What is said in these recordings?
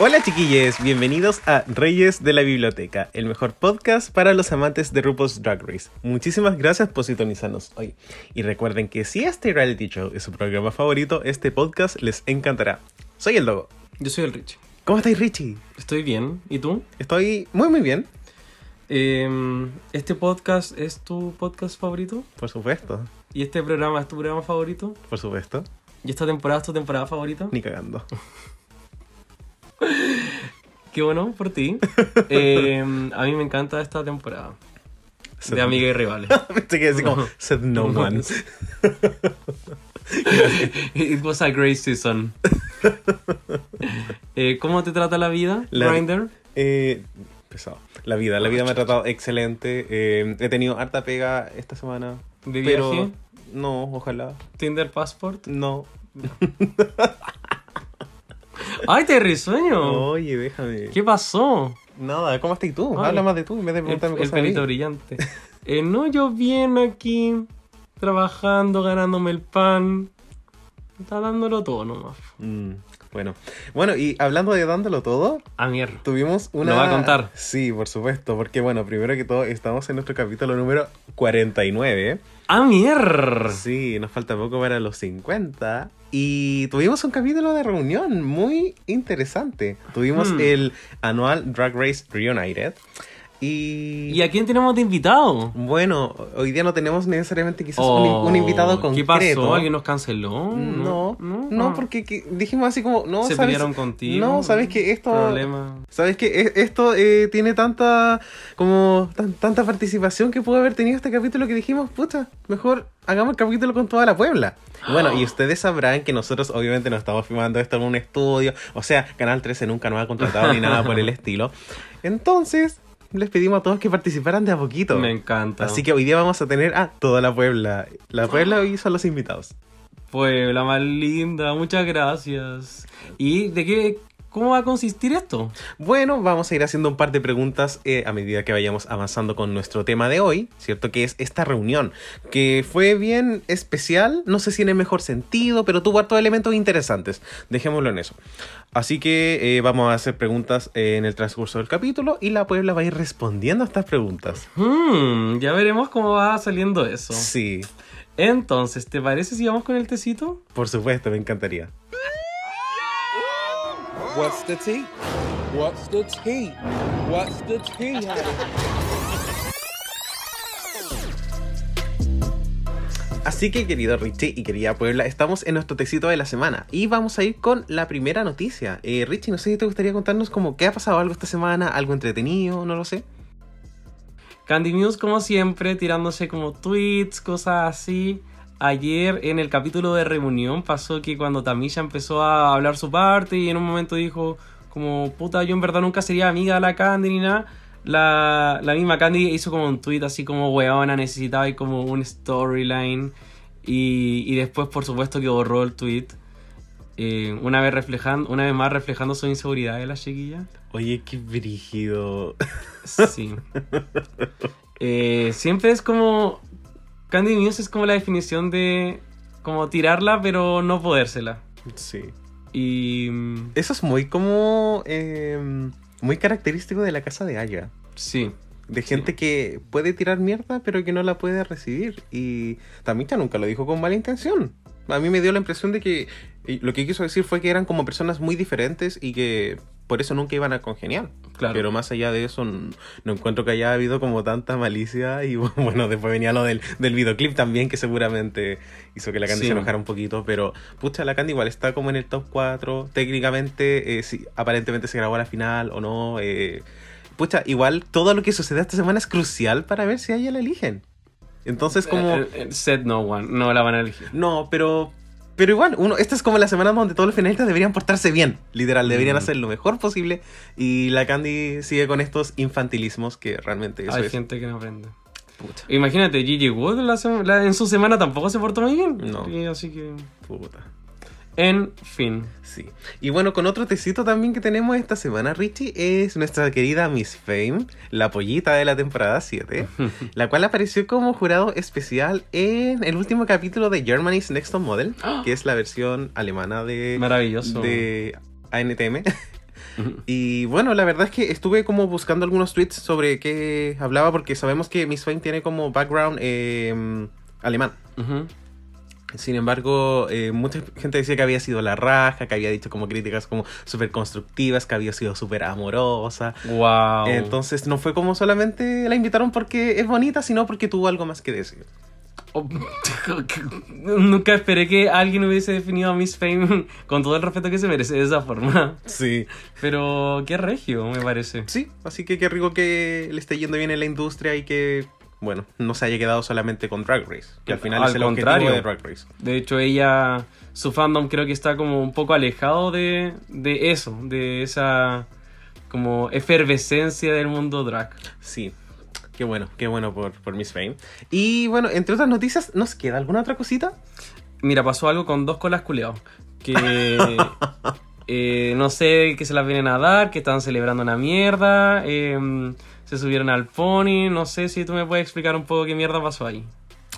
Hola chiquillos, bienvenidos a Reyes de la Biblioteca, el mejor podcast para los amantes de RuPaul's Drag Race. Muchísimas gracias por sintonizarnos hoy. Y recuerden que si este reality show es su programa favorito, este podcast les encantará. Soy el Dogo. Yo soy el Richie. ¿Cómo estáis Richie? Estoy bien. ¿Y tú? Estoy muy muy bien, Em, ¿Este podcast es tu podcast favorito? por supuesto, ¿Y este programa es tu programa favorito? por supuesto, ¿Y esta temporada es tu temporada favorita? ni cagando. Qué bueno por ti. Em, a mí me encanta esta temporada. De amigas y rivales. Pensé que así como, said no one. It was a great season. Eh, ¿Cómo te trata la vida, La- Grindr? Eh, pesado. La vida, la vida me ha tratado excelente. eh, he tenido harta pega esta semana. ¿De pero viaje? no, ojalá. ¿Tinder Passport? No. ¡Ay, te risueño! Oye, déjame. ¿Qué pasó? Nada, ¿cómo estás tú? Ay. Habla más de tú en vez de El, preguntarme el cosas a mí. pelito brillante. Eh, no, yo bien aquí, trabajando, ganándome el pan. Está dándolo todo nomás. Mm, bueno. Bueno, y hablando de dándolo todo, A mierda. tuvimos una... ¿Lo va a contar? Sí, por supuesto, porque bueno, primero que todo estamos en nuestro capítulo número 49. ¡A mierda! Sí, nos falta poco para los 50. Y tuvimos un capítulo de reunión muy interesante. Tuvimos Hmm. el anual Drag Race Reunited. Y... ¿Y a quién tenemos de invitado? Bueno, hoy día no tenemos necesariamente quizás un, Oh, un invitado concreto. ¿Qué pasó? ¿Alguien nos canceló? No, no, Ah. porque que- dijimos así como, no, ¿Se ¿sabes? pelearon contigo? No, sabes que esto, Problema. sabes que esto eh, tiene tanta, como, tan- tanta participación que pudo haber tenido este capítulo que dijimos, pucha, mejor hagamos el capítulo con toda la Puebla. Bueno, y ustedes sabrán que nosotros obviamente no estamos filmando esto en un estudio, o sea, Canal 13 nunca nos ha contratado ni nada por el estilo. Entonces, les pedimos a todos que participaran de a poquito. Me encanta. Así que hoy día vamos a tener a toda la Puebla. La Puebla hoy son los invitados. Puebla más linda, muchas gracias. ¿Y de qué? ¿Cómo va a consistir esto? Bueno, vamos a ir haciendo un par de preguntas eh, a medida que vayamos avanzando con nuestro tema de hoy, ¿cierto? Que es esta reunión, que fue bien especial, no sé si en el mejor sentido, pero tuvo hartos elementos interesantes. Dejémoslo en eso. Así que eh, vamos a hacer preguntas eh, en el transcurso del capítulo y la Puebla va a ir respondiendo a estas preguntas. Hmm, ya veremos cómo va saliendo eso. Sí, Entonces, ¿te parece si vamos con el tecito? por supuesto, me encantaría. What's the tea? What's the tea? What's the tea? Así que querido Richie y querida Puebla, estamos en nuestro tecito de la semana y vamos a ir con la primera noticia. Eh, Richie, no sé si te gustaría contarnos como qué ha pasado algo esta semana, algo entretenido, no lo sé. Candy News, como siempre, tirándose como tweets, cosas así. Ayer en el capítulo de reunión pasó que cuando Tamisha empezó a hablar su parte y en un momento dijo como, puta, yo en verdad nunca sería amiga de la Candy ni nada. La, la misma Candy hizo como un tweet así como, weona, necesitaba ahí como un storyline. Y, y después, por supuesto, que borró el tweet. eh, una, vez reflejando, una vez más reflejando su inseguridad de la chiquilla. Oye, qué brígido. Sí. Eh, siempre es como. Candy News es como la definición de. Como tirarla, pero no podérsela. Sí. Y. Eso es muy como... eh, muy característico de la casa de Aya. Sí. De gente que puede tirar mierda, pero que no la puede recibir. Y Tamisha nunca lo dijo con mala intención. A mí me dio la impresión de que eh, lo que quiso decir fue que eran como personas muy diferentes y que por eso nunca iban a congeniar. Claro. Pero más allá de eso, no encuentro que haya habido como tanta malicia. Y bueno, después venía lo del, del videoclip también, que seguramente hizo que la Candy Sí. se enojara un poquito. Pero, pucha, la Candy igual está como en el top 4. Técnicamente, eh, sí, aparentemente se grabó a la final o no. eh, pucha, igual todo lo que sucede esta semana es crucial para ver si a ella la eligen. Entonces, como. Eh, eh, Set no one, no la van a elegir. No, pero. Pero igual, uno, esta es como la semana donde todos los finalistas deberían portarse bien. Literal, deberían Mm. hacer lo mejor posible. Y la Candy sigue con estos infantilismos que realmente eso Hay es. gente que no aprende. Puta, Imagínate, Gigi Wood la sema- la- en su semana tampoco se portó muy bien. No. Y así que. puta. En fin. Sí. Y bueno, con otro tecito también que tenemos esta semana, Richie, es nuestra querida Miss Fame, la pollita de la temporada 7, la cual apareció como jurado especial en el último capítulo de Germany's Next Top Model, que es la versión alemana de, Maravilloso. de ANTM. Y bueno, la verdad es que estuve como buscando algunos tweets sobre qué hablaba, porque sabemos que Miss Fame tiene como background eh, alemán. Sin embargo, eh, mucha gente decía que había sido la raja, que había dicho como críticas como súper constructivas, que había sido súper amorosa. Wow. Entonces no fue como solamente la invitaron porque es bonita, sino porque tuvo algo más que decir. Oh, Nunca esperé que alguien hubiese definido a Miss Fame con todo el respeto que se merece de esa forma. Sí. Pero qué regio, me parece. Sí, así que qué rico que le esté yendo bien en la industria y que, bueno, no se haya quedado solamente con Drag Race, que al final Al es el contrario. objetivo de Drag Race. De hecho, ella, su fandom creo que está como un poco alejado de, de eso, de esa como efervescencia del mundo drag. Sí. Qué bueno, qué bueno por, por Miss Fame. Y bueno, entre otras noticias, ¿nos queda alguna otra cosita? Mira, pasó algo con dos colas culeados. Que eh, no sé que se las vienen a dar, que están celebrando una mierda. eh, se subieron al pony. No sé si tú me puedes explicar un poco qué mierda pasó ahí.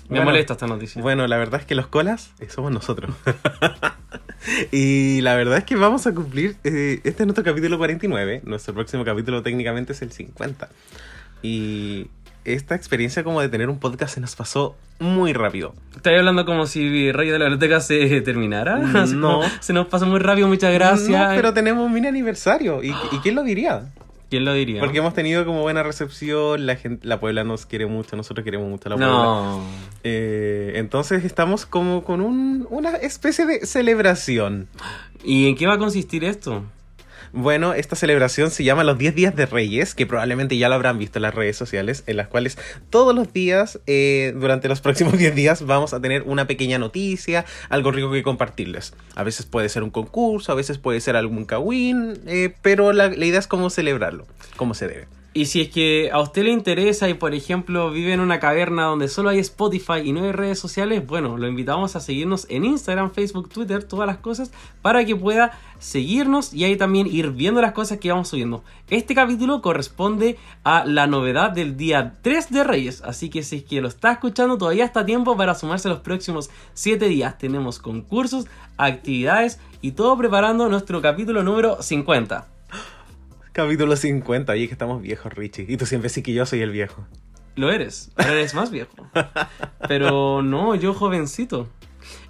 Me Bueno, molesta esta noticia. Bueno, la verdad es que los colas eh, somos nosotros. y la verdad es que vamos a cumplir. eh, este es nuestro capítulo 49. Nuestro próximo capítulo técnicamente es el 50. Y esta experiencia como de tener un podcast se nos pasó muy rápido. ¿Estás hablando como si Rey de la Biblioteca se terminara? Así No. se nos pasó muy rápido, muchas gracias. No, pero tenemos un mini aniversario. ¿Y, y quién lo diría? ¿Quién lo diría? Porque hemos tenido como buena recepción. La gente, la Puebla nos quiere mucho. Nosotros queremos mucho a la Puebla. No. Eh, entonces estamos como con un- una especie de celebración. ¿Y en qué va a consistir esto? Bueno, esta celebración se llama los 10 días de Reyes, que probablemente ya lo habrán visto en las redes sociales, en las cuales todos los días, eh, durante los próximos 10 días, vamos a tener una pequeña noticia, algo rico que compartirles. A veces puede ser un concurso, a veces puede ser algún kawin, eh, pero la, la idea es cómo celebrarlo, cómo se debe. Y si es que a usted le interesa y por ejemplo vive en una caverna donde solo hay Spotify y no hay redes sociales, bueno, lo invitamos a seguirnos en Instagram, Facebook, Twitter, todas las cosas, para que pueda seguirnos y ahí también ir viendo las cosas que vamos subiendo. Este capítulo corresponde a la novedad del día 3 de Reyes, así que si es que lo está escuchando todavía está tiempo para sumarse los próximos 7 días. Tenemos concursos, actividades y todo preparando nuestro capítulo número 50. Capítulo 50, oye que estamos viejos, Richie. Y tú siempre sí que yo soy el viejo. Lo eres, ahora eres más viejo. Pero no, yo jovencito.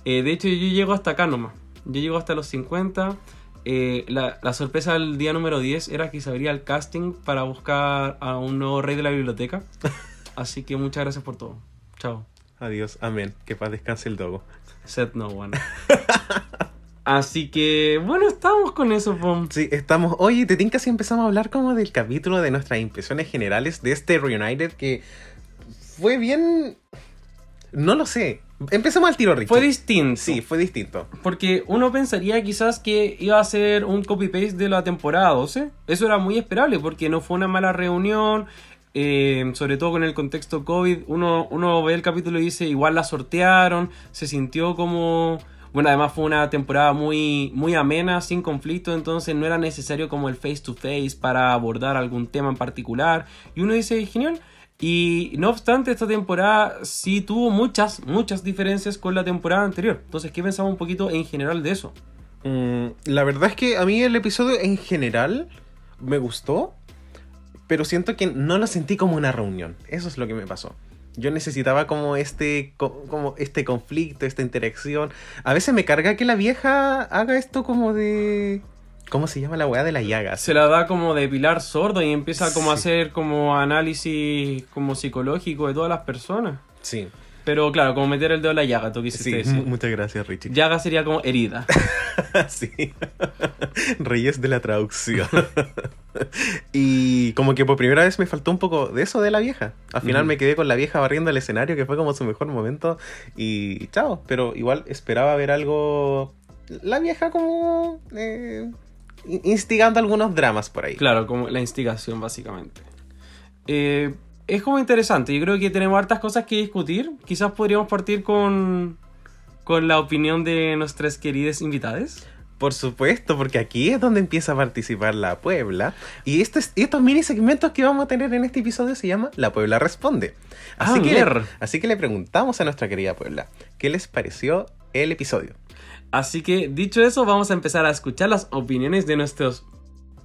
Eh, de hecho, yo llego hasta acá nomás. Yo llego hasta los 50. Eh, la, la sorpresa del día número 10 era que se abría el casting para buscar a un nuevo rey de la biblioteca. Así que muchas gracias por todo. Chao. Adiós, amén. Que paz descanse el dogo. Set no one. Así que, bueno, estamos con eso, pom. Sí, estamos. Oye, te tinca si empezamos a hablar como del capítulo de nuestras impresiones generales de este Reunited que fue bien. No lo sé. Empecemos al tiro, Richie. Fue distinto. Sí, fue distinto. Porque uno pensaría quizás que iba a ser un copy-paste de la temporada 12. Eso era muy esperable porque no fue una mala reunión. eh, sobre todo con el contexto COVID. Uno, uno ve el capítulo y dice, igual la sortearon. Se sintió como... Bueno, además fue una temporada muy, muy amena, sin conflicto, entonces no era necesario como el face to face para abordar algún tema en particular. Y uno dice, genial. Y no obstante, esta temporada sí tuvo muchas, muchas diferencias con la temporada anterior. Entonces, ¿qué pensamos un poquito en general de eso? Mm, la verdad es que a mí el episodio en general me gustó, pero siento que no lo sentí como una reunión. Eso es lo que me pasó. Yo necesitaba como este, co- como este conflicto, esta interacción. A veces me carga que la vieja haga esto como de... ¿Cómo se llama la weá de las llagas? Se la da como de pilar sordo y empieza como a hacer como análisis como psicológico de todas las personas. Sí. Pero claro, como meter el dedo en la llaga, tú quisiste Sí, decir. muchas gracias, Richie. Llaga sería como herida. sí. Reyes de la traducción. y como que por primera vez me faltó un poco de eso de la vieja. Al final me quedé con la vieja barriendo el escenario, que fue como su mejor momento. Y chao. Pero igual esperaba ver algo. La vieja como. eh, in- instigando algunos dramas por ahí. Claro, como la instigación, básicamente. Eh, es como interesante. Yo creo que tenemos hartas cosas que discutir. Quizás podríamos partir con, con la opinión de nuestras queridas invitadas. Por supuesto, porque aquí es donde empieza a participar la Puebla. Y estos, estos mini segmentos que vamos a tener en este episodio se llama La Puebla Responde. Así, Ah, que, mier. le, así que le preguntamos a nuestra querida Puebla, ¿qué les pareció el episodio? Así que, dicho eso, vamos a empezar a escuchar las opiniones de nuestros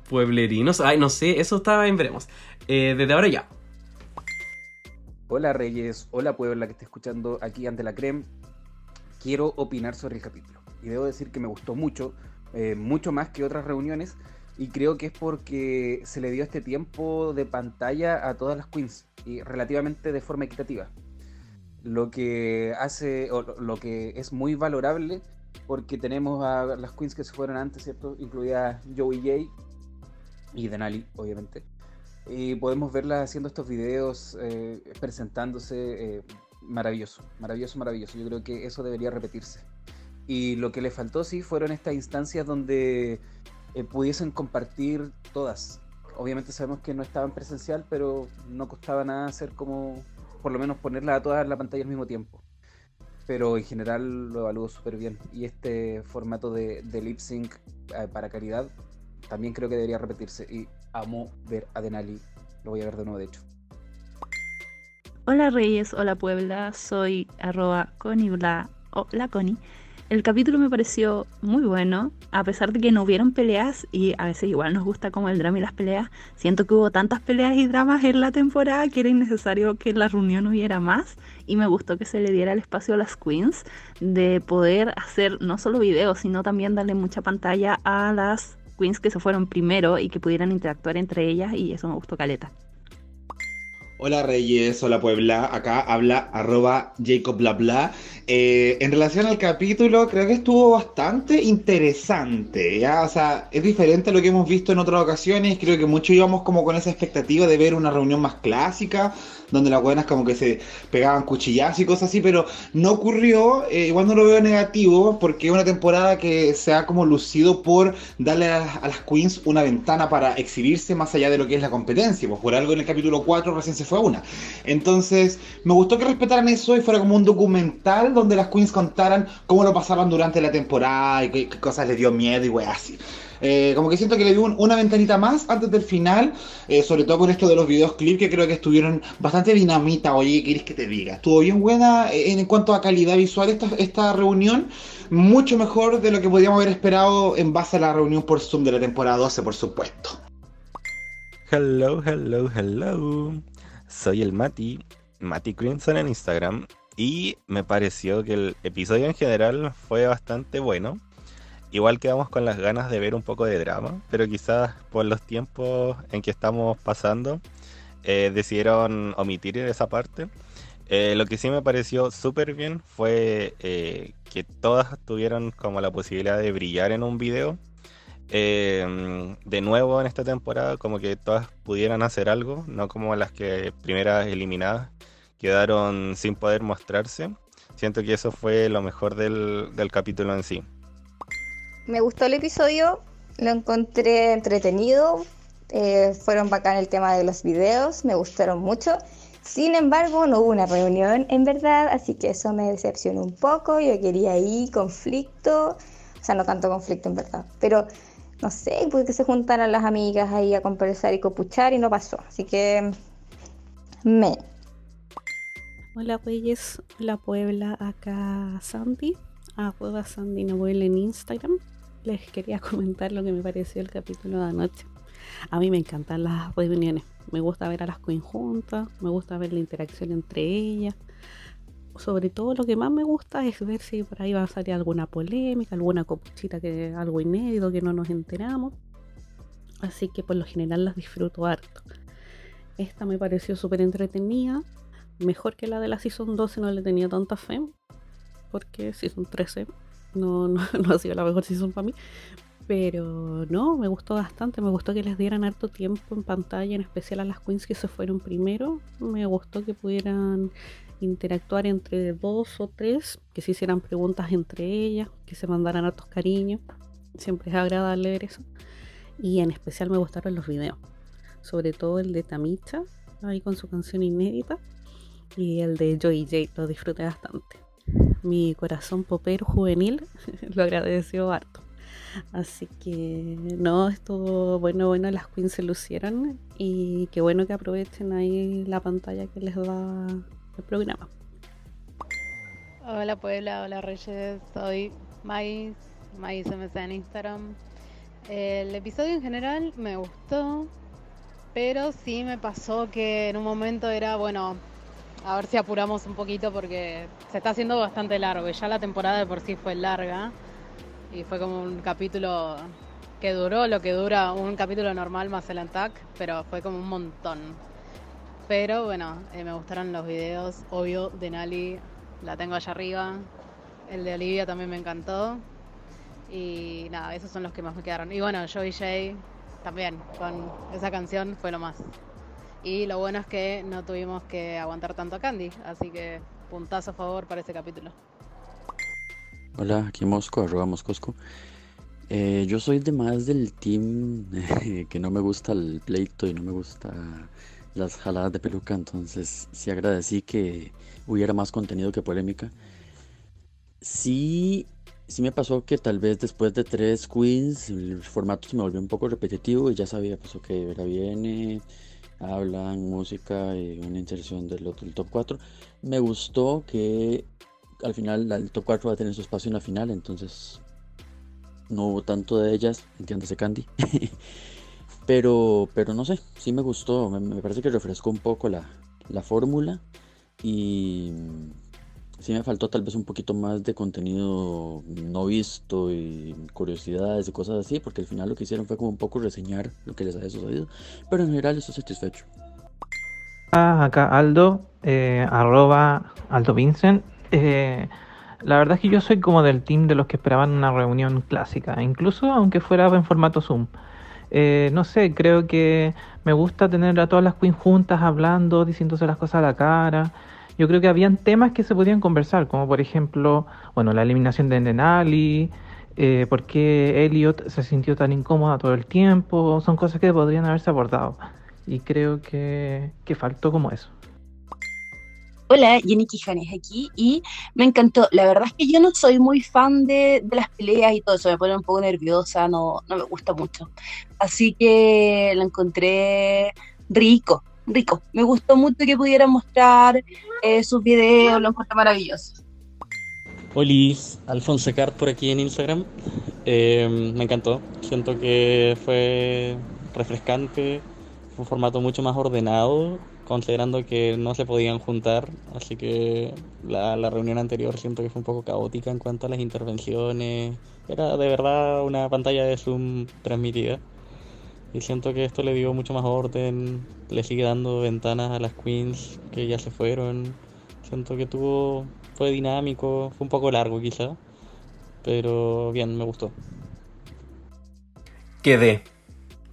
pueblerinos. Ay, no sé, eso está en veremos. Eh, desde ahora ya. Hola Reyes, hola Puebla que esté escuchando aquí ante la creme. Quiero opinar sobre el capítulo. Y debo decir que me gustó mucho, eh, mucho más que otras reuniones. Y creo que es porque se le dio este tiempo de pantalla a todas las queens. Y relativamente de forma equitativa. Lo que hace, o lo que es muy valorable, porque tenemos a las queens que se fueron antes, ¿cierto? Incluida Joey J y Denali, obviamente. Y podemos verla haciendo estos videos, eh, presentándose. eh, maravilloso, maravilloso, maravilloso. Yo creo que eso debería repetirse. Y lo que le faltó, sí, fueron estas instancias donde eh, pudiesen compartir todas. Obviamente sabemos que no estaban presencial, pero no costaba nada hacer como, por lo menos ponerlas a todas en la pantalla al mismo tiempo. Pero en general lo evalúo súper bien. Y este formato de, de lip sync para caridad también creo que debería repetirse. Amo ver a Denali. Lo voy a ver de nuevo, de hecho. Hola Reyes, hola Puebla, soy arroba conibla o la Coni. El capítulo me pareció muy bueno, a pesar de que no hubieron peleas y a veces igual nos gusta como el drama y las peleas. Siento que hubo tantas peleas y dramas en la temporada que era innecesario que la reunión hubiera más y me gustó que se le diera el espacio a las queens de poder hacer no solo videos, sino también darle mucha pantalla a las queens que se fueron primero y que pudieran interactuar entre ellas y eso me gustó caleta. Hola Reyes, hola Puebla, acá habla arroba. Eh, en relación al capítulo, creo que estuvo bastante interesante. O sea, es diferente a lo que hemos visto en otras ocasiones, creo que muchos íbamos como con esa expectativa de ver una reunión más clásica, donde las buenas como que se pegaban cuchillazos y cosas así, pero no ocurrió, eh, igual no lo veo negativo, porque es una temporada que se ha como lucido por darle a, a las queens una ventana para exhibirse más allá de lo que es la competencia, pues por algo en el capítulo 4 recién se fue una. Entonces, me gustó que respetaran eso y fuera como un documental donde las queens contaran cómo lo pasaban durante la temporada y qué, qué cosas les dio miedo y wey así. Eh, como que siento que le dio un- una ventanita más antes del final, eh, sobre todo con esto de los videos clip que creo que estuvieron bastante dinamita. Oye, ¿qué quieres que te diga? Estuvo bien buena eh, en cuanto a calidad visual esta, esta reunión, mucho mejor de lo que podíamos haber esperado en base a la reunión por Zoom de la temporada 12, por supuesto. Hello, hello, hello. Soy el Mati, Mati Crimson en Instagram. Y me pareció que el episodio en general fue bastante bueno. Igual quedamos con las ganas de ver un poco de drama, pero quizás por los tiempos en que estamos pasando, eh, decidieron omitir esa parte. Eh, lo que sí me pareció súper bien fue eh, que todas tuvieron como la posibilidad de brillar en un video. Eh, de nuevo en esta temporada, como que todas pudieran hacer algo, no como las que primeras eliminadas quedaron sin poder mostrarse. Siento que eso fue lo mejor del, del capítulo en sí. Me gustó el episodio, lo encontré entretenido, eh, fueron bacán el tema de los videos, me gustaron mucho. Sin embargo, no hubo una reunión en verdad, así que eso me decepcionó un poco. Yo quería ahí conflicto, o sea, no tanto conflicto en verdad, pero no sé, pues que se juntaran las amigas ahí a conversar y copuchar y no pasó. Así que me. Hola Reyes, hola Puebla, acá Sandy, arroba Sandy Noel en Instagram. Les quería comentar lo que me pareció el capítulo de anoche. A mí me encantan las reuniones, me gusta ver a las queens juntas, me gusta ver la interacción entre ellas. sobre todo lo que más me gusta es ver si por ahí va a salir alguna polémica, alguna copuchita que algo inédito que no nos enteramos. Así que por lo general las disfruto harto. Esta me pareció súper entretenida, mejor que la de la Season 12, no le tenía tanta fe, porque Season 13 no, no, no ha sido la mejor Season para mí. Pero no, me gustó bastante, me gustó que les dieran harto tiempo en pantalla, en especial a las queens que se fueron primero. Me gustó que pudieran interactuar entre dos o tres, que se hicieran preguntas entre ellas, que se mandaran hartos cariños. Siempre es agradable ver eso. Y en especial me gustaron los videos, sobre todo el de Tamicha, ahí con su canción inédita, y el de Joy J, lo disfruté bastante. Mi corazón popero juvenil lo agradeció harto. Así que no, estuvo bueno, bueno, las queens se lucieron y qué bueno que aprovechen ahí la pantalla que les da el programa. Hola Puebla, hola Reyes, soy Mais, Mais MC en Instagram. El episodio en general me gustó, pero sí me pasó que en un momento era, bueno, a ver si apuramos un poquito porque se está haciendo bastante largo y ya la temporada de por sí fue larga y fue como un capítulo que duró lo que dura un capítulo normal más el attack, pero fue como un montón. Pero bueno, eh, me gustaron los videos, obvio, de Nali, la tengo allá arriba. El de Olivia también me encantó. Y nada, esos son los que más me quedaron. Y bueno, Joey J también, con esa canción fue lo más. Y lo bueno es que no tuvimos que aguantar tanto a Candy, así que puntazo a favor para ese capítulo. Hola, aquí Mosco, arroba Moscosco. Eh, yo soy de más del team que no me gusta el pleito y no me gusta las jaladas de peluca, entonces sí agradecí que hubiera más contenido que polémica. Sí, sí me pasó que tal vez después de tres queens el formato se me volvió un poco repetitivo y ya sabía pues que era viene, hablan, música y una inserción del, otro, del top 4. Me gustó que al final el top 4 va a tener su espacio en la final, entonces no hubo tanto de ellas, entiéndase Candy. pero, pero no sé, sí me gustó, me, parece que refrescó un poco la, la fórmula y sí me faltó tal vez un poquito más de contenido no visto y curiosidades y cosas así, porque al final lo que hicieron fue como un poco reseñar lo que les había sucedido, pero en general estoy satisfecho. Ah, acá Aldo, eh, arroba Aldo Vincent. Eh, la verdad es que yo soy como del team de los que esperaban una reunión clásica, incluso aunque fuera en formato Zoom. Eh, no sé, creo que me gusta tener a todas las queens juntas hablando, diciéndose las cosas a la cara. Yo creo que habían temas que se podían conversar, como por ejemplo, bueno, la eliminación de Denali, eh, por qué Elliot se sintió tan incómoda todo el tiempo, son cosas que podrían haberse abordado. Y creo que, que faltó como eso. Hola, Jenny Quijanes aquí y me encantó. La verdad es que yo no soy muy fan de, de, las peleas y todo eso, me pone un poco nerviosa, no, no me gusta mucho. Así que la encontré rico, rico. Me gustó mucho que pudieran mostrar eh, sus videos, lo encontré maravilloso. Hola, Alfonso Cart por aquí en Instagram. Eh, me encantó, siento que fue refrescante, fue un formato mucho más ordenado considerando que no se podían juntar, así que la, la, reunión anterior siento que fue un poco caótica en cuanto a las intervenciones, era de verdad una pantalla de Zoom transmitida y siento que esto le dio mucho más orden, le sigue dando ventanas a las queens que ya se fueron, siento que tuvo, fue dinámico, fue un poco largo quizá, pero bien, me gustó. Quedé.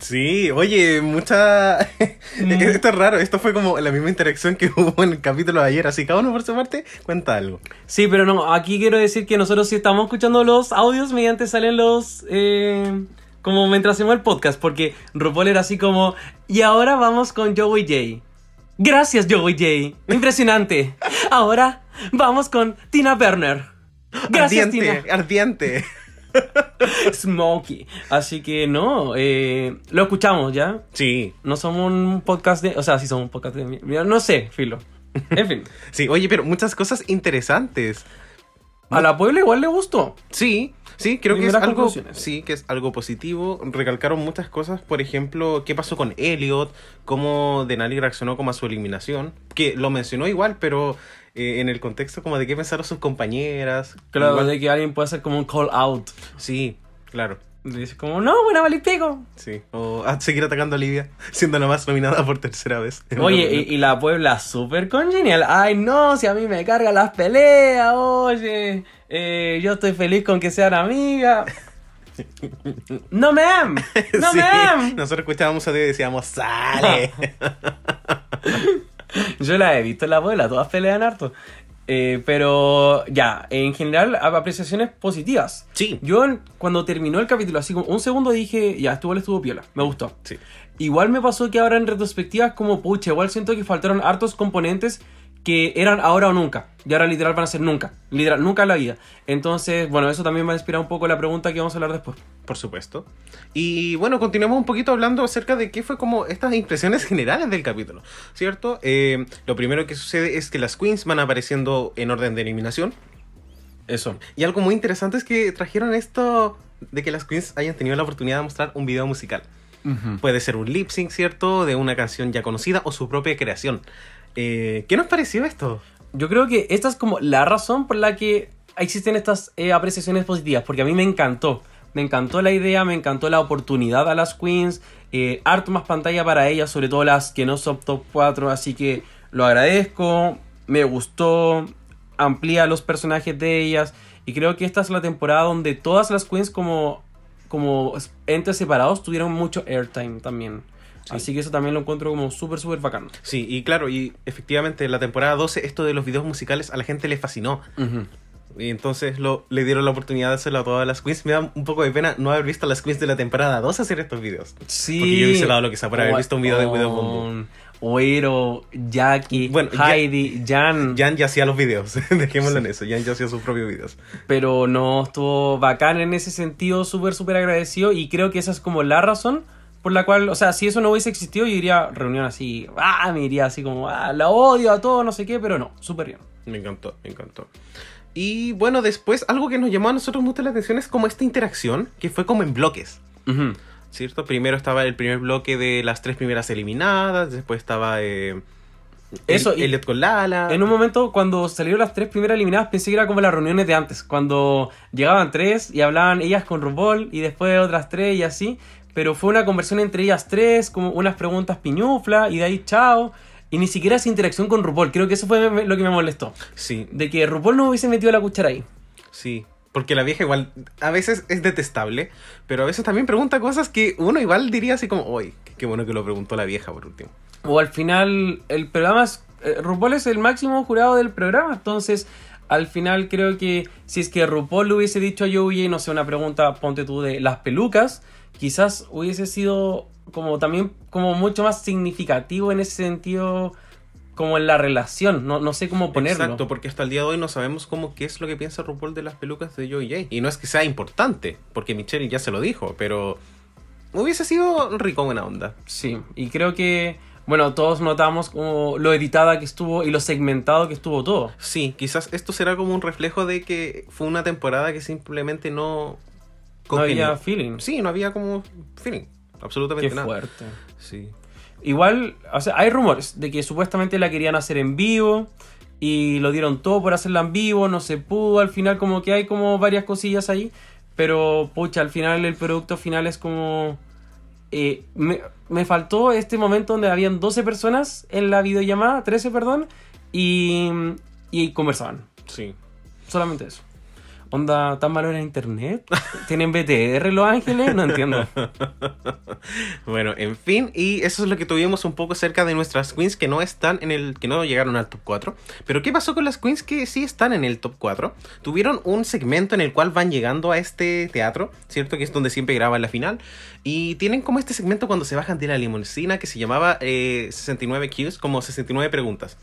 Sí, oye, mucha... esto es raro, esto fue como la misma interacción que hubo en el capítulo de ayer, así cada uno por su parte cuenta algo. Sí, pero no, aquí quiero decir que nosotros sí estamos escuchando los audios mediante salen los... Eh, como mientras hacemos el podcast, porque RuPaul era así como... Y ahora vamos con Joey J. Gracias Joey J. Impresionante. ahora vamos con Tina Werner. Gracias ardiente, Tina. Ardiente. Smokey. Así que no, eh, lo escuchamos ya. Sí. No somos un podcast de. O sea, sí somos un podcast de. No sé, filo. En fin. sí, oye, pero muchas cosas interesantes. A la Puebla igual le gustó. Sí. Sí, creo que es algo, sí, que es algo positivo. Recalcaron muchas cosas, por ejemplo, qué pasó con Elliot, cómo Denali reaccionó como a su eliminación, que lo mencionó igual, pero eh, en el contexto como de qué pensaron sus compañeras. Claro, Igual- de que alguien puede hacer como un call out. Sí, claro. Dice como, no, buena valipico. Sí. O a seguir atacando a Olivia, siendo la más nominada por tercera vez. Oye, y, y la Puebla súper congenial. Ay, no, si a mí me cargan las peleas, oye. Eh, yo estoy feliz con que sean amigas. No me am, no Sí, me am. Nosotros escuchábamos a Dios y decíamos, sale. Yo la he visto en la Puebla, todas pelean harto. Eh, pero ya, en general, ap- apreciaciones positivas. Sí. Yo cuando terminó el capítulo, así como un segundo dije, ya, estuvo, estuvo piola, me gustó. Sí. Igual me pasó que ahora en retrospectiva es como, pucha, igual siento que faltaron hartos componentes que eran ahora o nunca. Y ahora literal van a ser nunca. Literal, nunca en la vida. Entonces, bueno, eso también me ha inspirado un poco la pregunta que vamos a hablar después. Por supuesto. Y bueno, continuamos un poquito hablando acerca de qué fue como estas impresiones generales del capítulo, ¿cierto? Eh, lo primero que sucede es que las queens van apareciendo en orden de eliminación. Eso. Y algo muy interesante es que trajeron esto de que las queens hayan tenido la oportunidad de mostrar un video musical. Puede ser un lip sync, ¿cierto? De una canción ya conocida o su propia creación. Eh, ¿Qué nos pareció esto? Yo creo que esta es como la razón por la que existen estas eh, apreciaciones positivas, porque a mí me encantó. Me encantó la idea, me encantó la oportunidad a las queens, eh, harto más pantalla para ellas, sobre todo las que no son top 4, así que lo agradezco, me gustó, amplía los personajes de ellas, y creo que esta es la temporada donde todas las queens como, como entes separados tuvieron mucho airtime también. Así que eso también lo encuentro como súper, súper bacán. Sí, y claro, y efectivamente en la temporada 12 esto de los videos musicales a la gente le fascinó. Y entonces lo, le dieron la oportunidad de hacerlo a todas las queens. Me da un poco de pena no haber visto a las queens de la temporada 2 hacer estos videos. Sí. Porque yo hubiese dado lo que sea por haber visto un video de Widow Bombo. Oero, Jackie, Bueno, Heidi, Jan. Jan ya hacía los videos, dejémoslo en eso. Jan ya hacía sus propios videos. Pero no estuvo bacán en ese sentido, súper, súper agradecido. Y creo que esa es como la razón por la cual, o sea, si eso no hubiese existido, yo iría a reunión así, ah, me iría así como, ah, la odio a todo, no sé qué, pero no, súper bien. Me encantó, me encantó. Y bueno, después algo que nos llamó a nosotros mucho la atención es como esta interacción que fue como en bloques. ¿Cierto? Primero estaba el primer bloque de las tres primeras eliminadas, después estaba eh, Eso, El- y- Elliot con Lala. En un momento, cuando salieron las tres primeras eliminadas, pensé que era como las reuniones de antes, cuando llegaban tres y hablaban ellas con RuPaul y después otras tres y así, pero fue una conversión entre ellas tres, como unas preguntas piñufla y de ahí chao, y ni siquiera esa interacción con RuPaul, creo que eso fue lo que me molestó, Sí, de que RuPaul no hubiese metido la cuchara ahí. sí. Porque la vieja igual a veces es detestable, pero a veces también pregunta cosas que uno igual diría así como, uy, qué bueno que lo preguntó la vieja por último. O al final, el programa es. eh, RuPaul es el máximo jurado del programa. Entonces, al final creo que si es que RuPaul le hubiese dicho a Joey, no sé, una pregunta, ponte tú, de las pelucas, quizás hubiese sido como también como mucho más significativo en ese sentido, como en la relación. No, no sé cómo ponerlo. Exacto, porque hasta el día de hoy no sabemos cómo qué es lo que piensa RuPaul de las pelucas de Joey J. Y no es que sea importante, porque Michelle ya se lo dijo, pero hubiese sido rico buena onda. Sí, y creo que, bueno, todos notamos como lo editada que estuvo y lo segmentado que estuvo todo. Sí, quizás esto será como un reflejo de que fue una temporada que simplemente no... No había feeling. Sí, no había como feeling. Absolutamente Qué nada. fuerte. Sí. Igual, o sea, hay rumores de que supuestamente la querían hacer en vivo y lo dieron todo por hacerla en vivo, no se pudo, al final como que hay como varias cosillas ahí, pero pucha, al final el producto final es como... eh, me, me faltó este momento donde habían 12 personas en la videollamada, 13 perdón, y, y conversaban. Sí. Solamente eso. Onda, ¿tan malo era internet? ¿Tienen BTR Los Ángeles? No entiendo. Bueno, en fin, y eso es lo que tuvimos un poco cerca de nuestras queens que no están en el. que no llegaron al top 4. Pero ¿qué pasó con las queens que sí están en el top 4? Tuvieron un segmento en el cual van llegando a este teatro, ¿cierto? Que es donde siempre graban la final. Y tienen como este segmento cuando se bajan de la limusina que se llamaba eh, 69 Qs, como 69 preguntas.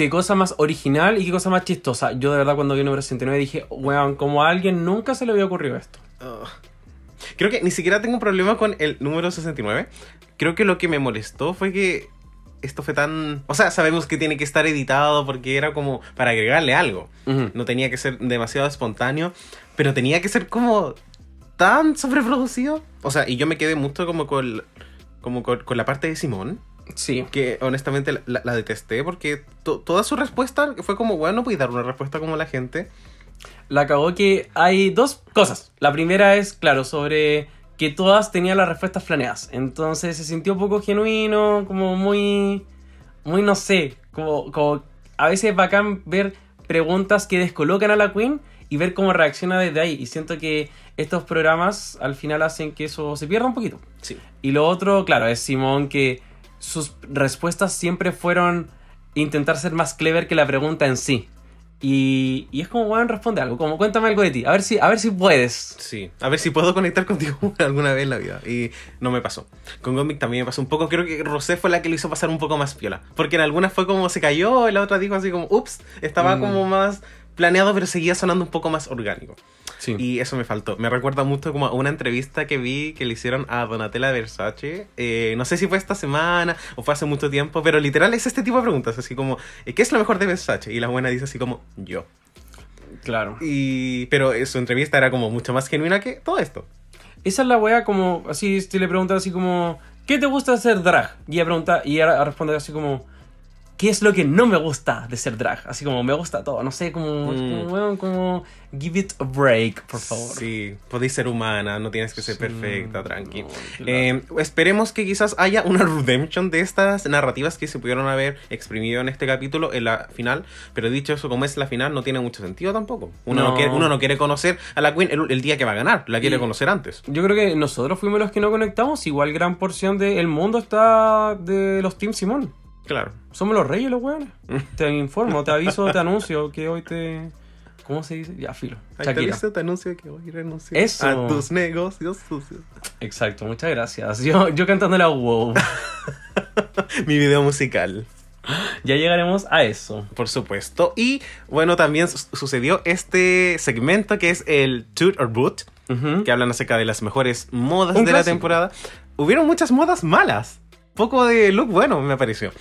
Qué cosa más original y qué cosa más chistosa. Yo de verdad cuando vi el número 69 dije, weón, como a alguien nunca se le había ocurrido esto. Ugh. Creo que ni siquiera tengo un problema con el número 69. Creo que lo que me molestó fue que esto fue tan... O sea, sabemos que tiene que estar editado porque era como para agregarle algo. Ujú. No tenía que ser demasiado espontáneo. pero tenía que ser como tan sobreproducido. O sea, y yo me quedé mucho como con, como con, con la parte de Simón. Sí. Que honestamente la, la- la detesté porque to- toda su respuesta fue como, bueno, pues dar una respuesta como la gente. La cagó que hay dos cosas. La primera es, claro, sobre que todas tenían las respuestas planeadas. Entonces se sintió un poco genuino, como muy, muy no sé, como, como a veces es bacán ver preguntas que descolocan a la Queen y ver cómo reacciona desde ahí. Y siento que estos programas al final hacen que eso se pierda un poquito. Sí. Y lo otro, claro, es Simón que sus respuestas siempre fueron intentar ser más clever que la pregunta en sí. Y, y es como, bueno, responde algo, como cuéntame algo de ti, a ver si, a ver si puedes. Sí, a ver si puedo conectar contigo alguna vez en la vida. Y no me pasó. Con Gomic también me pasó un poco. Creo que Rosé fue la que lo hizo pasar un poco más piola. Porque en algunas fue como se cayó, y la otra dijo así como, ups, estaba Mm. como más planeado, pero seguía sonando un poco más orgánico. Sí. Y eso me faltó. Me recuerda mucho como a una entrevista que vi que le hicieron a Donatella Versace. Eh, no sé si fue esta semana o fue hace mucho tiempo, pero literal es este tipo de preguntas. Así como, eh, ¿qué es lo mejor de Versace? Y la buena dice así como, yo. Claro. Y, pero eh, su entrevista era como mucho más genuina que todo esto. Esa es la wea como, así, si le preguntan así como, ¿qué te gusta hacer drag? Y ella pregunta, y ella responde así como, ¿qué es lo que no me gusta de ser drag? Así como, me gusta todo, no sé, como, Mm. como, give it a break, por favor. Sí, podéis ser humana, no tienes que ser perfecta, tranqui. claro. Eh, esperemos que quizás haya una redemption de estas narrativas que se pudieron haber exprimido en este capítulo en la final, pero dicho eso, como es la final, no tiene mucho sentido tampoco. Uno no, No. quiere, uno no quiere conocer a la Queen el, el día que va a ganar, la quiere Y- conocer antes. Yo creo que nosotros fuimos los que no conectamos, igual gran porción del mundo está de los Team Simón. Claro. Somos los reyes los weones. te informo, te aviso, te anuncio que hoy te... ¿Cómo se dice? Ya, filo. Ahí te aviso, te anuncio que voy a renunciar Eso. a tus negocios sucios. Exacto, muchas gracias. Yo, yo cantando la wow. Mi video musical. Ya llegaremos a eso. Por supuesto. Y bueno, también su- sucedió este segmento que es el Toot or Boot, que hablan acerca de las mejores modas Un de la temporada. Hubieron muchas modas malas. Poco de look bueno, me pareció.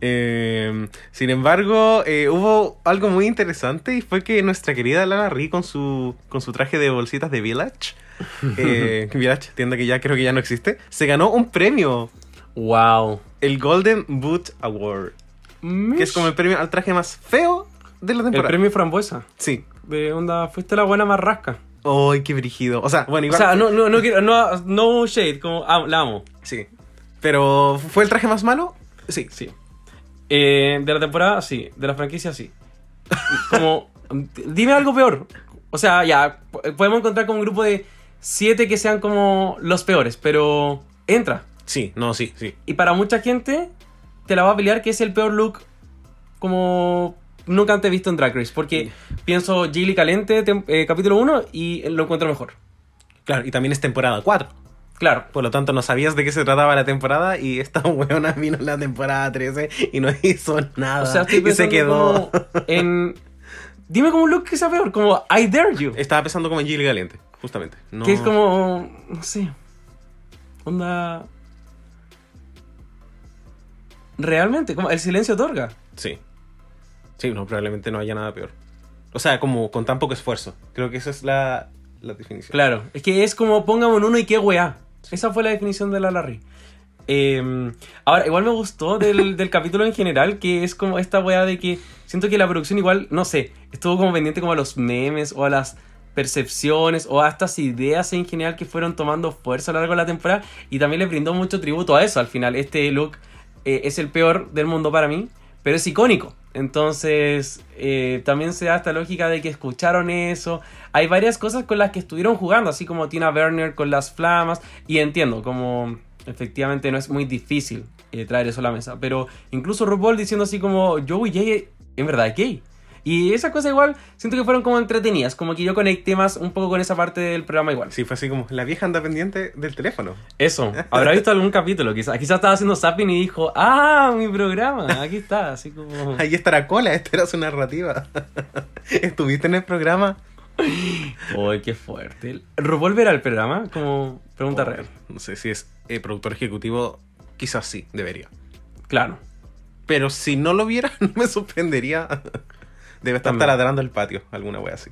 Eh, sin embargo, eh, hubo algo muy interesante y fue que nuestra querida Lana Ri con su, con su traje de bolsitas de Village, eh, Village, tienda que ya creo que ya no existe, se ganó un premio. Wow. El Golden Boot Award. Que es como el premio al traje más feo de la El temporada. premio frambuesa. Sí. De onda, fuiste la buena más rasca. ¡Ay, qué brígido! O sea, bueno, O igual. sea, no, no, no quiero, no, no shade, como ah, la amo. Sí. Pero, ¿fue el traje más malo? Sí. Sí. Eh, de la temporada, sí. De la franquicia, sí. Como, dime algo peor. O sea, ya, po- podemos encontrar como un grupo de siete que sean como los peores, pero entra. Sí, no, sí, sí. Y para mucha gente, te la va a pelear que es el peor look como nunca antes visto en Drag Race. Porque pienso Gilly Calente, eh, capítulo 1, y lo encuentro mejor. Claro, y también es temporada 4. Claro. Por lo tanto, no sabías de qué se trataba la temporada y esta weona vino en la temporada 13 y no hizo nada. O sea, estoy y se quedó. como en... Dime como un look que sea peor, como I dare you. Estaba pensando como en Gilly Caliente, justamente. No... Que es como, no sé, onda... Realmente, como el silencio otorga. Sí. Sí, no, probablemente no haya nada peor. O sea, como con tan poco esfuerzo. Creo que esa es la, la definición. Claro, es que es como póngame un uno y qué weá. Esa fue la definición de la Larry. Eh, ahora, igual me gustó del, del capítulo en general, que es como esta weá de que siento que la producción igual, no sé, estuvo como pendiente como a los memes o a las percepciones o a estas ideas en general que fueron tomando fuerza a lo largo de la temporada y también le brindó mucho tributo a eso al final. Este look eh, es el peor del mundo para mí, pero es icónico. Entonces, eh, también se da esta lógica de que escucharon eso. Hay varias cosas con las que estuvieron jugando, así como Tina Werner con las flamas. Y entiendo, como efectivamente no es muy difícil eh, traer eso a la mesa. Pero incluso RuPaul diciendo así como, Joey Jay en verdad es gay. Y esas cosas igual siento que fueron como entretenidas, como que yo conecté más un poco con esa parte del programa igual. Sí, fue así como, la vieja anda pendiente del teléfono. Eso, habrá visto algún capítulo, quizás quizás estaba haciendo zapping y dijo, ah, mi programa, aquí está, así como... Ahí está la cola, esta era su narrativa. ¿Estuviste en el programa? Uy, qué fuerte. ¿RuPaul verá el programa? Como pregunta real. No sé si es eh, productor ejecutivo, quizás sí, debería. Claro. Pero si no lo viera, no me sorprendería. Debe estar También. taladrando el patio, alguna wea así.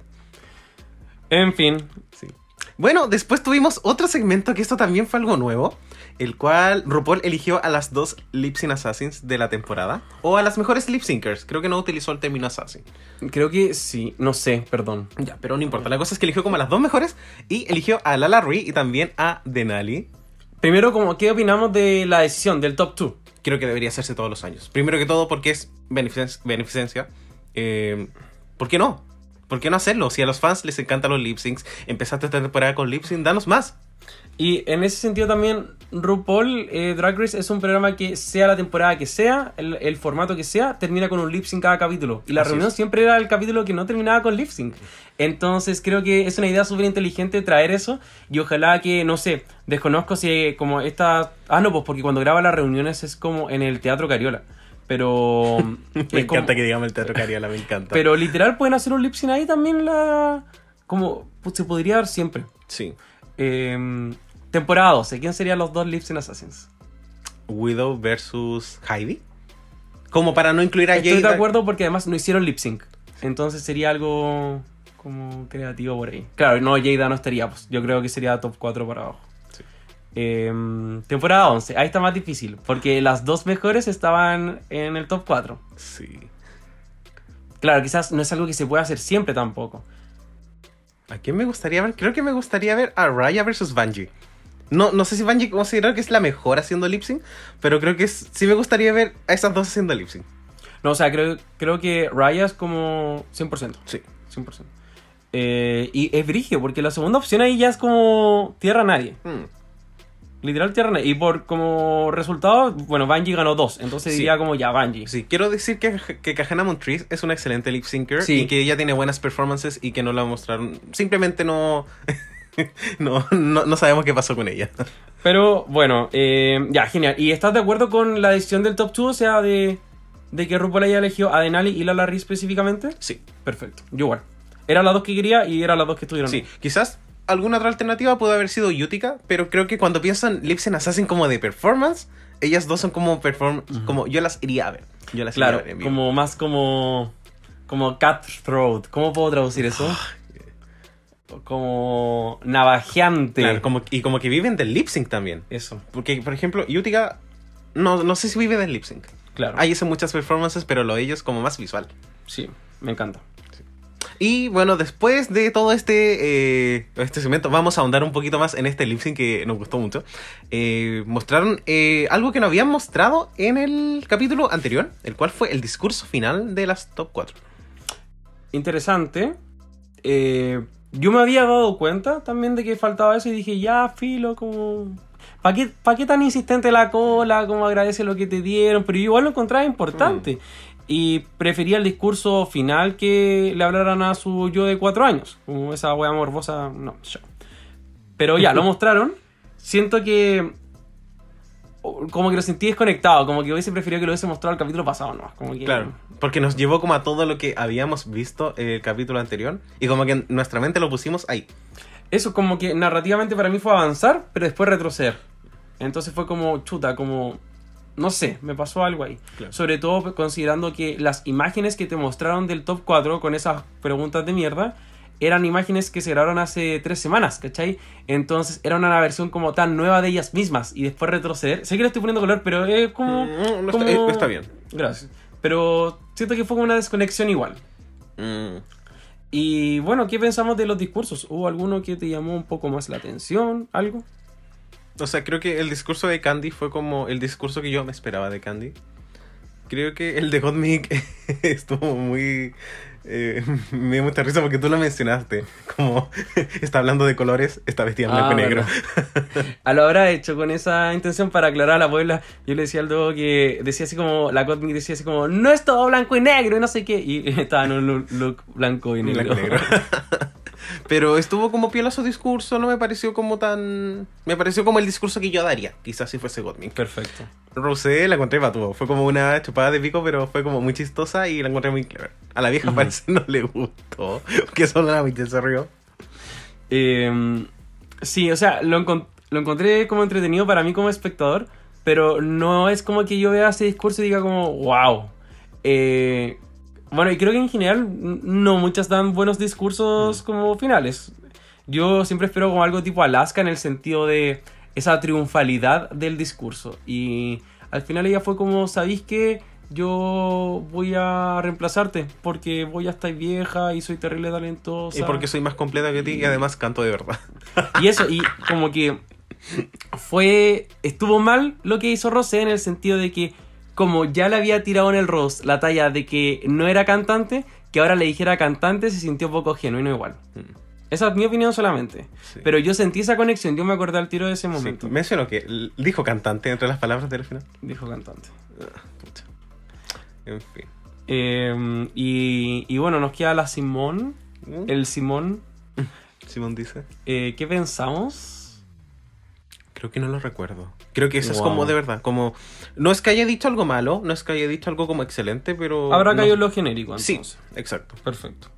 En fin. Sí. Bueno, después tuvimos otro segmento que esto también fue algo nuevo, el cual RuPaul eligió a las dos lip sync assassins de la temporada, o a las mejores lip syncers, creo que no utilizó el término assassin. Creo que sí, no sé, perdón. Ya, pero no importa, la cosa es que eligió como a las dos mejores y eligió a Lala Rui y también a Denali. Primero, como, ¿qué opinamos de la decisión del top 2? Creo que debería hacerse todos los años. Primero que todo porque es benefic- beneficencia. Eh, ¿Por qué no? ¿Por qué no hacerlo? Si a los fans les encantan los lip syncs, empezaste esta temporada con lip sync, danos más. Y en ese sentido también, RuPaul eh, Drag Race es un programa que sea la temporada que sea, el, el formato que sea, termina con un lip sync cada capítulo. Y la Así reunión es. siempre era el capítulo que no terminaba con lip sync. Entonces creo que es una idea súper inteligente traer eso. Y ojalá que, no sé, desconozco si como esta... Ah, no, pues porque cuando graba las reuniones es como en el Teatro Cariola. Pero... Me como- encanta que digamos el teatro Cariola, me encanta. Pero literal pueden hacer un lip sync ahí también la... Como pues, se podría dar siempre. Sí. Eh, temporada 12. ¿Quién serían los dos lip sync assassins? Widow versus Heidi. Como para no incluir a Estoy de Jada. acuerdo porque además no hicieron lip sync. Entonces sería algo como creativo por ahí. Claro, no, Jada no estaría. Pues, yo creo que sería top 4 para abajo. Eh, temporada 11. Ahí está más difícil. Porque las dos mejores estaban en el top 4. Sí. Claro, quizás no es algo que se pueda hacer siempre tampoco. ¿A quién me gustaría ver? Creo que me gustaría ver a Raya versus Bungie. No, no sé si Bungie considera que es la mejor haciendo lip sync, pero creo que es- sí me gustaría ver a esas dos haciendo lip sync. No, o sea, creo, creo que Raya es como 100%. Sí. 100%. Eh, y es brigio, porque la segunda opción ahí ya es como tierra a nadie. Hmm. Literal tierra. Y por como resultado, bueno, Bungie ganó dos. Entonces Sí. diría como ya Bungie. Sí, quiero decir que, que Kahana Montrese es una excelente lip syncer Sí. y que ella tiene buenas performances y que no la mostraron. Simplemente no. no, no, no sabemos qué pasó con ella. Pero bueno, eh, ya, genial. ¿Y estás de acuerdo con la decisión del top 2? O sea, de, de que RuPaul haya elegido a Denali y Lala Ri específicamente. Sí. Perfecto. Yo igual. Eran las dos que quería y eran las dos que estuvieron. Sí, quizás alguna otra alternativa pudo haber sido Utica, pero creo que cuando piensan lip sync assassin como de performance, ellas dos son como perform como yo las iría a ver. Yo las Claro, iría a ver en vivo. como más como. Como cutthroat. ¿Cómo puedo traducir eso? Como navajeante. Claro, como, y como que viven del lip sync también. Eso. Porque, por ejemplo, Utica no, no sé si vive del lip sync. Claro. Ahí hacen muchas performances, pero lo de ellos como más visual. Sí, me encanta. Y bueno, después de todo este, eh, este segmento, vamos a ahondar un poquito más en este lip sync que nos gustó mucho. Eh, mostraron eh, algo que no habían mostrado en el capítulo anterior, el cual fue el discurso final de las top 4. Interesante. Eh, yo me había dado cuenta también de que faltaba eso y dije, ya, filo, como... ¿Para qué, pa' qué tan insistente la cola? Como agradece lo que te dieron? Pero yo igual lo encontraba importante. Y prefería el discurso final que le hablaran a su yo de cuatro años. Como esa wea morbosa, no, yo. Pero ya, lo mostraron. Siento que... Como que lo sentí desconectado. Como que hubiese preferido que lo hubiese mostrado el capítulo pasado, ¿no? Como que... Claro, porque nos llevó como a todo lo que habíamos visto en el capítulo anterior y como que en nuestra mente lo pusimos ahí. Eso como que narrativamente para mí fue avanzar, pero después retroceder. Entonces fue como chuta, como... No sé, me pasó algo ahí. Sobre todo considerando que las imágenes que te mostraron del top 4 con esas preguntas de mierda eran imágenes que se grabaron hace tres semanas, ¿cachai? Entonces era una versión como tan nueva de ellas mismas y después retroceder. Sé que le estoy poniendo color, pero es como... no está- como- eh, está bien. Gracias. Pero siento que fue una desconexión igual. Mm. Y bueno, ¿qué pensamos de los discursos? ¿Hubo alguno que te llamó un poco más la atención? ¿Algo? O sea, creo que el discurso de Candy fue como el discurso que yo me esperaba de Candy. Creo que el de Hotmik estuvo muy... eh, me dio mucha risa porque tú lo mencionaste. Como está hablando de colores, está vestida en blanco y Ah, negro. A lo habrá hecho con esa intención para aclarar a la Puebla. Yo le decía al Dogo que decía así como, la Cotmic decía así como, no es todo blanco y negro y no sé qué. Y estaba en un look blanco y negro. Blanco y negro. Pero estuvo como piola su discurso, no me pareció como tan... Me pareció como el discurso que yo daría, quizás si fuese Godmik. Perfecto. Rosé la encontré patudo, fue como una chupada de pico, pero fue como muy chistosa y la encontré muy clever. A la vieja Ujú. parece no le gustó, que solo la mitad se rió. Eh, sí, o sea, lo, lo encontré como entretenido para mí como espectador, pero no es como que yo vea ese discurso y diga como, wow. Eh, Bueno, y creo que en general no muchas dan buenos discursos Mm. como finales. Yo siempre espero como algo tipo Alaska en el sentido de esa triunfalidad del discurso. Y al final ella fue como, ¿sabéis qué? Yo voy a reemplazarte porque voy a estar vieja y soy terrible talentosa. Y porque soy más completa que ti y además canto de verdad. Y eso, y como que fue. Estuvo mal lo que hizo Rosé en el sentido de que, como ya le había tirado en el Rose la talla de que no era cantante, que ahora le dijera cantante se sintió poco genuino igual. Esa es mi opinión solamente. Pero yo sentí esa conexión, yo me acordé al tiro de ese momento. Mencionó que l- dijo cantante entre las palabras del final. Dijo cantante. Ah, pucha. En fin. Eh, y, y bueno, nos queda la Simón. El Simón. Simón dice. Eh, ¿Qué pensamos? Creo que no lo recuerdo. Creo que eso es como de verdad, como... No es que haya dicho algo malo, no es que haya dicho algo como excelente, pero... Habrá caído lo genérico, Sí, entonces. exacto. Perfecto.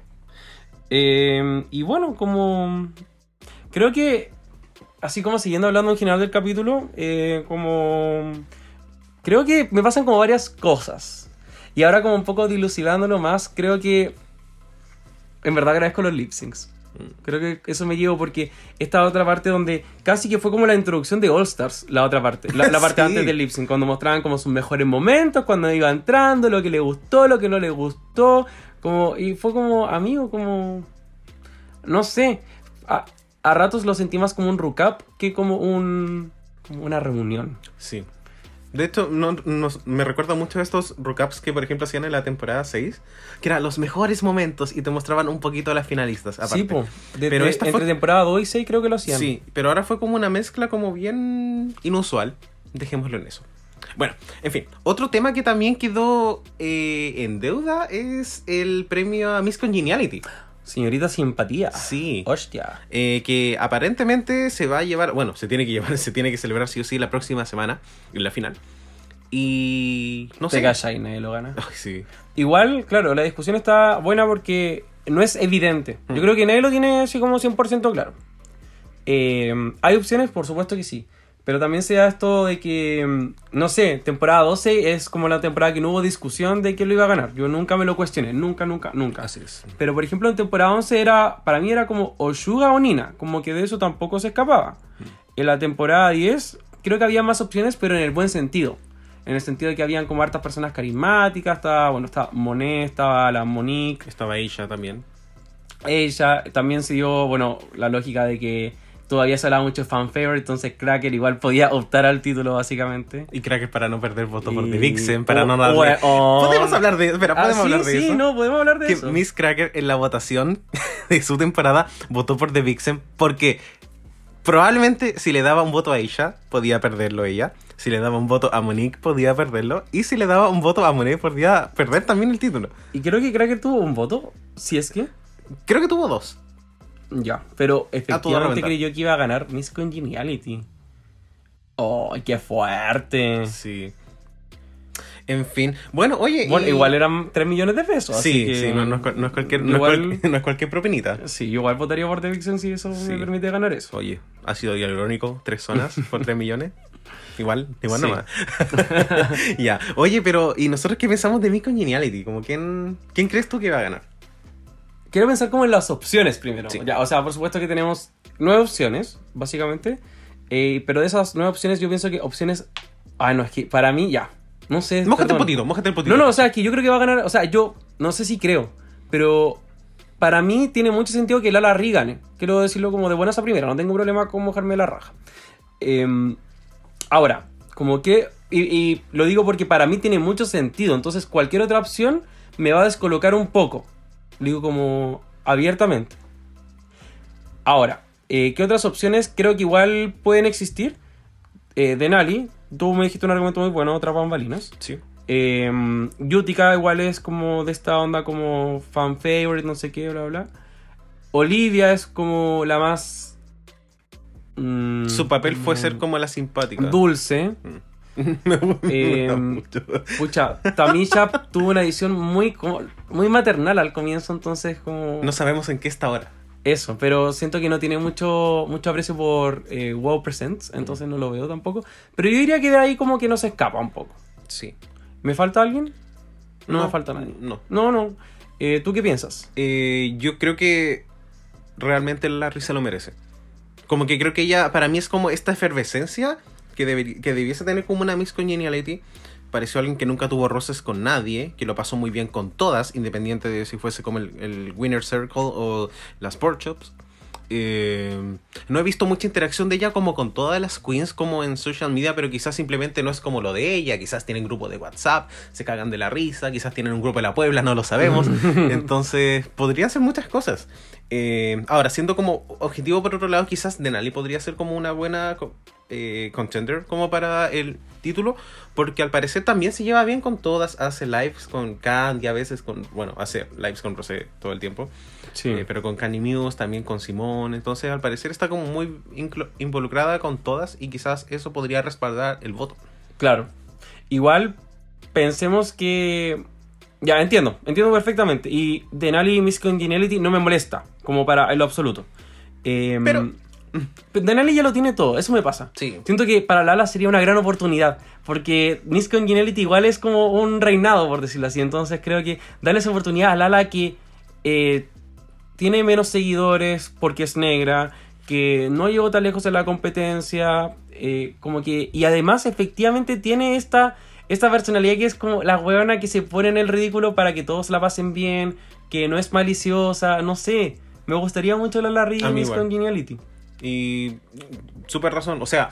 Eh, y bueno, como. Creo que. Así como siguiendo hablando en general del capítulo, eh, como. Creo que me pasan como varias cosas. Y ahora, como un poco dilucidándolo más, creo que. En verdad agradezco los lip syncs. Creo que eso me llevo porque esta otra parte donde casi que fue como la introducción de All Stars, la otra parte, la, la parte Sí. antes del lip sync, cuando mostraban como sus mejores momentos, cuando iba entrando, lo que le gustó, lo que no le gustó, como y fue como amigo, como no sé, a, a ratos lo sentí más como un recap que como un como una reunión. Sí. De hecho, no, no- me recuerda mucho a estos recaps que, por ejemplo, hacían en la temporada 6, que eran los mejores momentos y te mostraban un poquito a las finalistas. Aparte. Sí, po. De- pero de- esta entre fue... temporada 2 y 6 creo que lo hacían. Sí, pero ahora fue como una mezcla como bien inusual. Dejémoslo en eso. Bueno, en fin, otro tema que también quedó eh, en deuda es el premio a Miss Congeniality. Señorita Simpatía. Sí. Hostia. Eh, que aparentemente se va a llevar, bueno, se tiene que llevar, se tiene que celebrar sí o sí la próxima semana, en la final. Y no sé. Te calla y nadie lo gana. Ay, sí. Igual, claro, la discusión está buena porque no es evidente. Yo Mm. creo que nadie lo tiene así como 100% claro. Eh, ¿Hay opciones? Por supuesto que sí. Pero también se da esto de que, mm, no sé, temporada 12 es como la temporada que no hubo discusión de quién lo iba a ganar. Yo nunca me lo cuestioné, nunca, nunca, nunca. Así es. Pero por ejemplo en temporada 11 era, para mí era como o Suga o Nina, como que de eso tampoco se escapaba. En la temporada 10 creo que había más opciones, pero en el buen sentido. En el sentido de que habían como hartas personas carismáticas, estaba, bueno, estaba Monet, estaba la Monique. Estaba ella también. Ella también se dio, bueno, la lógica de que todavía se hablaba mucho de fan favorite, entonces Cracker igual podía optar al título básicamente. Y Cracker para no perder voto por Y- The Vixen, para Oh, no weón. Podemos hablar de espera, Ah, podemos sí, hablar de sí, eso. no, podemos hablar de que eso. Miss Cracker en la votación de su temporada votó por The Vixen porque probablemente si le daba un voto a ella, podía perderlo ella. Si le daba un voto a Monique, podía perderlo. Y si le daba un voto a Monet, podía perder también el título. Y creo que Cracker tuvo un voto, si es que. Creo que tuvo dos. Ya, pero efectivamente creyó que iba a ganar Miss Congeniality. ¡Oh, qué fuerte! Sí. En fin. Bueno, oye. Bueno, y- igual eran 3 millones de pesos. así Sí, que sí, no, no es, no es cualquier, no es igual- cual- no es cualquier propinita. Sí, igual votaría por The Vixen si eso Sí. me permite ganar eso. Oye, ha sido irónico, tres zonas por tres millones. Igual, igual Sí. nomás. ya. Oye, pero, ¿y nosotros qué pensamos de Miss Congeniality? Como quién, ¿Quién crees tú que va a ganar? Quiero pensar como en las opciones primero. Sí. Ya, o sea, por supuesto que tenemos nueve opciones, básicamente. Eh, pero de esas nueve opciones, yo pienso que opciones. Ah, no, es que para mí ya. No sé. Mójate un perdón. potito, mójate un potito. No, no, o sea, que yo creo que va a ganar. O sea, yo no sé si creo, pero para mí tiene mucho sentido que Lala Ri gane. Quiero decirlo como de buenas a primera, no tengo problema con mojarme la raja. Em, ahora, como que. Y, y lo digo porque para mí tiene mucho sentido. Entonces, cualquier otra opción me va a descolocar un poco. Digo como abiertamente. Ahora, eh, ¿qué otras opciones creo que igual pueden existir? Eh, Denali, tú me dijiste un argumento muy bueno, otras bambalinas. Sí. Eh, Yutica igual es como de esta onda como fan favorite, no sé qué, bla, bla. Olivia es como la más... mm, Su papel fue mm, ser como la simpática. Dulce. Me gusta Eh, mucho. pucha, Tamisha tuvo una edición muy, como- muy maternal al comienzo, entonces como... No sabemos en qué está ahora. Eso, pero siento que no tiene mucho, mucho aprecio por eh, WoW Presents, entonces no lo veo tampoco. Pero yo diría que de ahí como que no se escapa un poco. Sí. ¿Me falta alguien? No, No, me falta nadie. no. No, no. Eh, ¿Tú qué piensas? Eh, yo creo que realmente Larry se lo merece. Como que creo que ella, para mí es como esta efervescencia que, debiese tener como una Miss Congeniality. Pareció alguien que nunca tuvo roces con nadie, que lo pasó muy bien con todas, independiente de si fuese como el, el Winner Circle o las Pork Chops. Eh, no he visto mucha interacción de ella como con todas las queens como en social media, pero quizás simplemente no es como lo de ella, quizás tienen grupo de WhatsApp, se cagan de la risa, quizás tienen un grupo de la Puebla, no lo sabemos. Entonces, podrían ser muchas cosas. Eh, ahora, siendo como objetivo por otro lado, quizás Denali podría ser como una buena eh, contender como para el título, porque al parecer también se lleva bien con todas, hace lives con Candy a veces, con, bueno, hace lives con Rosé todo el tiempo. Sí. Eh, pero con Candy Muse, también con Simón. Entonces, al parecer está como muy involucrada con todas y quizás eso podría respaldar el voto. Claro. Igual, pensemos que. Ya, entiendo, entiendo perfectamente. Y Denali Miss Congeniality no me molesta, como para en lo absoluto. Eh, Pero- Denali ya lo tiene todo, eso me pasa. Sí. Siento que para Lala sería una gran oportunidad, porque Congeniality igual es como un reinado, por decirlo así. Entonces creo que darle esa oportunidad a Lala que eh, tiene menos seguidores porque es negra, que no llegó tan lejos en la competencia, eh, como que... Y además efectivamente tiene esta, esta personalidad que es como la huevona que se pone en el ridículo para que todos la pasen bien, que no es maliciosa, no sé. Me gustaría mucho la Larry mí Miss igual. Congeniality. Y súper razón. O sea,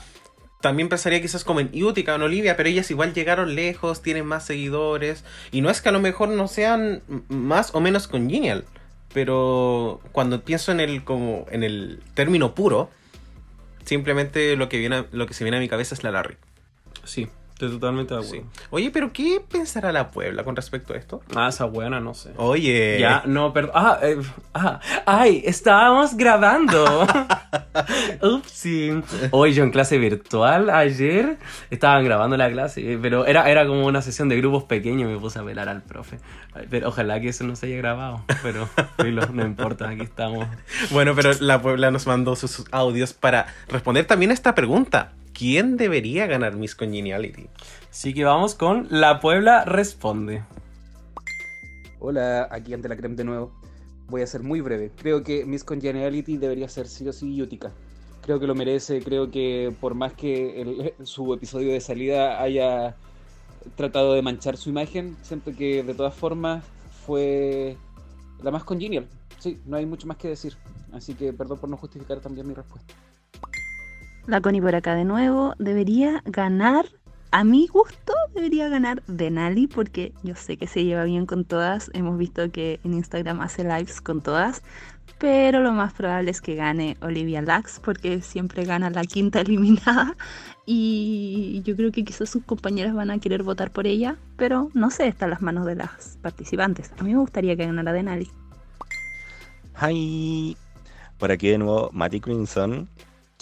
también pensaría quizás como en Utica o en Olivia, pero ellas igual llegaron lejos, tienen más seguidores. Y no es que a lo mejor no sean más o menos congenial. Pero cuando pienso en el como en el término puro, simplemente lo que viene lo que se viene a mi cabeza es la Larry. Sí, estoy totalmente de acuerdo. Sí. Oye, pero ¿qué pensará la Puebla con respecto a esto? Ah, esa buena, no sé. Oye. Ya, no, perdón. Ah, eh, ah, ay, estábamos grabando. Upsi. Hoy yo en clase virtual ayer estaban grabando la clase, eh, pero era, era como una sesión de grupos pequeños y me puse a velar al profe. Pero ojalá que eso no se haya grabado, pero no importa, aquí estamos. Bueno, pero la Puebla nos mandó sus audios para responder también a esta pregunta. ¿Quién debería ganar Miss Congeniality? Así que vamos con La Puebla Responde. Hola, aquí ante la creme de nuevo. Voy a ser muy breve. Creo que Miss Congeniality debería ser sí o sí Utica. Creo que lo merece. Creo que por más que el- su episodio de salida haya tratado de manchar su imagen, siento que de todas formas fue la más congenial. Sí, no hay mucho más que decir. Así que perdón por no justificar también mi respuesta. La Connie por acá de nuevo. Debería ganar, a mi gusto, debería ganar Denali porque yo sé que se lleva bien con todas. Hemos visto que en Instagram hace lives con todas. Pero lo más probable es que gane Olivia Lax porque siempre gana la quinta eliminada. Y yo creo que quizás sus compañeras van a querer votar por ella. Pero no sé, está en las manos de las participantes. A mí me gustaría que ganara Denali. Hi. Por aquí de nuevo, Matty Crimson.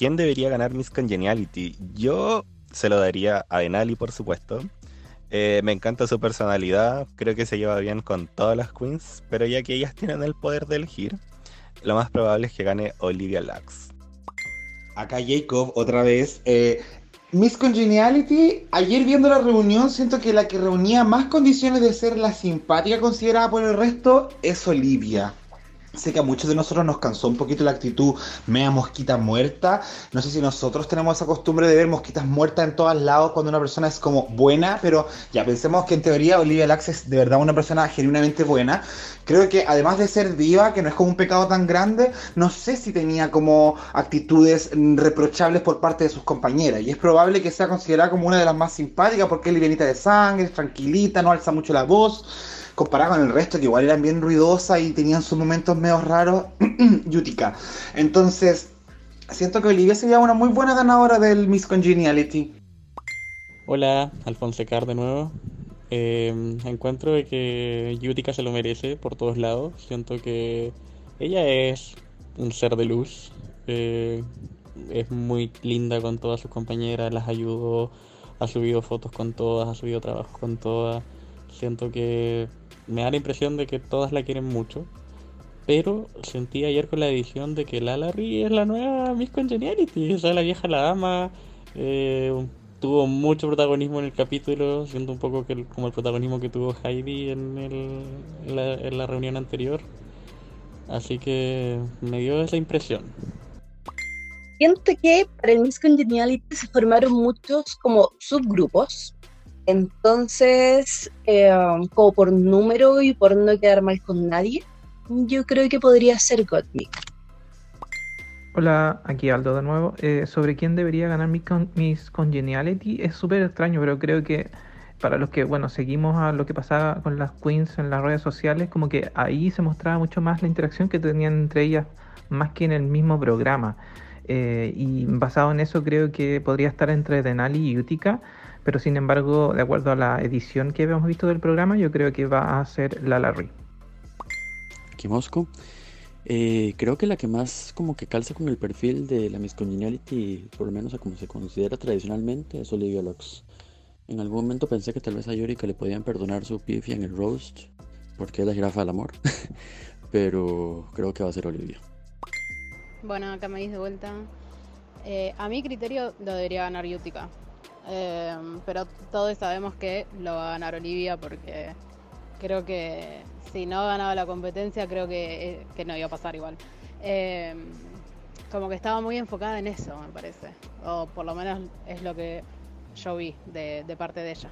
¿Quién debería ganar Miss Congeniality? Yo se lo daría a Denali, por supuesto. Eh, me encanta su personalidad, creo que se lleva bien con todas las queens, pero ya que ellas tienen el poder de elegir, lo más probable es que gane Olivia Lux. Acá Jacob, otra vez. Eh, Miss Congeniality, ayer viendo la reunión, siento que la que reunía más condiciones de ser la simpática considerada por el resto es Olivia. Sé que a muchos de nosotros nos cansó un poquito la actitud mea mosquita muerta. No sé si nosotros tenemos esa costumbre de ver mosquitas muertas en todos lados cuando una persona es como buena, pero ya pensemos que en teoría Olivia Lax es de verdad una persona genuinamente buena. Creo que además de ser diva, que no es como un pecado tan grande, no sé si tenía como actitudes reprochables por parte de sus compañeras. Y es probable que sea considerada como una de las más simpáticas porque es livianita de sangre, tranquilita, no alza mucho la voz comparada con el resto, que igual eran bien ruidosas y tenían sus momentos medio raros, Yutica. Entonces, siento que Olivia sería una muy buena ganadora del Miss Congeniality. Hola, Alfonso Car de nuevo. Eh, encuentro que Yutica se lo merece por todos lados. Siento que ella es un ser de luz. eh, es muy linda con todas sus compañeras, las ayudó, ha subido fotos con todas, ha subido trabajos con todas. Siento que me da la impresión de que todas la quieren mucho. Pero sentí ayer con la edición de que la Larry es la nueva Miss Congeniality. O sea, la vieja la ama. eh, tuvo mucho protagonismo en el capítulo, siento un poco que como el protagonismo que tuvo Heidi en, el- en la, en la reunión anterior. Así que me dio esa impresión. Siento que para el Miss Congeniality se formaron muchos como subgrupos. Entonces, eh, como por número y por no quedar mal con nadie, yo creo que podría ser Gottmik. Hola, aquí Aldo de nuevo. Eh, sobre quién debería ganar Miss, Con- Congeniality es súper extraño, pero creo que para los que, bueno, seguimos a lo que pasaba con las queens en las redes sociales, como que ahí se mostraba mucho más la interacción que tenían entre ellas, más que en el mismo programa. Eh, y basado en eso creo que podría estar entre Denali y Utica, pero sin embargo, de acuerdo a la edición que habíamos visto del programa, yo creo que va a ser la Larry. Aquí Mosco. Eh, creo que la que más como que calza con el perfil de la Miss Congeniality, por lo menos a como se considera tradicionalmente, es Olivia Lux. En algún momento pensé que tal vez a Yurika le podían perdonar su pifia en el roast, porque es la jirafa del amor, pero creo que va a ser Olivia. Bueno, acá me dis de vuelta. Eh, a mi criterio lo debería ganar Utica. Eh, pero todos sabemos que lo va a ganar Olivia porque creo que si no ganaba la competencia, creo que, eh, que no iba a pasar igual. Eh, como que estaba muy enfocada en eso, me parece. O por lo menos es lo que yo vi de, de parte de ella.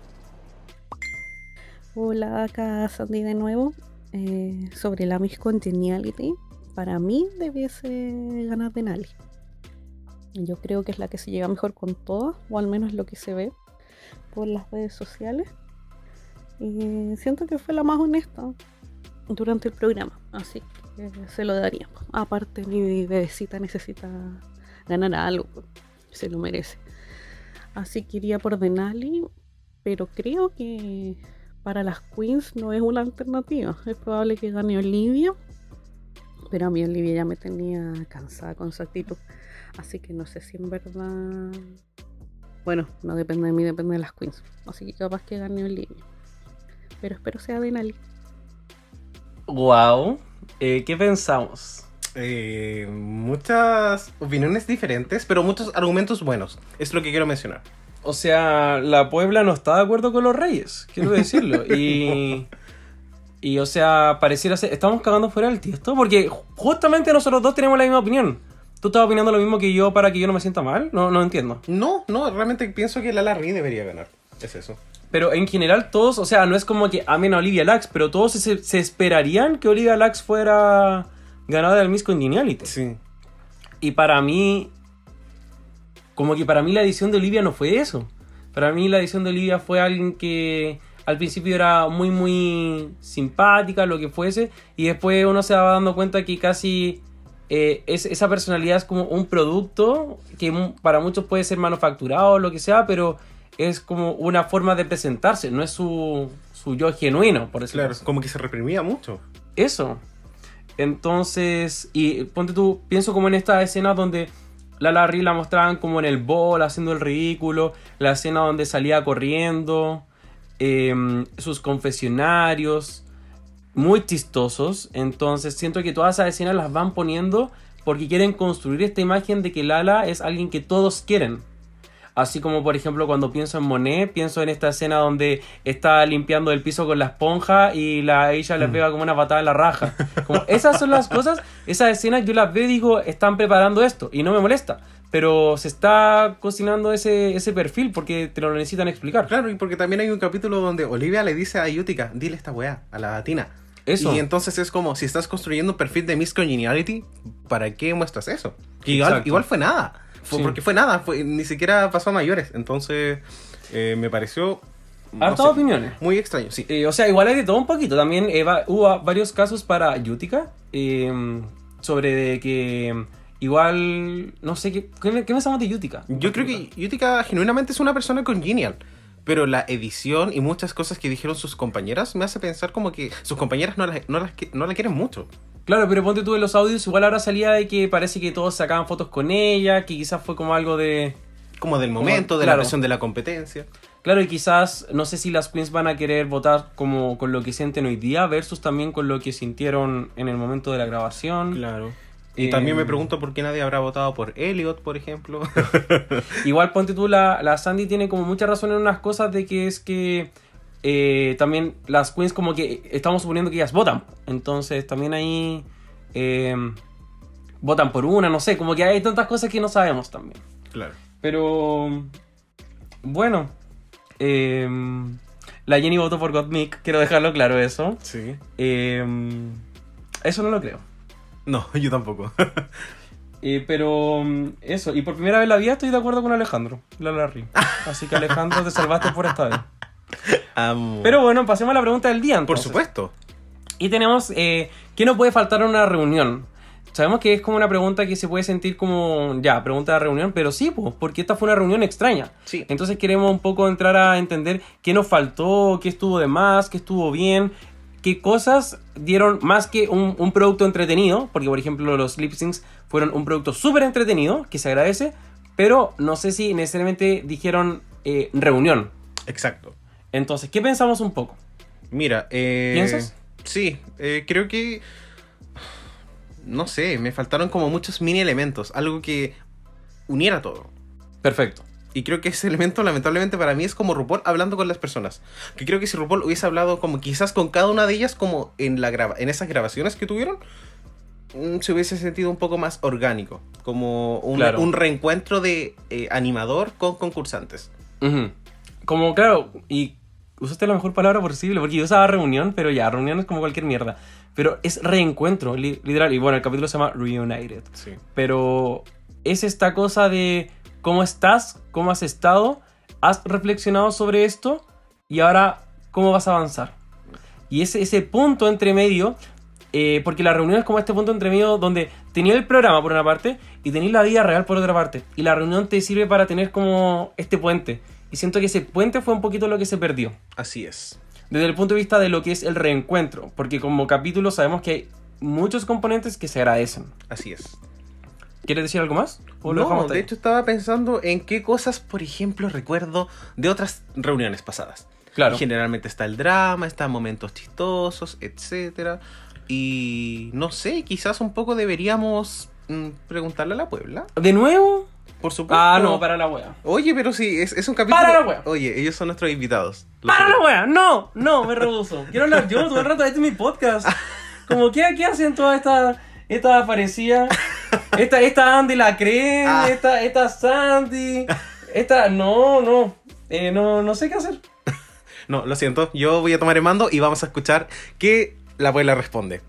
Hola, acá Sandy de nuevo. Eh, sobre la Miss Congeniality, para mí debiese ganar Denali. Yo creo que es la que se lleva mejor con todas, o al menos lo que se ve por las redes sociales. Y siento que fue la más honesta durante el programa, así que se lo daría. Aparte, mi bebecita necesita ganar algo, se lo merece. Así que iría por Denali, pero creo que para las queens no es una alternativa. Es probable que gane Olivia, pero a mí Olivia ya me tenía cansada con su actitud. Así que no sé si en verdad. Bueno, no depende de mí, depende de las queens. Así que capaz que gane Olivia. Pero espero sea Denali. Wow. Eh, ¿Qué pensamos? Eh, muchas opiniones diferentes, pero muchos argumentos buenos. Es lo que quiero mencionar. O sea, la Puebla no está de acuerdo con los reyes, quiero decirlo. Y. Y, o sea, pareciera ser. Estamos cagando fuera del tiesto. Porque ju- justamente nosotros dos tenemos la misma opinión. ¿Tú estás opinando lo mismo que yo para que yo no me sienta mal? No, no entiendo. No, no, realmente pienso que la Larry debería ganar. Es eso. Pero en general todos, o sea, no es como que amen a Olivia Lax, pero todos se, se esperarían que Olivia Lax fuera ganadora del Miss Congeniality. Sí. Y para mí, como que para mí la edición de Olivia no fue eso. Para mí la edición de Olivia fue alguien que al principio era muy, muy simpática, lo que fuese, y después uno se va dando cuenta que casi eh, es, esa personalidad es como un producto que para muchos puede ser manufacturado o lo que sea, pero es como una forma de presentarse, no es su, su yo genuino, por decirlo Claro, así. como que se reprimía mucho. Eso. Entonces, y ponte tú, pienso como en esta escena donde la Larry la mostraban como en el bol, haciendo el ridículo, la escena donde salía corriendo, em, sus confesionarios, muy chistosos. Entonces, siento que todas esas escenas las van poniendo porque quieren construir esta imagen de que Lala es alguien que todos quieren. Así como por ejemplo cuando pienso en Monet, pienso en esta escena donde está limpiando el piso con la esponja y la ella le pega como una patada en la raja. Como esas son las cosas, esas escenas yo las veo y digo, están preparando esto y no me molesta. Pero se está cocinando ese, ese perfil porque te lo necesitan explicar. Claro, y porque también hay un capítulo donde Olivia le dice a Yutica, dile esta weá, a la Tina. Eso. Y entonces es como, si estás construyendo un perfil de Miss Congeniality, ¿para qué muestras eso? Que igual, igual fue nada. Fue Sí. Porque fue nada, fue, ni siquiera pasó a mayores. Entonces, eh, me pareció... no Hartas sé, opiniones. Muy extraño, sí. Eh, o sea, igual hay de todo un poquito. También eh, va- hubo varios casos para Yutica. eh, sobre de que igual. No sé, ¿qué, qué, me- qué pensamos de Yutica? Yo creo que Yutica genuinamente es una persona congenial. Pero la edición y muchas cosas que dijeron sus compañeras me hace pensar como que sus compañeras no la, no las no la quieren mucho. Claro, pero ponte tú en los audios, igual ahora salía de que parece que todos sacaban fotos con ella, que quizás fue como algo de... Como del Como- momento, de claro. la presión de la competencia. Claro, y quizás, no sé si las queens van a querer votar como con lo que sienten hoy día versus también con lo que sintieron en el momento de la grabación. Claro. Y también me Eh, pregunto por qué nadie habrá votado por Elliot, por ejemplo. Igual ponte tú, la, la Sandy tiene como mucha razón en unas cosas de que es que eh, también las queens como que estamos suponiendo que ellas votan. Entonces también ahí eh, votan por una, no sé, como que hay tantas cosas que no sabemos también. Claro. Pero bueno, eh, la Jenny votó por Gottmik, quiero dejarlo claro eso. Sí. Eso no lo creo. No, yo tampoco. Eh, pero mm, eso, y por primera vez en la vida estoy de acuerdo con Alejandro, la Larry. Así que Alejandro, te salvaste por esta vez. Amo. Pero bueno, pasemos a la pregunta del día. Por entonces. supuesto. Y tenemos, eh, ¿qué no puede faltar en una reunión? Sabemos que es como una pregunta que se puede sentir como, ya, pregunta de reunión, pero sí, pues, porque esta fue una reunión extraña. Sí. Entonces queremos un poco entrar a entender qué nos faltó, qué estuvo de más, qué estuvo bien, qué cosas dieron más que un, un producto entretenido, porque por ejemplo los lip syncs fueron un producto súper entretenido, que se agradece, pero no sé si necesariamente dijeron eh, reunión. Exacto. Entonces, ¿qué pensamos un poco? Mira, eh, ¿Piensas? Sí, eh, creo que. No sé, me faltaron como muchos mini elementos, algo que uniera todo. Perfecto. Y creo que ese elemento, lamentablemente, para mí es como RuPaul hablando con las personas. Que creo que si RuPaul hubiese hablado como quizás con cada una de ellas, como en, la grava en esas grabaciones que tuvieron, mm, se hubiese sentido un poco más orgánico. Como un, Claro. un reencuentro de eh, animador con concursantes. Ujú. Como, claro, y usaste la mejor palabra posible, porque yo usaba reunión, pero ya, reunión es como cualquier mierda. Pero es reencuentro, li- literal. Y bueno, el capítulo se llama Reunited. Sí. Pero es esta cosa de cómo estás, cómo has estado, has reflexionado sobre esto y ahora cómo vas a avanzar. Y ese, ese punto entre medio, eh, porque la reunión es como este punto entre medio donde tenía el programa por una parte y tenías la vida real por otra parte. Y la reunión te sirve para tener como este puente. Y siento que ese puente fue un poquito lo que se perdió. Así es. Desde el punto de vista de lo que es el reencuentro. Porque como capítulo sabemos que hay muchos componentes que se agradecen. Así es. ¿Quieres decir algo más? ¿O No, de ahí? hecho estaba pensando en qué cosas, por ejemplo, recuerdo de otras reuniones pasadas. Claro. Y generalmente está el drama, están momentos chistosos, etcétera. Y no sé, quizás un poco deberíamos mm, preguntarle a la Puebla. ¿De nuevo? Por supuesto. Ah, no, para la wea. Oye, pero sí, es, es un capítulo. Para la wea. Oye, ellos son nuestros invitados. ¡Para sé. la wea! ¡No! No, me rehuso. Quiero hablar yo todo el rato. Este es mi podcast. Como, ¿qué, qué hacen todas estas estas aparecidas? Esta, esta Andy la creen, Ah. esta, esta Sandy, esta... No, no. Eh, no, no sé qué hacer. No, lo siento. Yo voy a tomar el mando y vamos a escuchar que la abuela responde.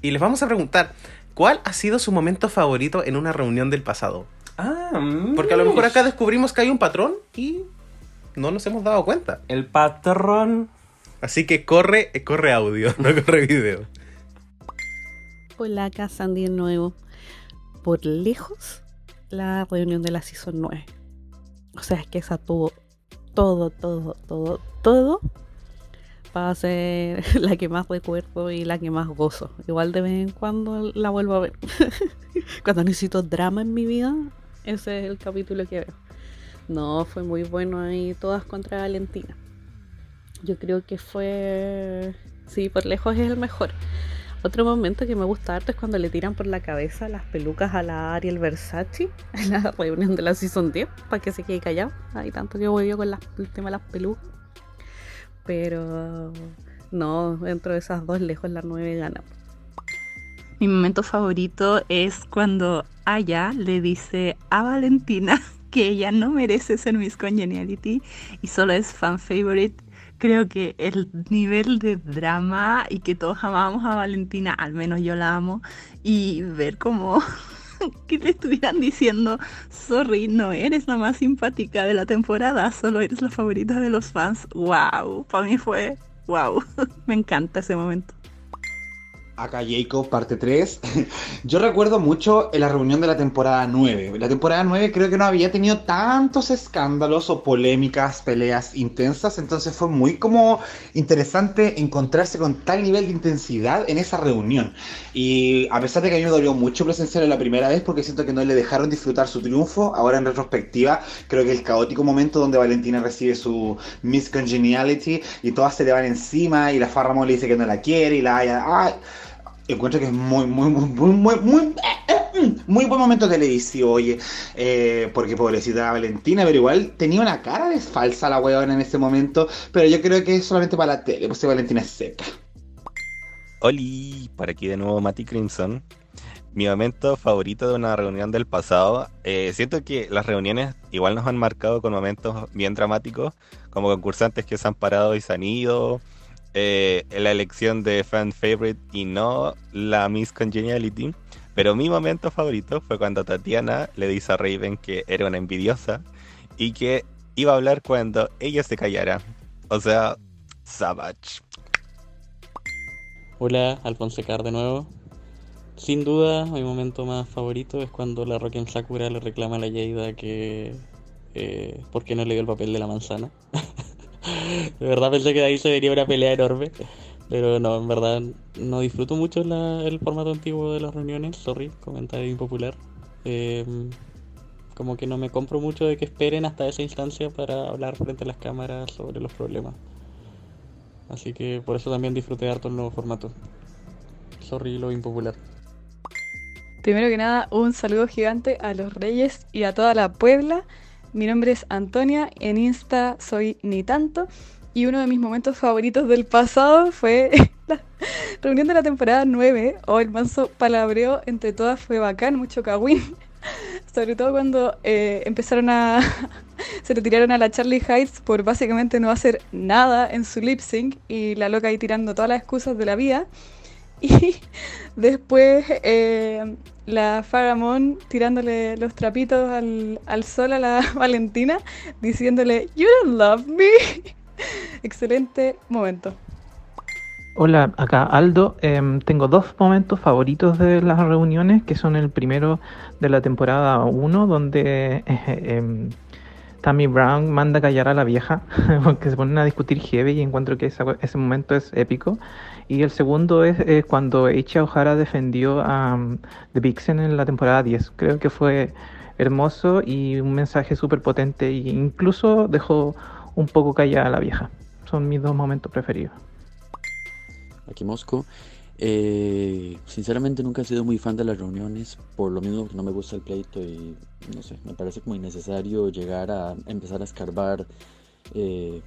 Y les vamos a preguntar, ¿cuál ha sido su momento favorito en una reunión del pasado? Ah, Porque a lo mejor acá descubrimos que hay un patrón y no nos hemos dado cuenta. El patrón. Así que corre, corre audio, no corre video. Hola, acá Sandy de nuevo. Por lejos, la reunión de la Season 9. O sea, es que esa tuvo todo, todo, todo, todo para ser la que más recuerdo y la que más gozo. Igual de vez en cuando la vuelvo a ver. cuando necesito drama en mi vida, ese es el capítulo que veo. No, fue muy bueno ahí, todas contra Valentina. Yo creo que fue. Sí, por lejos es el mejor. Otro momento que me gusta harto es cuando le tiran por la cabeza las pelucas a la Ariel Versace en la reunión de la Season 10 para que se quede callado. Hay tanto que voy yo con las- el tema de las pelucas. Pero no, dentro de esas dos lejos la 9 gana. Mi momento favorito es cuando Aya le dice a Valentina que ella no merece ser Miss Congeniality y solo es fan favorite. Creo que el nivel de drama y que todos amábamos a Valentina, al menos yo la amo, y ver como que le estuvieran diciendo, sorry, no eres la más simpática de la temporada, solo eres la favorita de los fans. Wow, para mí fue wow, me encanta ese momento. Acá Jacob, parte 3. Yo recuerdo mucho en la reunión de la temporada 9. La temporada 9 creo que no había tenido tantos escándalos o polémicas, peleas intensas, entonces fue muy como interesante encontrarse con tal nivel de intensidad en esa reunión. Y a pesar de que a mí me dolió mucho presenciarlo la primera vez porque siento que no le dejaron disfrutar su triunfo, ahora en retrospectiva creo que el caótico momento donde Valentina recibe su Miss Congeniality y todas se le van encima y la Farramo le dice que no la quiere y la. ¡ay! Encuentro que es muy, muy, muy, muy, muy, muy, muy buen momento de televisión, oye, eh, porque pobrecita Valentina, pero igual tenía una cara de falsa la weona en ese momento, pero yo creo que es solamente para la tele, pues si Valentina es seca. Oli, por aquí de nuevo Mati Crimson. Mi momento favorito de una reunión del pasado. eh, siento que las reuniones igual nos han marcado con momentos bien dramáticos, como concursantes que se han parado y se han ido, eh, la elección de fan favorite y no la Miss Congeniality. Pero mi momento favorito fue cuando Tatiana le dice a Raven que era una envidiosa y que iba a hablar cuando ella se callara. O sea, Savage. Hola, Alfonso Car de nuevo. Sin duda, mi momento más favorito es cuando la Roken Sakura le reclama a la Yeida que. Eh, ¿Por qué no le dio el papel de la manzana? de verdad pensé que de ahí se vería una pelea enorme. Pero no, en verdad no disfruto mucho la- el formato antiguo de las reuniones. Sorry, comentario impopular. Eh, como que no me compro mucho de que esperen hasta esa instancia para hablar frente a las cámaras sobre los problemas. Así que por eso también disfruté harto el nuevo formato. Sorry lo impopular. Primero que nada, un saludo gigante a los Reyes y a toda la Puebla. Mi nombre es Antonia, en Insta soy ni tanto. Y uno de mis momentos favoritos del pasado fue la reunión de la temporada 9. O el manso palabreo entre todas fue bacán, mucho cagüín. Sobre todo cuando eh, empezaron a. se le tiraron a la Charlie Heights por básicamente no hacer nada en su lip sync. Y la loca ahí tirando todas las excusas de la vida. Y después eh, la Faramon tirándole los trapitos al, al sol a la Valentina, diciéndole, You don't love me. Excelente momento. Hola, acá Aldo. Em, tengo dos momentos favoritos de las reuniones, que son el primero de la temporada 1, donde eh, Tammy Brown manda callar a la vieja, porque se ponen a discutir heavy y encuentro que ese momento es épico. Y el segundo es cuando Eicha O'Hara defendió a um, The Vixen en la temporada 10. Creo que fue hermoso y un mensaje súper potente e incluso dejó un poco callada a la vieja. Son mis dos momentos preferidos. Aquí Mosco. Eh, sinceramente nunca he sido muy fan de las reuniones, por lo mismo que no me gusta el pleito y no sé, me parece como innecesario llegar a empezar a escarbar eh,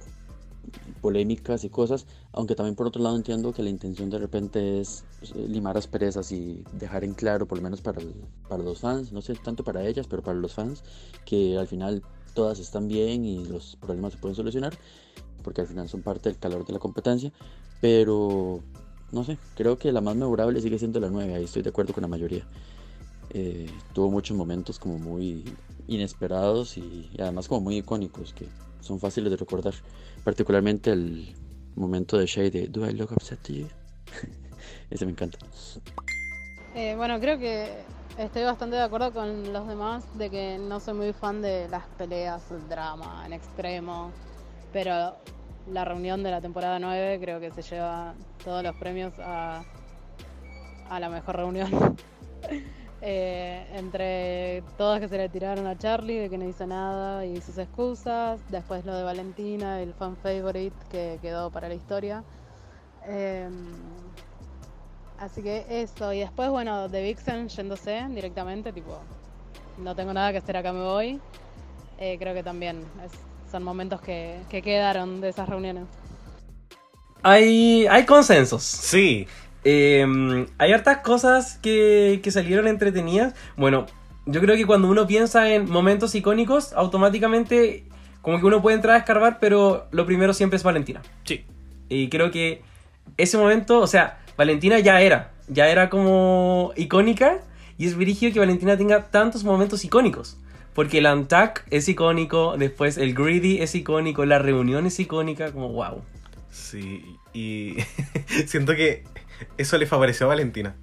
polémicas y cosas, aunque también por otro lado entiendo que la intención de repente es pues, eh, limar asperezas y dejar en claro, por lo menos para, para los fans, no sé tanto para ellas, pero para los fans, que al final todas están bien y los problemas se pueden solucionar, porque al final son parte del calor de la competencia, pero no sé, creo que la más memorable sigue siendo la 9, ahí estoy de acuerdo con la mayoría. Eh, tuvo muchos momentos como muy inesperados y, y además como muy icónicos que son fáciles de recordar, particularmente el momento de Shay de Do I look upset to you? Ese me encanta. Eh, bueno, creo que estoy bastante de acuerdo con los demás de que no soy muy fan de las peleas, el drama en extremo, pero la reunión de la temporada 9 creo que se lleva todos los premios a, a la mejor reunión. Eh, entre todas que se le tiraron a Charlie de que no hizo nada y sus excusas, después lo de Valentina, el fan favorite que quedó para la historia. Em, Así que eso, y después, bueno, de Vixen yéndose directamente, tipo, no tengo nada que hacer acá, me voy. Eh, creo que también es- son momentos que, que quedaron de esas reuniones. Hay, hay consensos. Sí. Hay hartas cosas que, que salieron entretenidas. Bueno, yo creo que cuando uno piensa en momentos icónicos, automáticamente como que uno puede entrar a escarbar, pero lo primero siempre es Valentina. Sí. Y creo que ese momento, o sea, Valentina ya era, ya era como icónica. Y es virigio que Valentina tenga tantos momentos icónicos. Porque el Antac es icónico, después el Greedy es icónico, la reunión es icónica, como wow. Sí, y siento que eso le favoreció a Valentina.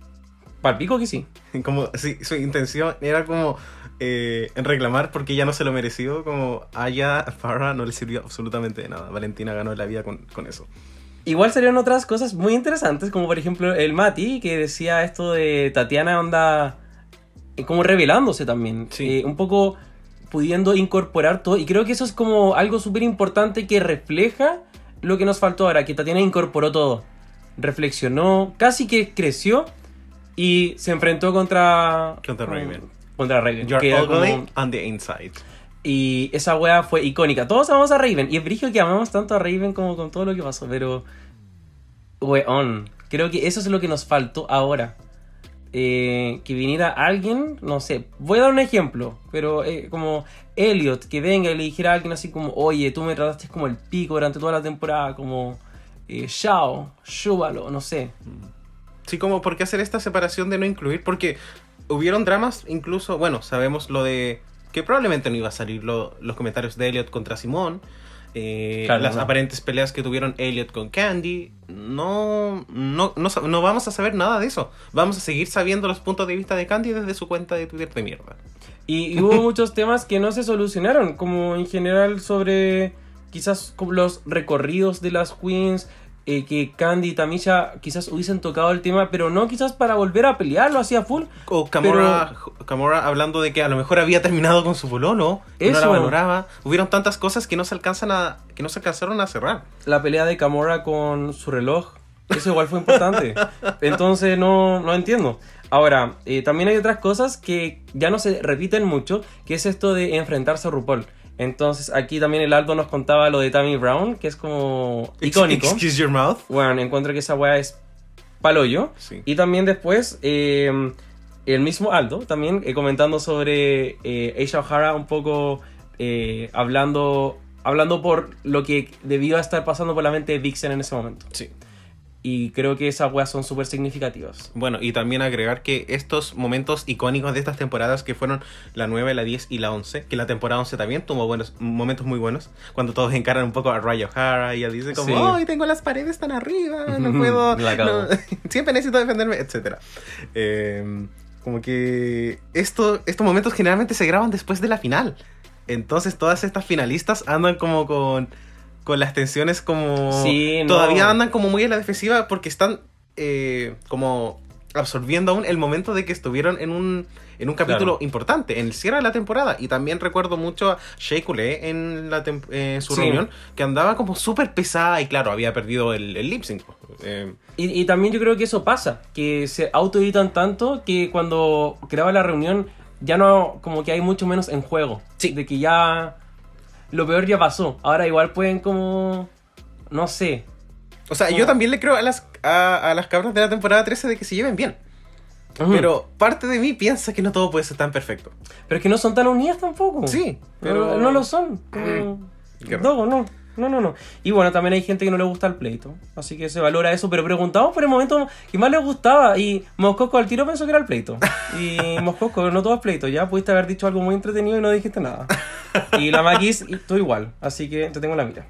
Palpico que sí. Como, sí, su intención era como eh, reclamar porque ella no se lo mereció, como a ella, a Farrah, no le sirvió absolutamente de nada. Valentina ganó la vida con, con eso. Igual salieron otras cosas muy interesantes, como por ejemplo el Mati, que decía esto de Tatiana onda eh, como revelándose también. Eh, un poco pudiendo incorporar todo. Y creo que eso es como algo súper importante que refleja lo que nos faltó ahora, que Tatiana incorporó todo. Reflexionó, casi que creció Y se enfrentó contra. Contra Raven. Contra Raven. You're ugly como- on the inside. Y esa wea fue icónica. Todos amamos a Raven. Y es brillo que amamos tanto a Raven como con todo lo que pasó. Pero. Weón. Creo que eso es lo que nos faltó ahora. Eh, que viniera alguien, no sé, voy a dar un ejemplo, pero eh, como Elliot, que venga y le dijera a alguien así como, oye, tú me trataste como el pico durante toda la temporada, como eh, Shao, Shúbalo, no sé. Sí, como por qué hacer esta separación de no incluir, porque hubieron dramas, incluso, bueno, sabemos lo de que probablemente no iba a salir lo- los comentarios de Elliot contra Simón, eh, Claro, las no. aparentes peleas que tuvieron Elliot con Candy, no, no, no, no vamos a saber nada de eso. Vamos a seguir sabiendo los puntos de vista de Candy desde su cuenta de Twitter de mierda. Y, y hubo muchos temas que no se solucionaron, como en general sobre quizás los recorridos de las queens, eh, que Candy y Tamisha quizás hubiesen tocado el tema, pero no quizás para volver a pelearlo así a full. O Gamora, Gamora hablando de que a lo mejor había terminado con su pololo, que no la valoraba. Hubieron tantas cosas que no se alcanzan a, que no se alcanzaron a cerrar. la pelea de Gamora con su reloj. Eso igual fue importante. Entonces no, no entiendo. Ahora, eh, también hay otras cosas que ya no se repiten mucho, que es esto de enfrentarse a RuPaul. Entonces aquí también el Aldo nos contaba lo de Tammy Brown, que es como icónico. Excuse your mouth. Bueno, encuentro que esa weá es paloyo. Y también después, eh, el mismo Aldo, también eh, comentando sobre eh, Aisha O'Hara, un poco eh, hablando, hablando por lo que debió estar pasando por la mente de Vixen en ese momento. Sí. Y creo que esas weas son súper significativas. Bueno, y también agregar que estos momentos icónicos de estas temporadas que fueron la 9, la 10 y la 11, que la temporada 11 también tuvo buenos momentos muy buenos, cuando todos encaran un poco a O'Hara y ella dice como, Sí. ¡ay, tengo las paredes tan arriba! No puedo, no, siempre necesito defenderme, etc. como que esto, estos momentos generalmente se graban después de la final. Entonces todas estas finalistas andan como con, con las tensiones como... Sí, no. Todavía andan como muy a la defensiva porque están eh, como absorbiendo aún el momento de que estuvieron en un, en un capítulo Claro. importante, en el cierre de la temporada. Y también recuerdo mucho a Shea Coulee en la eh, su Sí. reunión, que andaba como súper pesada y claro, había perdido el, el lip sync. Eh, Y, y también yo creo que eso pasa, que se autoeditan tanto que cuando graba la reunión ya no, como que hay mucho menos en juego. De que ya lo peor ya pasó. Ahora igual pueden como, no sé. o sea, yo también le creo a las, a, a las cabras de la temporada 13 de que se lleven bien. Pero parte de mí piensa que no todo puede ser tan perfecto. Pero es que no son tan unidas tampoco. Sí, pero no lo son. Como- Qué No, no, no, no, no. Y bueno, también hay gente que no le gusta el pleito. Así que se valora eso. Pero preguntamos por el momento que más le gustaba. Y Moscoco al tiro pensó que era el pleito. Y Moscoco, no todo es pleito. Ya pudiste haber dicho algo muy entretenido y no dijiste nada. Y la Maquis, tú igual. Así que te tengo la mira.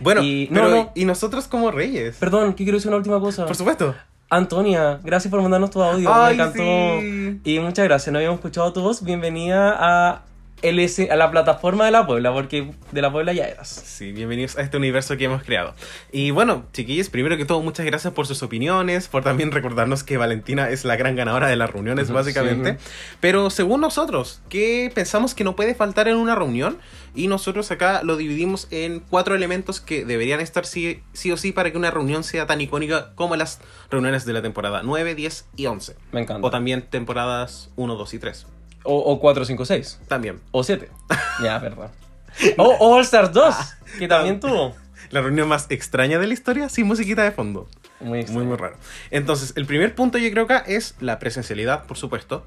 Bueno, y, pero no, no. y nosotros como reyes. Perdón, que quiero decir una última cosa. Por supuesto. Antonia, gracias por mandarnos tu audio. Ay, me encantó. sí. Y muchas gracias. No habíamos escuchado voz. Bienvenida a, LS, a la plataforma de la Puebla, porque de la Puebla ya eras. Sí, bienvenidos a este universo que hemos creado. Y bueno, chiquillos, primero que todo, muchas gracias por sus opiniones, por también recordarnos que Valentina es la gran ganadora de las reuniones, básicamente. sí. Pero según nosotros, ¿qué pensamos que no puede faltar en una reunión? Y nosotros acá lo dividimos en cuatro elementos que deberían estar sí, sí o sí para que una reunión sea tan icónica como las reuniones de la temporada 9, 10 y 11. Me encanta. O también temporadas 1, 2 y 3. O, o 4, 5, 6. También. O 7. ya, verdad. O All Stars 2, que también tuvo. La reunión más extraña de la historia sin musiquita de fondo. Muy, muy, muy raro. Entonces, el primer punto yo creo acá es la presencialidad, por supuesto.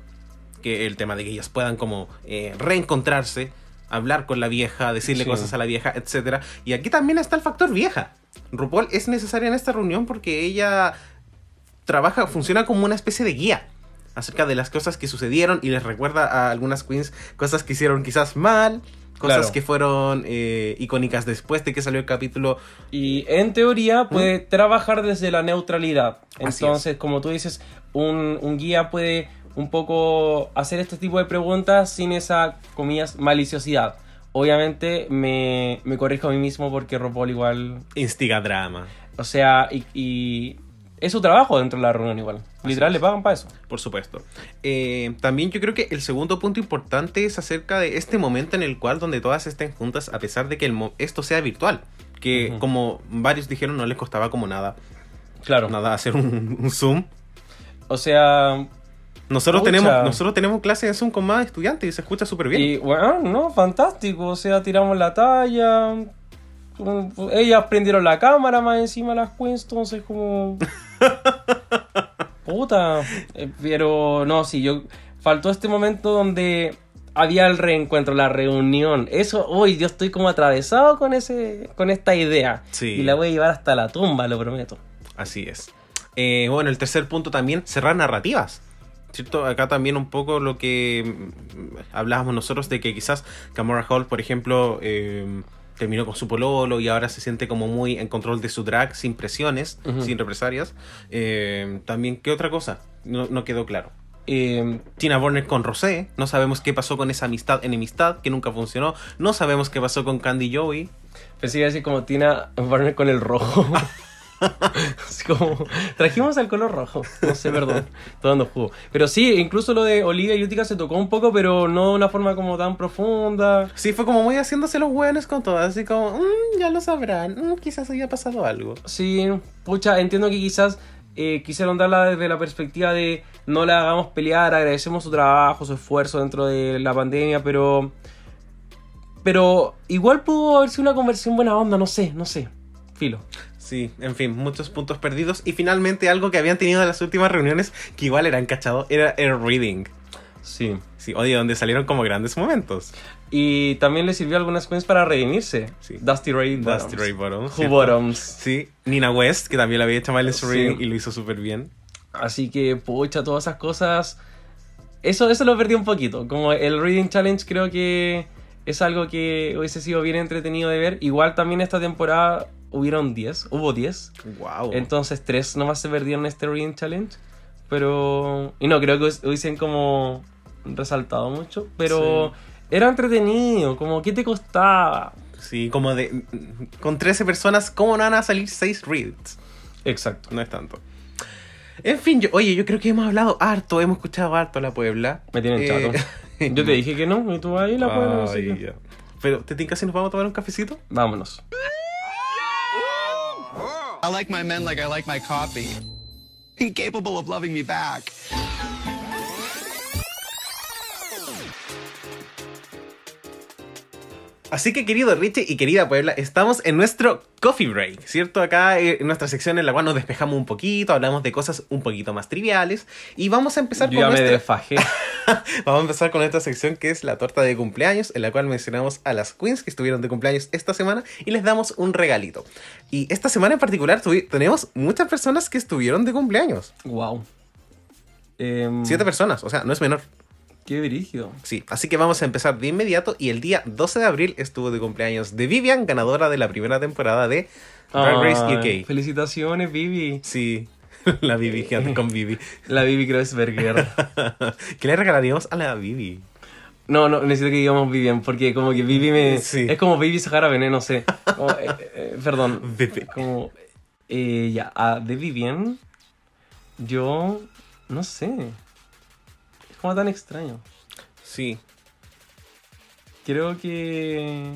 Que el tema de que ellas puedan como eh, reencontrarse, hablar con la vieja, decirle Sí. cosas a la vieja, etc. Y aquí también está el factor vieja. RuPaul es necesaria en esta reunión porque ella trabaja, funciona como una especie de guía acerca de las cosas que sucedieron y les recuerda a algunas queens cosas que hicieron quizás mal, cosas Claro. que fueron eh, icónicas después de que salió el capítulo. Y en teoría puede trabajar desde la neutralidad. Así Entonces, como tú dices, un, un guía puede un poco hacer este tipo de preguntas sin esa, comillas, maliciosidad. Obviamente me, me corrijo a mí mismo porque RuPaul igual... Instiga drama. O sea, y, y es su trabajo dentro de la reunión igual. Literal, le pagan para eso. Por supuesto. Eh, también yo creo que el segundo punto importante es acerca de este momento en el cual donde todas estén juntas a pesar de que el esto sea virtual. Que como varios dijeron no les costaba como nada. Claro. Nada hacer un, un Zoom. O sea. Nosotros tenemos, nosotros tenemos clases de Zoom con más estudiantes y se escucha súper bien. Y bueno, no, fantástico. O sea, tiramos la talla. Ellas prendieron la cámara más encima las queens, entonces como. Puta. Eh, Pero no, sí, yo. Faltó este momento donde había el reencuentro, la reunión. Eso, hoy yo estoy como atravesado con ese, con esta idea. Sí. Y la voy a llevar hasta la tumba, lo prometo. Así es. Eh, bueno, el tercer punto también, cerrar narrativas. ¿Cierto? Acá también un poco lo que mm, hablábamos nosotros de que quizás Camora Hall, por ejemplo, eh, terminó con su pololo y ahora se siente como muy en control de su drag, sin presiones, sin represalias. Eh, también, ¿qué otra cosa? No, no quedó claro. Eh, Tina Burner con Rosé, no sabemos qué pasó con esa amistad, enemistad, que nunca funcionó. No sabemos qué pasó con Candy Joey. Pensé que iba a decir como Tina Burner con el rojo. Así como, trajimos el color rojo. No sé, perdón. Todo dando jugo. Pero sí, incluso lo de Olivia y Utica se tocó un poco, pero no de una forma como tan profunda. Sí, fue como muy haciéndose los hueones con todas, así como, "Mm, ya lo sabrán, mm, quizás haya pasado algo. Sí, pucha, entiendo que quizás eh, quisieron darla desde la perspectiva de no la hagamos pelear, agradecemos su trabajo, su esfuerzo dentro de la pandemia, pero. Pero igual pudo haber sido una conversión buena onda, no sé, no sé. Filo. Sí, en fin, muchos puntos perdidos. Y finalmente algo que habían tenido en las últimas reuniones, que igual eran cachado, era el reading. Sí. Sí, oye, donde salieron como grandes momentos. Y también le sirvió algunas queens para redimirse. Dusty Ray Bottoms. Dusty Ray Bottoms. Who. Bottoms. Sí, Nina West, que también la había hecho mal en su Sí. reading y lo hizo súper bien. Así que, pucha, todas esas cosas. Eso, eso lo perdí un poquito. Como el Reading Challenge creo que es algo que hubiese sido bien entretenido de ver. Igual también esta temporada hubieron 10, hubo 10. Wow. Entonces 3 nomás se perdieron este Reading Challenge. Pero... Y no, creo que hubies- hubiesen como resaltado mucho. Pero era entretenido, como ¿qué te costaba? Sí, como de. Con 13 personas, ¿cómo no van a salir 6 reads? Exacto. No es tanto. En fin, yo, oye, yo creo que hemos hablado harto, hemos escuchado harto a la Puebla. Me tienen Eh, chato. Yo te dije que no, y tú ahí la así Ay, ya. Pero, ¿te tinca si nos vamos a tomar un cafecito? Vámonos. I like my men like I like my coffee. Incapable of loving me back. Así que querido Richie y querida Puebla, estamos en nuestro coffee break, ¿cierto? Acá eh, en nuestra sección en la cual nos despejamos un poquito, hablamos de cosas un poquito más triviales y vamos a empezar Yo con ya me desfajé. Vamos a empezar con esta sección que es la torta de cumpleaños, en la cual mencionamos a las queens que estuvieron de cumpleaños esta semana y les damos un regalito. Y esta semana en particular tenemos muchas personas que estuvieron de cumpleaños. Wow. Siete personas, o sea, no es menor. Qué brígido. Sí, así que vamos a empezar de inmediato. Y el día 12 de abril estuvo de cumpleaños de Vivian, ganadora de la primera temporada de Drag Race Ay, UK. Felicitaciones, Vivi. Sí, la Vivi, con Vivi. La Vivi Kreuzberger. ¿Qué le regalaríamos a la Vivi? No, no, necesito que digamos Vivian, porque como que Vivi me... Sí. Es como Vivi Sahara Bené, no sé. Como, eh, eh, perdón. Como... eh, ya, a de Vivian, yo... No sé. Como tan extraño. Sí. Creo que...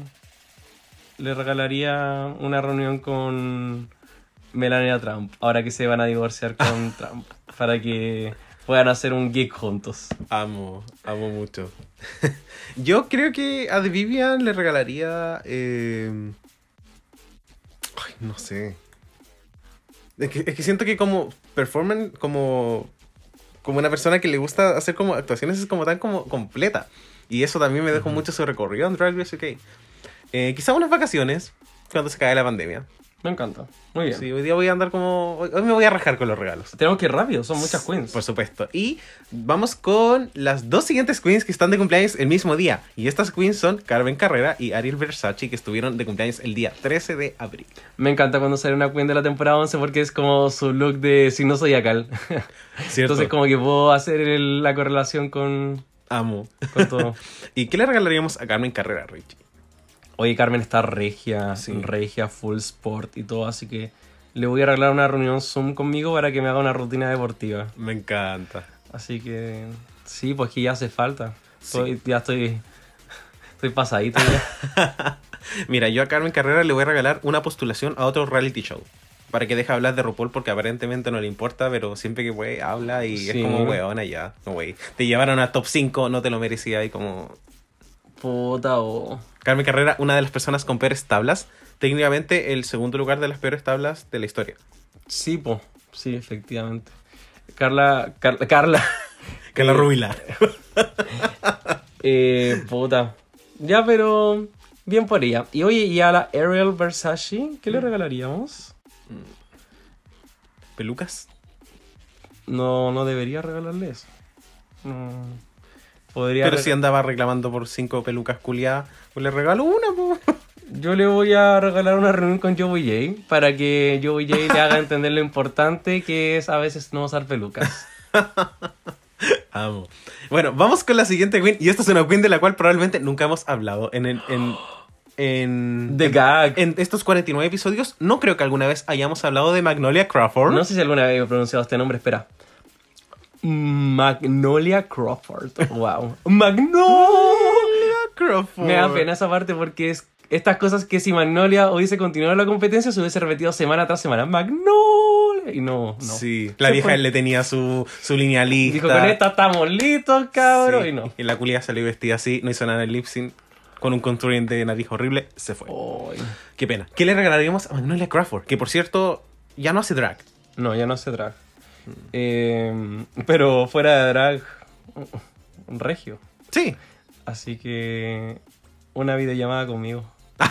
Le regalaría una reunión con Melania Trump, ahora que se van a divorciar con Trump, para que puedan hacer un gig juntos. Amo, amo mucho. Yo creo que a The Vivian le regalaría. eh, Ay, no sé. Es que, es que siento que como performance, como. Como una persona que le gusta hacer como actuaciones es como tan como completa. Y eso también me dejó mucho su recorrido en Drag Race UK. Eh, quizá unas vacaciones cuando se cae la pandemia. Me encanta. Muy bien. Sí, hoy día voy a andar como. Hoy me voy a rajar con los regalos. Tenemos que ir rápido, son muchas queens. Por supuesto. Y vamos con las dos siguientes queens que están de cumpleaños el mismo día. Y estas queens son Carmen Carrera y Ariel Versace, que estuvieron de cumpleaños el día 13 de abril. Me encanta cuando sale una queen de la temporada 11 porque es como su look de signo zodiacal. Entonces como que puedo hacer el- la correlación con... Amo. Con todo. ¿Y qué le regalaríamos a Carmen Carrera, Richie? Oye, Carmen está regia, regia, full sport y todo, así que le voy a regalar una reunión Zoom conmigo para que me haga una rutina deportiva. Me encanta. Así que sí, pues que ya hace falta. Estoy- ya estoy... Estoy pasadito ya. Mira, yo a Carmen Carrera le voy a regalar una postulación a otro reality show. para que deje hablar de RuPaul porque aparentemente no le importa, pero siempre que puede habla y Sí. es como weona ya. No, wey. Te llevaron a top 5, no te lo merecía y como... Puta o... Carmen Carrera, una de las personas con peores tablas. Técnicamente el segundo lugar de las peores tablas de la historia. Sí, po. Sí, efectivamente. Carla... Carla... Carla. Carla Eh, Rubilar. eh, puta. Ya, pero... Bien por ella. Y oye, ¿y a la Ariel Versace qué Mm. le regalaríamos? ¿Pelucas? No, no debería regalarle eso. No. Podría Pero si andaba reclamando por cinco pelucas culiadas, pues le regalo una, po. Yo le voy a regalar una reunión con Joey J para que Joey J le haga entender lo importante que es a veces no usar pelucas. Amo. Bueno, vamos con la siguiente queen. Y esta es una queen de la cual probablemente nunca hemos hablado en el, en, en, The Gag. en estos 49 episodios. No creo que alguna vez hayamos hablado de Magnolia Crawford. No sé si alguna vez he pronunciado este nombre, espera. Magnolia Crawford. Wow. Magnolia Crawford. Me da pena esa parte porque es estas cosas que si Magnolia hubiese continuado la competencia se hubiese repetido semana tras semana. Magnolia. Y no, no. Sí, la vieja fue. le tenía su, su línea lista. Dijo, con esta estamos listos, cabrón. Sí, Y no. Y la culia salió vestida así, no hizo nada en el lip sync, con un contouring de nariz horrible, se fue. Qué pena. ¿Qué le regalaríamos a Magnolia Crawford? Que por cierto, ya no hace drag. No, ya no hace drag. Eh, pero fuera de drag, un regio. Sí. Así que una videollamada conmigo.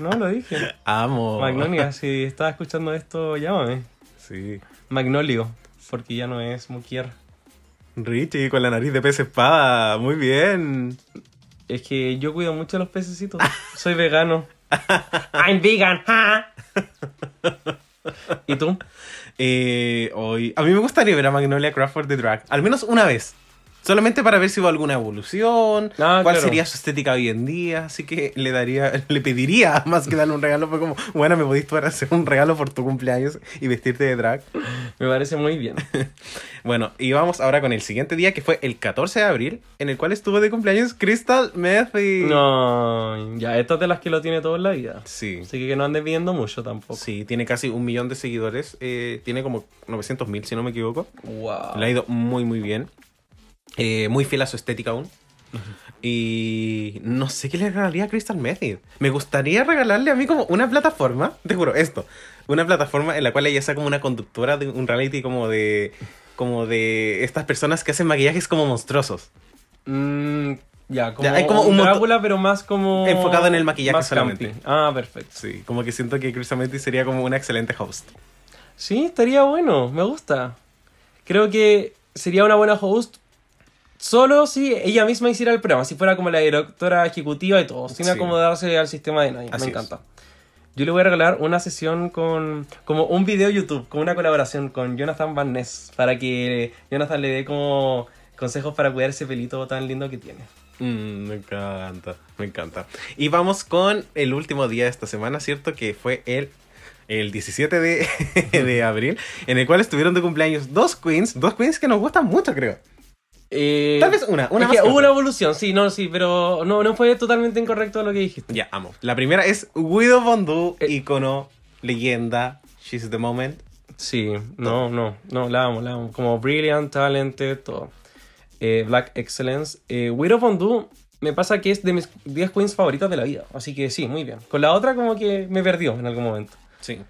No, lo dije. Amo. Magnolia, si estás escuchando esto, llámame. Sí. Magnolio, porque ya no es Mukier. Richie, con la nariz de pez espada. Muy bien. Es que yo cuido mucho a los pececitos. Soy vegano. I'm vegan. ¿Y tú? Eh, hoy, a mí me gustaría ver a Magnolia Crawford de drag. Al menos una vez. Solamente para ver si hubo alguna evolución, Ah, cuál claro. sería su estética hoy en día. Así que le daría, le pediría más que darle un regalo. Fue como, bueno, me podéis poder hacer un regalo por tu cumpleaños y vestirte de drag. Me parece muy bien. Bueno, y vamos ahora con el siguiente día, que fue el 14 de abril, en el cual estuvo de cumpleaños Crystal Method. No, ya, esta es de las que lo tiene todo en la vida. Sí. Así que que no andes viendo mucho tampoco. Sí, tiene casi un millón de seguidores. eh, tiene como 900 mil, si no me equivoco. Wow. Le ha ido muy, muy bien. Eh, muy fiel a su estética aún. Y no sé qué le regalaría a Crystal Method. Me gustaría regalarle a mí como una plataforma, te juro, esto. Una plataforma en la cual ella sea como una conductora de un reality como de... Como de estas personas que hacen maquillajes como monstruosos. Mm, ya, como, Ya, hay como un un Drácula, pero más como... Enfocado en el maquillaje más solamente. Ah, perfecto. Sí, como que siento que Crystal Method sería como una excelente host. Sí, estaría bueno, me gusta. Creo que sería una buena host solo si ella misma hiciera el programa, si fuera como la directora ejecutiva y todo, sin Sí. acomodarse al sistema de nadie. Así me es. encanta. Yo le voy a regalar una sesión con como un video YouTube, con una colaboración con Jonathan Van Ness, para que Jonathan le dé como consejos para cuidar ese pelito tan lindo que tiene. Mm, me encanta, me encanta. Y vamos con el último día de esta semana, ¿cierto? Que fue el, el 17 de, de abril, en el cual estuvieron de cumpleaños dos queens, dos queens que nos gustan mucho, creo. Eh, Tal vez una, una es más que hubo una evolución, sí, no, sí, pero no, no fue totalmente incorrecto lo que dijiste. Ya, amo. La primera es Widow Bondu, Eh. icono, leyenda, She's the Moment. Sí, no, no, no, la amo, la amo. Como Brilliant, Talented, todo. Eh, Black Excellence. Eh, Widow Fondue me pasa que es de mis 10 queens favoritas de la vida. Así que sí, muy bien. Con la otra como que me perdió en algún momento. Sí.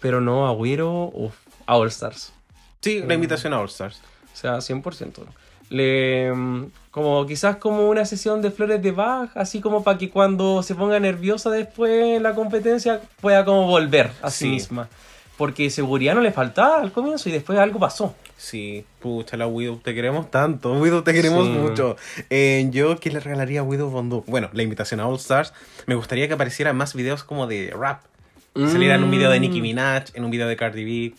Pero no, a Widow, uff, a All Stars. Sí, la Mm. invitación a All Stars. O sea, 100%. Le, mm, como quizás como una sesión de flores de Bach, así como para que cuando se ponga nerviosa después en la competencia pueda como volver a sí, Sí. misma. Porque seguridad no le faltaba al comienzo y después algo pasó. Sí, pucha, la Widow, te queremos tanto. Widow, te queremos Sí. mucho. Eh, yo, ¿qué le regalaría a Widow Bondu? Bueno, la invitación a All Stars. Me gustaría que aparecieran más videos como de rap. Mm. Saliera en un video de Nicki Minaj, en un video de Cardi B.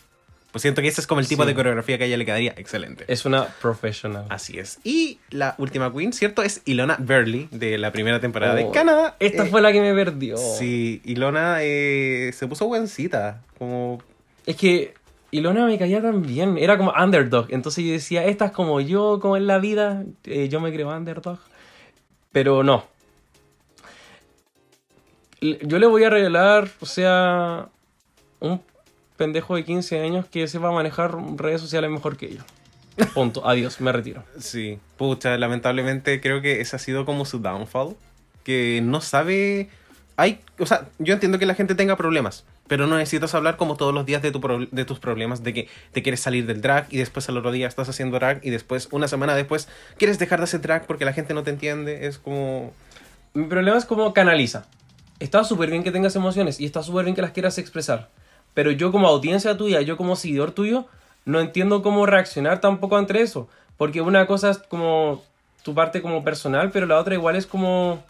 Pues siento que ese es como el tipo Sí. de coreografía que a ella le quedaría excelente. Es una professional. Así es. Y la última queen, ¿cierto? Es Ilona Burley, de la primera temporada de Oh, Canadá. Esta Eh, fue la que me perdió. Sí, Ilona eh, se puso buencita. Como Es que Ilona me caía tan bien. Era como underdog. Entonces yo decía, esta es como yo, como en la vida. eh, yo me creo underdog. Pero no. Yo le voy a regalar, o sea, un pendejo de 15 años que sepa manejar redes sociales mejor que yo. Punto. Adiós, me retiro. Sí, pucha, lamentablemente creo que ese ha sido como su downfall. Que no sabe. Hay, o sea, yo entiendo que la gente tenga problemas, pero no necesitas hablar como todos los días de, tu pro- de tus problemas, de que te quieres salir del drag y después al otro día estás haciendo drag y después, una semana después, quieres dejar de hacer drag porque la gente no te entiende. Es como. Mi problema es cómo canaliza. Está súper bien que tengas emociones y está súper bien que las quieras expresar. Pero yo como audiencia tuya, yo como seguidor tuyo, no entiendo cómo reaccionar tampoco ante eso. Porque una cosa es como tu parte como personal, pero la otra igual es como...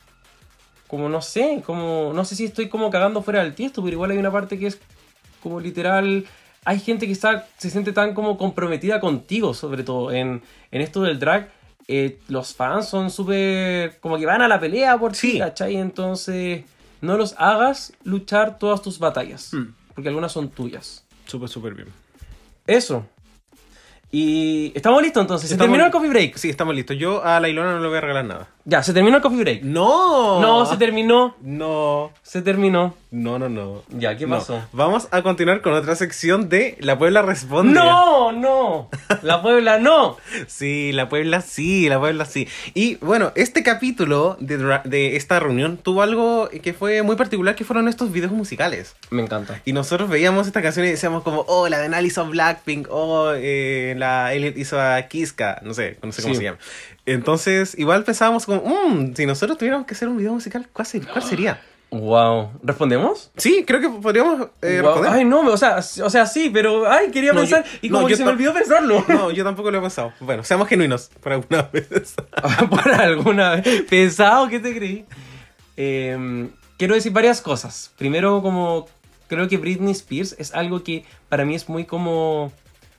Como no sé, como... No sé si estoy como cagando fuera del tiesto, pero igual hay una parte que es como literal... Hay gente que está, se siente tan como comprometida contigo, sobre todo en, en esto del drag. Eh, los fans son súper... como que van a la pelea por ti, ¿cachai? Entonces, no los hagas luchar todas tus batallas. Porque algunas son tuyas. Súper, súper bien. Eso. Y estamos listos entonces. Se Estamos terminó el coffee break. Sí, estamos listos. Yo a la Ilona no le voy a regalar nada. Ya, se terminó el coffee break. ¡No! No, se terminó. No. Se terminó. No, no, no. Ya, ¿qué No. pasó? Vamos a continuar con otra sección de La Puebla Responde. ¡No! ¡No! La Puebla no. Sí, la Puebla sí, la Puebla sí. Y bueno, este capítulo de, de esta reunión tuvo algo que fue muy particular, que fueron estos videos musicales. Me encanta. Y nosotros veíamos esta canción y decíamos como, oh, la de Nal hizo Blackpink, oh, eh, la Elliot hizo a Kiska, no sé, no sé cómo Sí. se llama. Entonces, igual pensábamos como, "Mm, si nosotros tuviéramos que hacer un video musical, ¿cuál, ser- cuál sería? Wow. ¿Respondemos? Sí, creo que podríamos eh, Wow. responder. Ay, no, o sea, o sea, sí, pero ay, quería No, pensar yo- y no, como que se me olvidó pensarlo. No, yo tampoco lo he pensado. Bueno, seamos genuinos por alguna vez. por alguna vez. Pensado, ¿qué te creí? Eh, quiero decir varias cosas. Primero, como creo que Britney Spears es algo que para mí es muy como,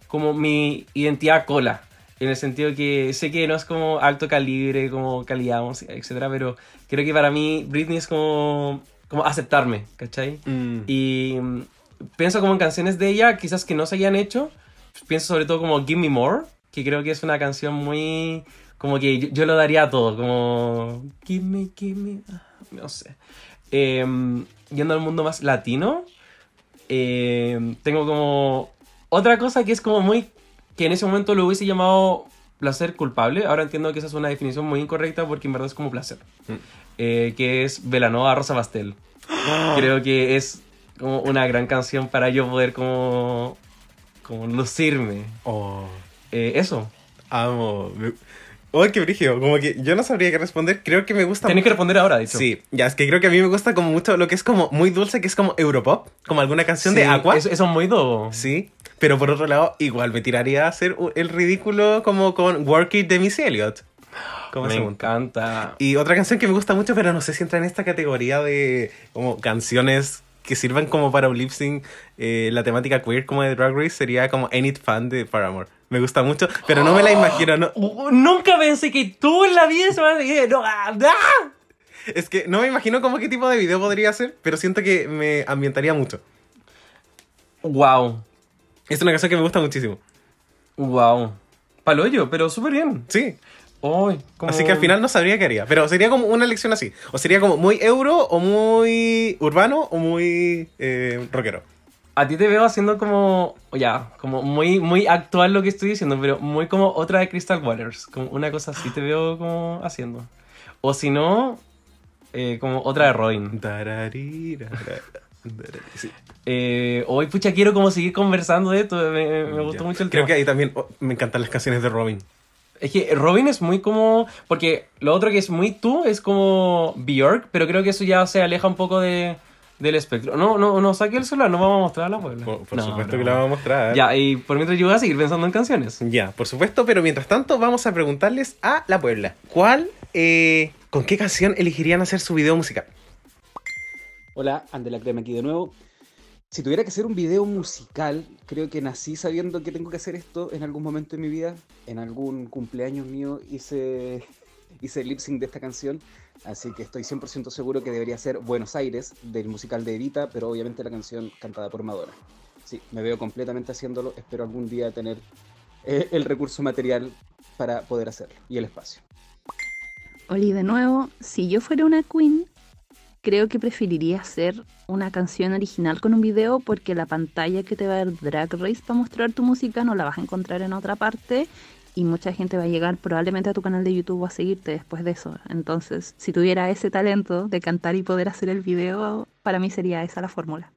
como mi identidad cola. En el sentido que sé que no es como alto calibre, como calidad, etcétera, pero creo que para mí Britney es como, como aceptarme, ¿cachai? Y mm, pienso como en canciones de ella, quizás que no se hayan hecho. Pienso sobre todo como Give Me More, que creo que es una canción muy... Como que yo, yo lo daría todo, como... Give me, give me... ah, No sé. Em, yendo al mundo más latino, em, tengo como... Otra cosa que es como muy... Que en ese momento lo hubiese llamado placer culpable. Ahora entiendo que esa es una definición muy incorrecta porque en verdad es como placer. Eh, que es Velanova Rosa Pastel. Creo que es como una gran canción para yo poder como, como lucirme. Eh, eso. Amo. ¡Ay, qué brígido! Como que yo no sabría qué responder. Creo que me gusta. Tienes que responder ahora, de hecho. Sí, ya es que creo que a mí me gusta como mucho lo que es como muy dulce, que es como Europop, como alguna canción de Sí, Aqua. Eso, eso es muy dobo. Sí, pero por otro lado, igual me tiraría a hacer el ridículo como con Work It de Missy Elliott. Como Me encanta. Y otra canción que me gusta mucho, pero no sé si entra en esta categoría de como canciones que sirvan como para un lip sync, eh, la temática queer como de Drag Race sería como It Fun de Paramore. Me gusta mucho, pero no me la imagino. No, Uh, Nunca pensé que tú en la vida se no, ah, ah. es que no me imagino como qué tipo de video podría ser, pero siento que me ambientaría mucho. Wow. Es una canción que me gusta muchísimo. Wow. Paloyo, pero súper bien. Sí. Como- Así que al final no sabría qué haría. Pero sería como una elección así. O sería como muy euro, o muy urbano, o muy eh, rockero. A ti te veo haciendo como, ya, como muy, muy actual lo que estoy diciendo, pero muy como otra de Crystal Waters. Como una cosa así te veo como haciendo. O si no, eh, como otra de Robin. Sí. Eh, hoy, pucha, quiero como seguir conversando de esto. Me, me gustó Ya. mucho el Creo tema. que ahí también oh, me encantan las canciones de Robin. Es que Robin es muy como. Porque lo otro que es muy tú es como Bjork, pero creo que eso ya se aleja un poco de, del espectro. No, no, no saque el celular, no vamos a mostrar la puebla. Por, por supuesto que la vamos a mostrar. Ya, y por mientras yo voy a seguir pensando en canciones. Ya, por supuesto, pero mientras tanto vamos a preguntarles a la Puebla. ¿Cuál, eh, con qué canción elegirían hacer su video musical? Hola, Andela Crema aquí de nuevo. Si tuviera que hacer un video musical, creo que nací sabiendo que tengo que hacer esto en algún momento de mi vida. En algún cumpleaños mío hice, hice el lip sync de esta canción. Así que estoy 100% seguro que debería ser Buenos Aires, del musical de Evita, pero obviamente la canción cantada por Madonna. Sí, me veo completamente haciéndolo. Espero algún día tener eh, el recurso material para poder hacerlo y el espacio. Oli, de nuevo, si yo fuera una queen, creo que preferiría hacer una canción original con un video porque la pantalla que te va a dar Drag Race para mostrar tu música no la vas a encontrar en otra parte y mucha gente va a llegar probablemente a tu canal de YouTube a seguirte después de eso. Entonces, si tuviera ese talento de cantar y poder hacer el video, para mí sería esa la fórmula.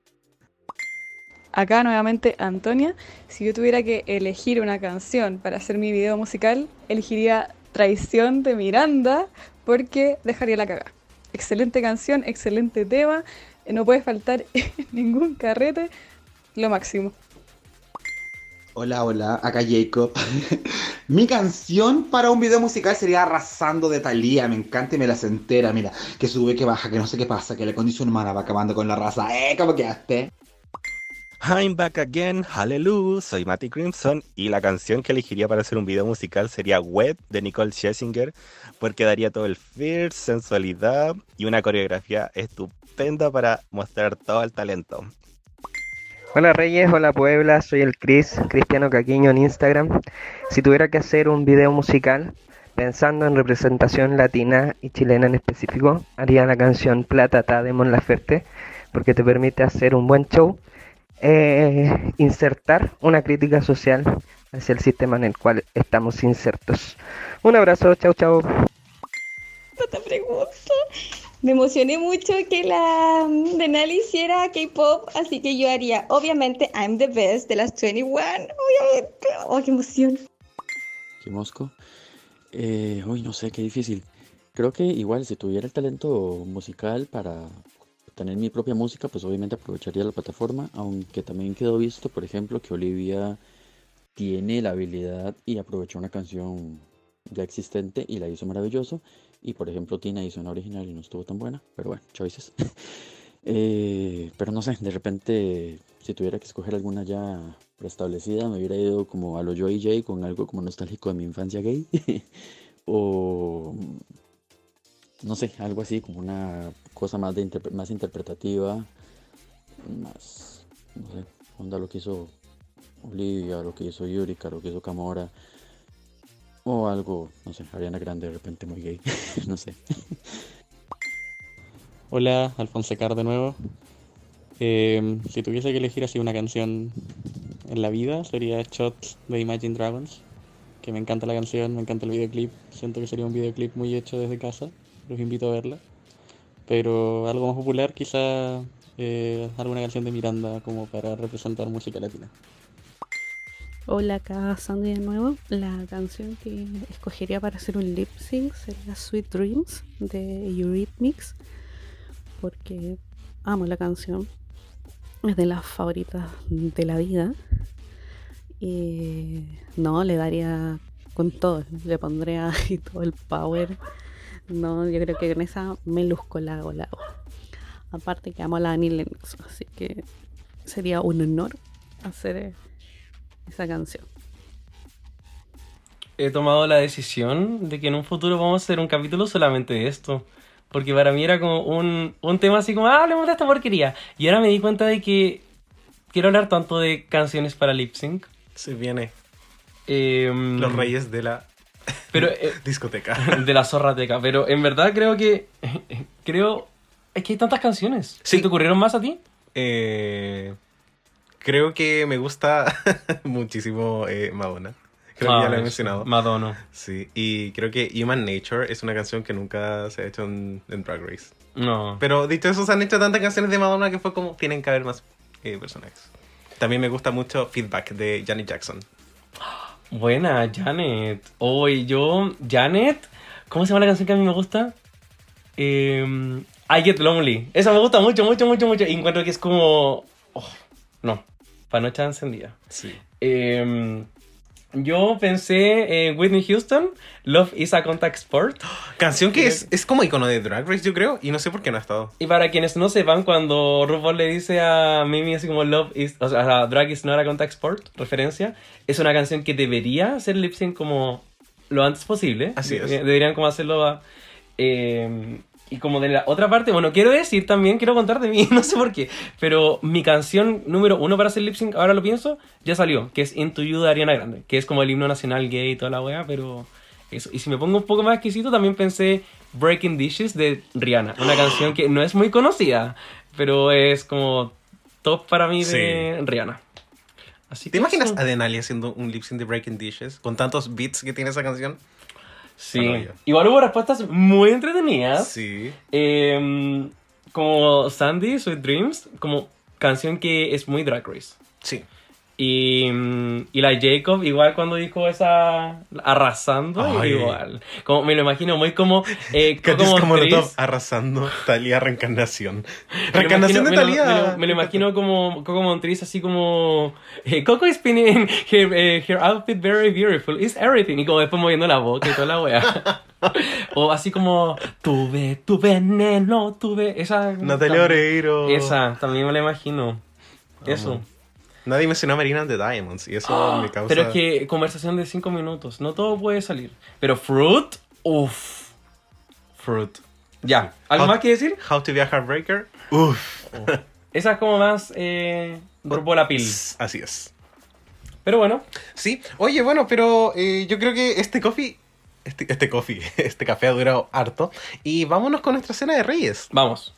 Acá nuevamente Antonia, si yo tuviera que elegir una canción para hacer mi video musical, elegiría Traición de Miranda porque dejaría la cagada. Excelente canción, excelente tema, no puede faltar ningún carrete, lo máximo. Hola, hola, acá Jacob. Mi canción para un video musical sería Arrasando de Thalía. Me encanta y me la entera. Mira, que sube, que baja, que no sé qué pasa, que la condición humana va acabando con la raza. ¡Eh, cómo quedaste! I'm back again, hallelujah, soy Matty Crimson y la canción que elegiría para hacer un video musical sería Web de Nicole Scherzinger porque daría todo el fierce, sensualidad y una coreografía estupenda para mostrar todo el talento. Hola Reyes, hola Puebla, soy el Chris, Cristiano Caquiño en Instagram. Si tuviera que hacer un video musical, pensando en representación latina y chilena en específico, haría la canción Plata Ta de Mon Laferte, porque te permite hacer un buen show eh, insertar una crítica social hacia el sistema en el cual estamos insertos. Un abrazo, chao, chao. Me emocioné mucho que la Denali hiciera K-pop, así que yo haría, obviamente, I'm the best de las 21, obviamente. ¡Oh, qué emoción! ¿Qué mosco? Eh, uy, no sé, qué difícil. Creo que igual si tuviera el talento musical para tener mi propia música, pues obviamente aprovecharía la plataforma, aunque también quedó visto, por ejemplo, que Olivia tiene la habilidad y aprovechó una canción ya existente y la hizo maravilloso. Y por ejemplo, Tina hizo una original y no estuvo tan buena, pero bueno, choices. Eh, pero no sé, de repente, si tuviera que escoger alguna ya preestablecida, me hubiera ido como a lo Joy J con algo como nostálgico de mi infancia gay. o no sé, algo así como una cosa más, de más interpretativa, más, no sé, onda lo que hizo Olivia, lo que hizo Yurika, lo que hizo Camora, o algo, no sé, Ariana Grande de repente muy gay, no sé. Hola, Alfonso Car de nuevo. Eh, si tuviese que elegir así una canción en la vida, sería Shots de Imagine Dragons, que me encanta la canción, me encanta el videoclip, siento que sería un videoclip muy hecho desde casa, los invito a verla. Pero algo más popular, quizá eh, alguna canción de Miranda como para representar música latina. Hola, acá Sandy de nuevo. La canción que escogería para hacer un lip sync sería Sweet Dreams de Eurythmics, porque amo la canción. Es de las favoritas de la vida. Y no, le daría con todo, le pondría todo el power no, yo creo que con esa me luzco la hago, la hago. Aparte que amo a la Annie Lennox, así que sería un honor hacer eh, esa canción. He tomado la decisión de que en un futuro vamos a hacer un capítulo solamente de esto. Porque para mí era como un, un tema así como, ah, hablemos de esta porquería. Y ahora me di cuenta de que quiero hablar tanto de canciones para lip sync. Se viene. Em, Los reyes de la pero, eh, discoteca. De la zorrateca. Pero en verdad creo que. Creo. Es que hay tantas canciones. Sí. ¿Te ocurrieron más a ti? Eh, creo que me gusta muchísimo eh, Madonna. Creo que ya lo he Ah, mencionado. Madonna. Sí, y creo que Human Nature es una canción que nunca se ha hecho en, en Drag Race. No. Pero dicho eso, se han hecho tantas canciones de Madonna que fue como, tienen que haber más eh, personajes. También me gusta mucho Feedback de Janet Jackson. Buena, Janet. Hoy yo. Janet. ¿Cómo se llama la canción que a mí me gusta? Em, I Get Lonely. Esa me gusta mucho, mucho, mucho, mucho. Y encuentro que es como. oh, no. Panocha encendida. Sí. Em, yo pensé en Whitney Houston. Love is a contact sport. Canción que es, es como icono de Drag Race, yo creo, y no sé por qué no ha estado. Y para quienes no sepan, cuando RuPaul le dice a Mimi así como Love is, o sea, Drag is not a contact sport, referencia, es una canción que debería ser lip sync como lo antes posible. Así es. De- Deberían como hacerlo a- eh, y como de la otra parte, bueno, quiero decir también, quiero contar de mí, no sé por qué, pero mi canción número uno para hacer lip sync, ahora lo pienso, ya salió, que es Into You de Ariana Grande, que es como el himno nacional gay y toda la wea, pero eso. Y si me pongo un poco más exquisito, también pensé Breaking Dishes de Rihanna. Una canción que no es muy conocida, pero es como top para mí de Rihanna. Así ¿Te imaginas eso. a Denali haciendo un lip sync de Breaking Dishes con tantos beats que tiene esa canción? Sí. Igual hubo respuestas muy entretenidas. Sí. Eh, como Sandy, Sweet Dreams, como canción que es muy Drag Race. Sí. Y, y la Jacob, igual cuando dijo esa arrasando, Ay. igual. Como, me lo imagino muy como. Eh, como como top arrasando Talía reencarnación. Lo Reencarnación de me lo- Talía. Me lo, me lo imagino como Coco Montriz, así como. eh, Coco is spinning her, eh, her outfit very beautiful. Is everything. Y como después moviendo la boca y toda la wea. o así como. Tuve, tu veneno, tuve. Esa. Natalia Oreiro. Esa, también me la imagino. Eso. Nadie mencionó a Marina and the Diamonds y eso Ah, me causa. Pero es que conversación de 5 minutos. No todo puede salir. Pero Fruit, uff. Fruit. Ya. ¿Algo How- más que decir? How to be a Heartbreaker. Uf. Esa es como más. Eh, grupo la pil. Así es. Pero bueno. Sí. Oye, bueno, pero eh, yo creo que este coffee. Este, este coffee, este café ha durado harto. Y vámonos con nuestra cena de Reyes. Vamos.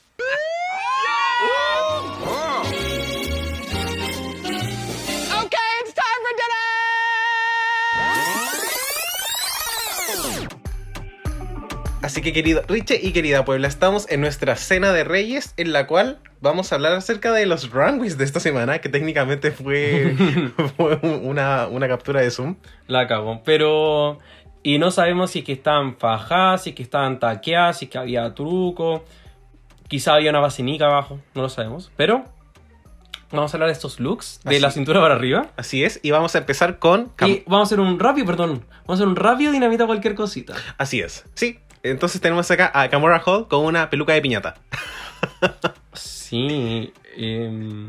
Así que querido Richie y querida Puebla, estamos en nuestra cena de Reyes en la cual vamos a hablar acerca de los runways de esta semana, que técnicamente fue, fue una, una captura de Zoom. La cago. Pero. Y no sabemos si es que estaban fajadas, si es que estaban taqueadas, si es que había truco. Quizá había una vacinica abajo, no lo sabemos. Pero. Vamos a hablar de estos looks, de Así. la cintura para arriba. Así es, y vamos a empezar con... Y vamos a hacer un rápido, perdón. Vamos a hacer un rápido dinamita cualquier cosita. Así es, sí. Entonces tenemos acá a Camora Hall con una peluca de piñata. Sí. Eh,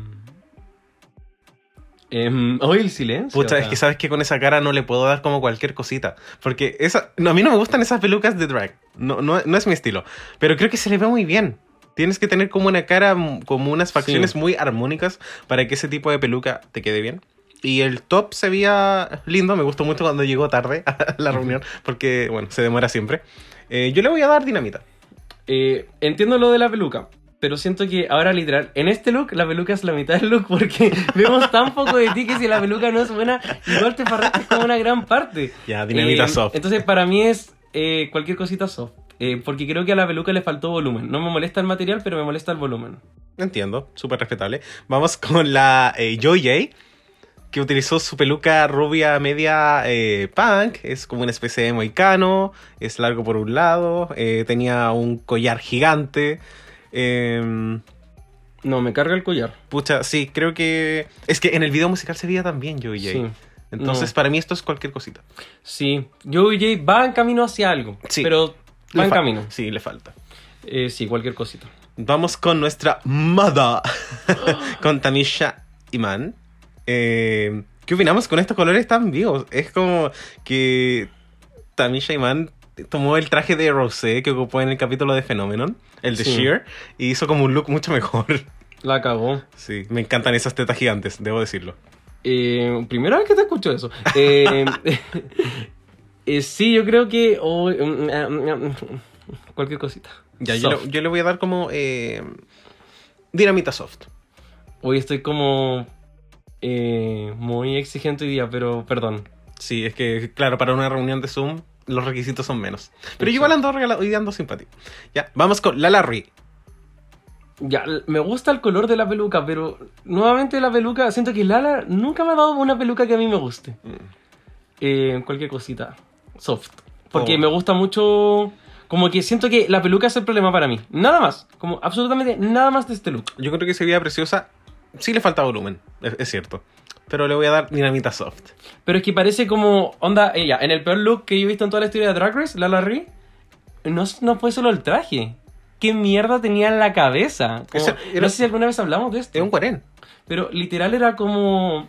eh, hoy el silencio. Pucha, es que sabes que con esa cara no le puedo dar como cualquier cosita. Porque esa, no, a mí no me gustan esas pelucas de drag. No, no, no es mi estilo. Pero creo que se le ve muy bien. Tienes que tener como una cara, mm, como unas facciones Sí. muy armónicas para que ese tipo de peluca te quede bien. Y el top se veía lindo, me gustó mucho cuando llegó tarde a la reunión, porque, bueno, se demora siempre. Eh, yo le voy a dar dinamita. Eh, entiendo lo de la peluca, pero siento que ahora literal, en este look, la peluca es la mitad del look porque vemos tan poco de ti que si la peluca no es buena, igual te farraste como una gran parte. Ya, dinamita Eh, soft. Entonces, para mí es cualquier cosita soft. porque creo que a la peluca le faltó volumen. No me molesta el material, pero me molesta el volumen. Entiendo, súper respetable. Vamos con la Joy J, que utilizó su peluca rubia media eh, punk. Es como una especie de moicano. Es largo por un lado. eh, tenía un collar gigante. em, no, me carga el collar. Pucha, sí, creo que. Es que en el video musical se veía también Joy J. Sí. Entonces, No. para mí esto es cualquier cosita. Sí, Joey J va en camino hacia algo, Sí. pero va en camino. Sí, le falta. Eh, sí, cualquier cosita. Vamos con nuestra mother. con Tamisha Iman. Eh, ¿Qué opinamos con estos colores tan vivos? Es como que Tamisha Iman tomó el traje de Rosé que ocupó en el capítulo de Phenomenon, el de Sí. Sheer, y hizo como un look mucho mejor. La cagó. Sí, me encantan esas tetas gigantes, debo decirlo. Eh, primera vez que te escucho eso. Eh, eh, sí, yo creo que. oh, mm, mm, mm, cualquier cosita. Ya, yo, le, yo le voy a dar como dinamita soft. Hoy estoy como. Eh, muy exigente hoy día, pero perdón. Sí, es que, claro, para una reunión de Zoom los requisitos son menos. Pero Sí. igual ando regala- hoy día ando simpático. Ya, vamos con Lala Rui. Ya, me gusta el color de la peluca, pero nuevamente la peluca, siento que Lala nunca me ha dado una peluca que a mí me guste. Eh, cualquier cosita. Soft. Porque Oh. me gusta mucho. Como que siento que la peluca es el problema para mí. Nada más. Como absolutamente nada más de este look. Yo creo que se veía preciosa. Sí le falta volumen, es, es cierto. Pero le voy a dar dinamita soft. Pero es que parece como. Onda, ella, en el peor look que yo he visto en toda la historia de Drag Race, Lala Ri, no, no fue solo el traje. ¿Qué mierda tenía en la cabeza? Como- Ese era- No sé si alguna vez hablamos de esto. Es un cuarén. Pero literal era como.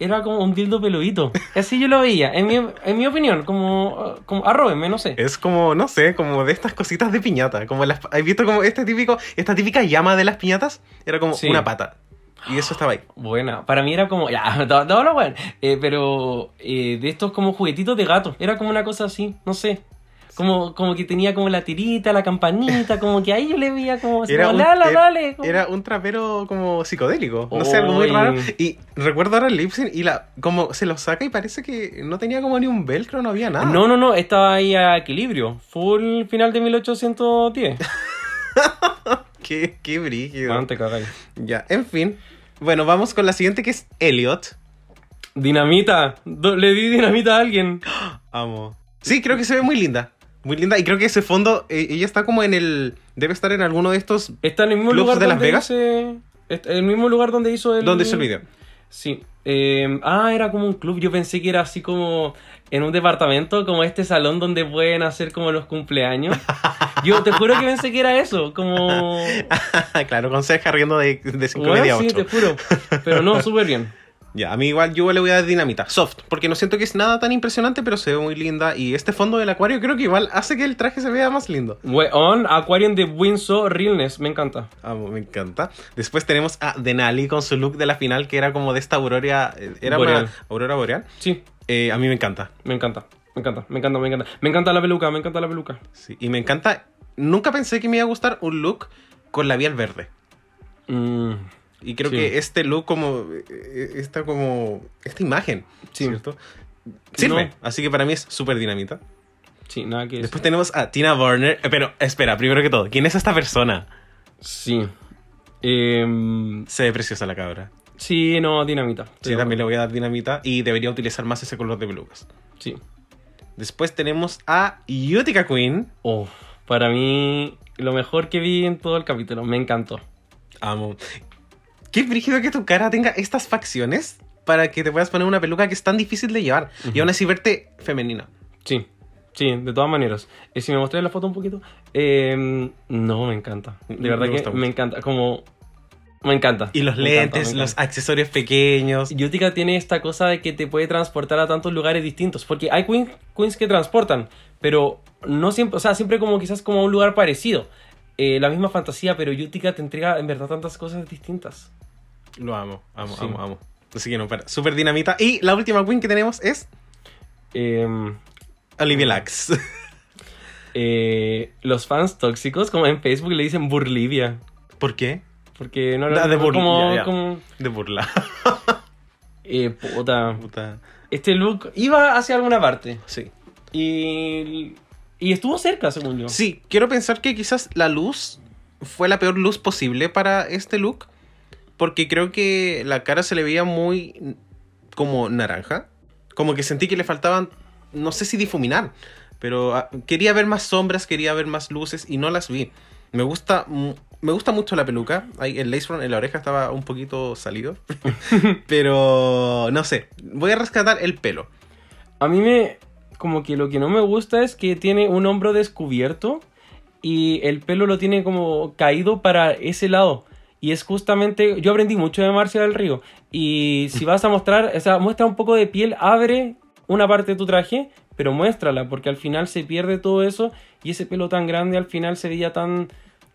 Era como un dildo peludito. Así yo lo veía, en mi, en mi opinión, como, como arróbenme, no sé. Es como, no sé, como de estas cositas de piñata. Como las, ¿Has visto como este típico, esta típica llama de las piñatas? Era como Sí. una pata. Y eso estaba ahí. Buena, para mí era como, ya, todo, todo lo bueno. Eh, pero eh, de estos como juguetitos de gato, era como una cosa así, no sé. Como, como que tenía como la tirita, la campanita, como que ahí yo le veía como, Era como, un, "Lala, era- dale. como- era un trapero como psicodélico. No sé, algo muy Uy. raro. Y recuerdo ahora el lip sync y la, como se lo saca y parece que no tenía como ni un velcro, no había nada. No, no, no, estaba ahí a equilibrio. Full final de 1810. Qué, qué brígido. Man, te cagáis. Ya, en fin. Bueno, vamos con la siguiente que es Elliot. Dinamita. Le di dinamita a alguien. Amo. Sí, creo que se ve muy linda. Muy linda. Y creo que ese fondo, eh, ella está como en el. Debe estar en alguno de estos. Está en el mismo lugar de Las donde Vegas. hice- está en el mismo lugar donde hizo el. ¿Dónde hizo el video? Sí. Eh, ah, era como un club. Yo pensé que era así como en un departamento, como este salón donde pueden hacer como los cumpleaños. Yo te juro que pensé que era eso, como. claro, con riendo de, de 5 Bueno, media sí, 8. te juro. Pero no, súper bien. Ya, a mí igual yo le voy a dar dinamita. Soft, porque no siento que es nada tan impresionante, pero se ve muy linda. Y este fondo del acuario creo que igual hace que el traje se vea más lindo. Weón, Aquarium de Windsor Realness, me encanta. Amo, me encanta. Después tenemos a Denali con su look de la final, que era como de esta aurora. eh, Era Boreal. una aurora boreal. Sí. Eh, a mí me encanta. Me encanta, me encanta, me encanta, me encanta. Me encanta la peluca, me encanta la peluca. Sí, y me encanta. Nunca pensé que me iba a gustar un look con labial verde. Y creo sí. que este look como eh, esta como esta imagen, ¿cierto? Sirve, No. así que para mí es súper dinamita. Sí, nada que Después tenemos a Tina Burner, eh, pero espera, primero que todo, ¿quién es esta persona? Sí. Em, Se ve preciosa la cabra. Sí, no, dinamita. Sí, también le voy a dar dinamita y debería utilizar más ese color de pelucas. Sí. Después tenemos a Utica Queen. Oh, para mí, lo mejor que vi en todo el capítulo. Me encantó. Amo. Qué brígido que tu cara tenga estas facciones para que te puedas poner una peluca que es tan difícil de llevar y aún así verte femenina. Sí, sí, de todas maneras. Y si me mostré la foto un poquito, em, no, me encanta. De Me verdad que mucho. me encanta. Como. Me encanta. Y los Me encanta, lentes, los accesorios pequeños. Yutica tiene esta cosa de que te puede transportar a tantos lugares distintos. Porque hay queen- queens que transportan, pero no siempre, o sea, siempre como quizás como a un lugar parecido. Eh, la misma fantasía, pero Yutica te entrega en verdad tantas cosas distintas. Lo amo, amo, Sí. amo, amo. Así que no, para. Súper dinamita. Y la última queen que tenemos es Em, Olivia Lax. eh, los fans tóxicos, como en Facebook, le dicen Burlivia. ¿Por qué? Porque no Da de burla. como, ya, ya. como- De burla. Eh, puta. Puta. Este look iba hacia alguna parte. Sí. Y, y estuvo cerca, según yo. Sí, quiero pensar que quizás la luz fue la peor luz posible para este look. Porque creo que la cara se le veía muy como naranja. Como que sentí que le faltaban, no sé si difuminar. Pero ah, quería ver más sombras, quería ver más luces y no las vi. Me gusta, me gusta mucho la peluca. El lace front en la oreja estaba un poquito salido. pero no sé, voy a rescatar el pelo. A mí me. Como que lo que no me gusta es que tiene un hombro descubierto y el pelo lo tiene como caído para ese lado. Y es justamente. Yo aprendí mucho de Marcia del Río. Y si vas a mostrar. O sea, muestra un poco de piel, abre una parte de tu traje, pero muéstrala, porque al final se pierde todo eso. Y ese pelo tan grande al final se veía tan.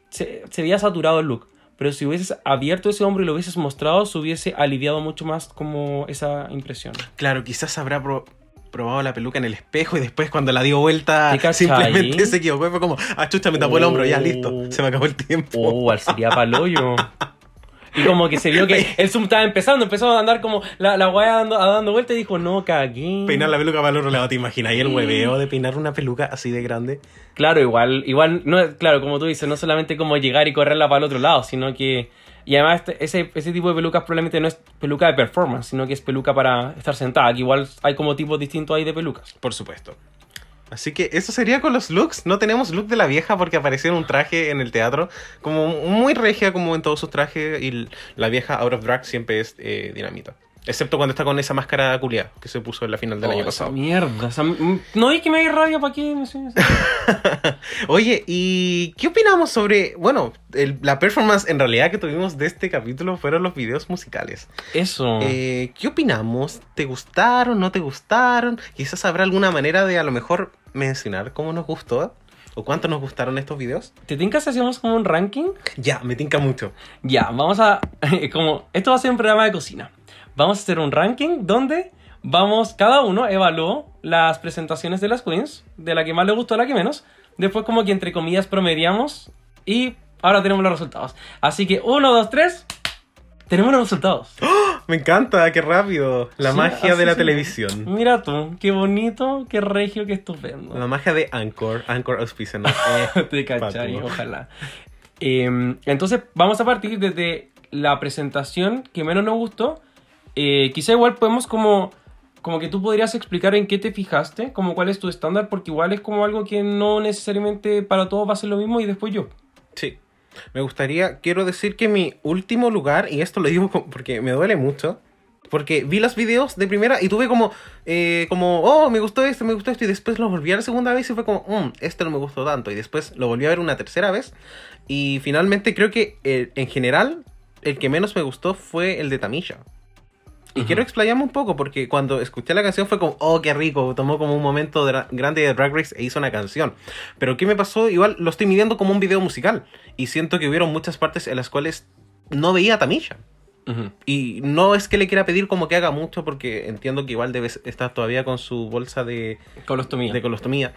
Se, se veía saturado el look. Pero si hubieses abierto ese hombro y lo hubieses mostrado, se hubiese aliviado mucho más como esa impresión. Claro, quizás habrá pro- probado la peluca en el espejo y después cuando la dio vuelta simplemente se equivocó y fue como, ah, chucha, me tapó el hombro, ya listo, se me acabó el tiempo. Oh, igual sería paloyo. Y como que se vio que el zoom estaba empezando, empezó a andar como la, la weá dando, dando vuelta y dijo, no, cagué. Peinar la peluca para el otro lado, ¿te imaginas? Y el hueveo de peinar una peluca así de grande. Claro, igual, igual, no, claro, como tú dices, no solamente como llegar y correrla para el otro lado, sino que... Y además este- ese, ese tipo de pelucas probablemente no es peluca de performance, sino que es peluca para estar sentada, que igual hay como tipos distintos ahí de pelucas. Por supuesto. Así que eso sería con los looks. No tenemos look de la vieja porque apareció en un traje en el teatro. Como muy regia como en todos sus trajes. Y la vieja out of drag siempre es eh, dinamita. Excepto cuando está con esa máscara culiada que se puso en la final del Oh, año esa pasado. mierda, esa- no hay que me dé rabia para qué. Oye, ¿y qué opinamos sobre, bueno, el- la performance en realidad que tuvimos de este capítulo fueron los videos musicales? Eso. Eh, ¿Qué opinamos? ¿Te gustaron? ¿No te gustaron? Quizás habrá alguna manera de a lo mejor mencionar cómo nos gustó o cuánto nos gustaron estos videos. ¿Te tinca si hacemos como un ranking? Ya, me tinca mucho. Ya, vamos a. Como. Esto va a ser un programa de cocina. Vamos a hacer un ranking donde vamos, cada uno evaluó las presentaciones de las queens, de la que más le gustó a la que menos. Después como que entre comillas promediamos y ahora tenemos los resultados. Así que uno, dos, tres, tenemos los resultados. Me encanta, qué rápido. La Sí, magia de la sí. televisión. Mira tú, qué bonito, qué regio, qué estupendo. La magia de Anchor. Anchor auspicia. ¿no? Te cachai, ojalá. Eh, entonces, vamos a partir desde la presentación que menos nos gustó. Eh, quizá igual podemos como, como que tú podrías explicar en qué te fijaste, como cuál es tu estándar, porque igual es como algo que no necesariamente para todos va a ser lo mismo y después yo. Sí. Me gustaría, quiero decir que mi último lugar, y esto lo digo porque me duele mucho, porque vi los videos de primera y tuve como, eh, como, oh, me gustó esto, me gustó esto, y después lo volví a la segunda vez y fue como, mm, este no me gustó tanto, y después lo volví a ver una tercera vez, y finalmente creo que eh, en general el que menos me gustó fue el de Tamisha. Y quiero explayarme un poco porque cuando escuché la canción fue como, oh, qué rico, tomó como un momento dra- grande de Drag Race e hizo una canción. Pero ¿qué me pasó? Igual lo estoy midiendo como un video musical. Y siento que hubieron muchas partes en las cuales no veía a Tamisha. Y no es que le quiera pedir como que haga mucho porque entiendo que igual debe estar todavía con su bolsa de colostomía. De colostomía.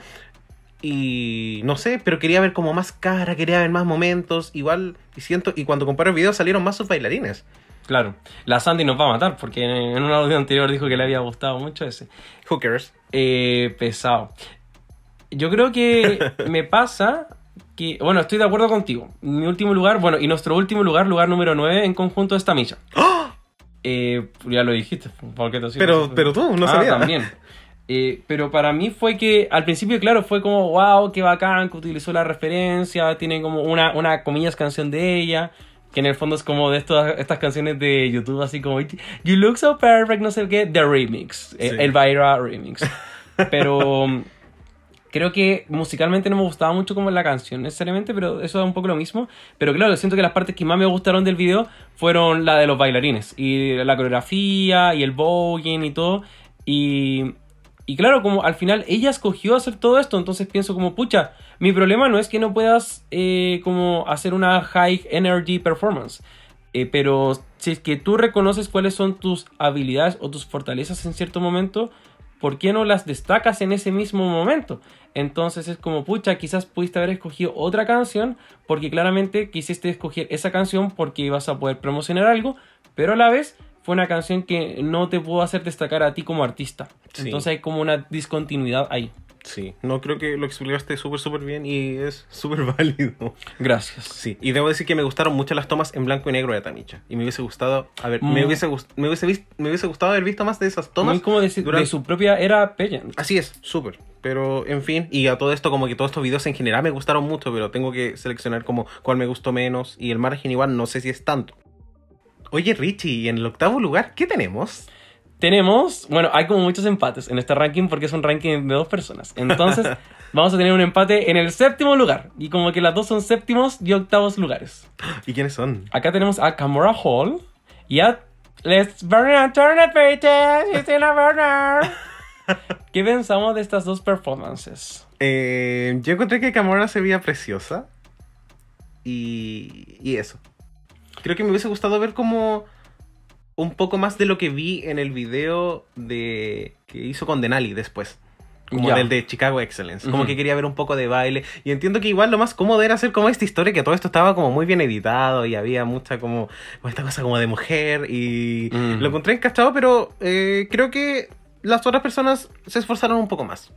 Y no sé, pero quería ver como más cara, quería ver más momentos, igual, y siento, y cuando comparo el video salieron más sus bailarines. Claro, la Sandy nos va a matar porque en, en un audio anterior dijo que le había gustado mucho ese. Hookers. Eh, pesado. Yo creo que me pasa que, bueno, estoy de acuerdo contigo. Mi último lugar, bueno, y nuestro último lugar, lugar número 9 en conjunto es Tamisha. Eh, ya lo dijiste, ¿por qué te Pero- pero tú, no ah, sabía. también. Eh, pero para mí fue que al principio, claro, fue como, wow, qué bacán que utilizó la referencia, tiene como una, una comillas canción de ella, que en el fondo es como de estas, estas canciones de YouTube, así como, You look so perfect, no sé qué, The Remix, eh, Sí. el Elvira Remix. Pero mm, creo que musicalmente no me gustaba mucho como la canción necesariamente, pero eso es un poco lo mismo. Pero claro, siento que las partes que más me gustaron del video fueron la de los bailarines y la coreografía y el voguing y todo. Y, y claro, como al final ella escogió hacer todo esto, entonces pienso como, pucha, mi problema no es que no puedas eh, como hacer una high energy performance. Eh, pero si es que tú reconoces cuáles son tus habilidades o tus fortalezas en cierto momento, ¿por qué no las destacas en ese mismo momento? Entonces es como, pucha, quizás pudiste haber escogido otra canción, porque claramente quisiste escoger esa canción porque ibas a poder promocionar algo, pero a la vez fue una canción que no te pudo hacer destacar a ti como artista. Sí. Entonces hay como una discontinuidad ahí. Sí, no creo que lo explicaste súper, súper bien y es súper válido. Gracias. Sí, y debo decir que me gustaron mucho las tomas en blanco y negro de Tamicha. Y me hubiese gustado, a ver, Mm. me, hubiese, me, hubiese vis- me hubiese gustado haber visto más de esas tomas. Muy como de, de su propia era Pageant. Así es, súper. Pero, en fin, y a todo esto, como que todos estos videos en general me gustaron mucho, pero tengo que seleccionar como cuál me gustó menos. Y el margen igual no sé si es tanto. Oye, Richie, y en el octavo lugar, ¿qué tenemos? Tenemos, bueno, hay como muchos empates en este ranking porque es un ranking de dos personas. Entonces, vamos a tener un empate en el séptimo lugar. Y como que las dos son séptimos y octavos lugares. ¿Y quiénes son? Acá tenemos a Camora Hall y a Let's Burn and Turn It, bitches. It's in a burner. ¿Qué pensamos de estas dos performances? Eh, yo encontré que Camora se veía preciosa. Y, y eso. Creo que me hubiese gustado ver como un poco más de lo que vi en el video de que hizo con Denali después. Como del de Chicago Excellence. Como que quería ver un poco de baile. Y entiendo que igual lo más cómodo era hacer como esta historia, que todo esto estaba como muy bien editado y había mucha como, esta cosa como de mujer. Y lo encontré encachado, pero eh, creo que las otras personas se esforzaron un poco más.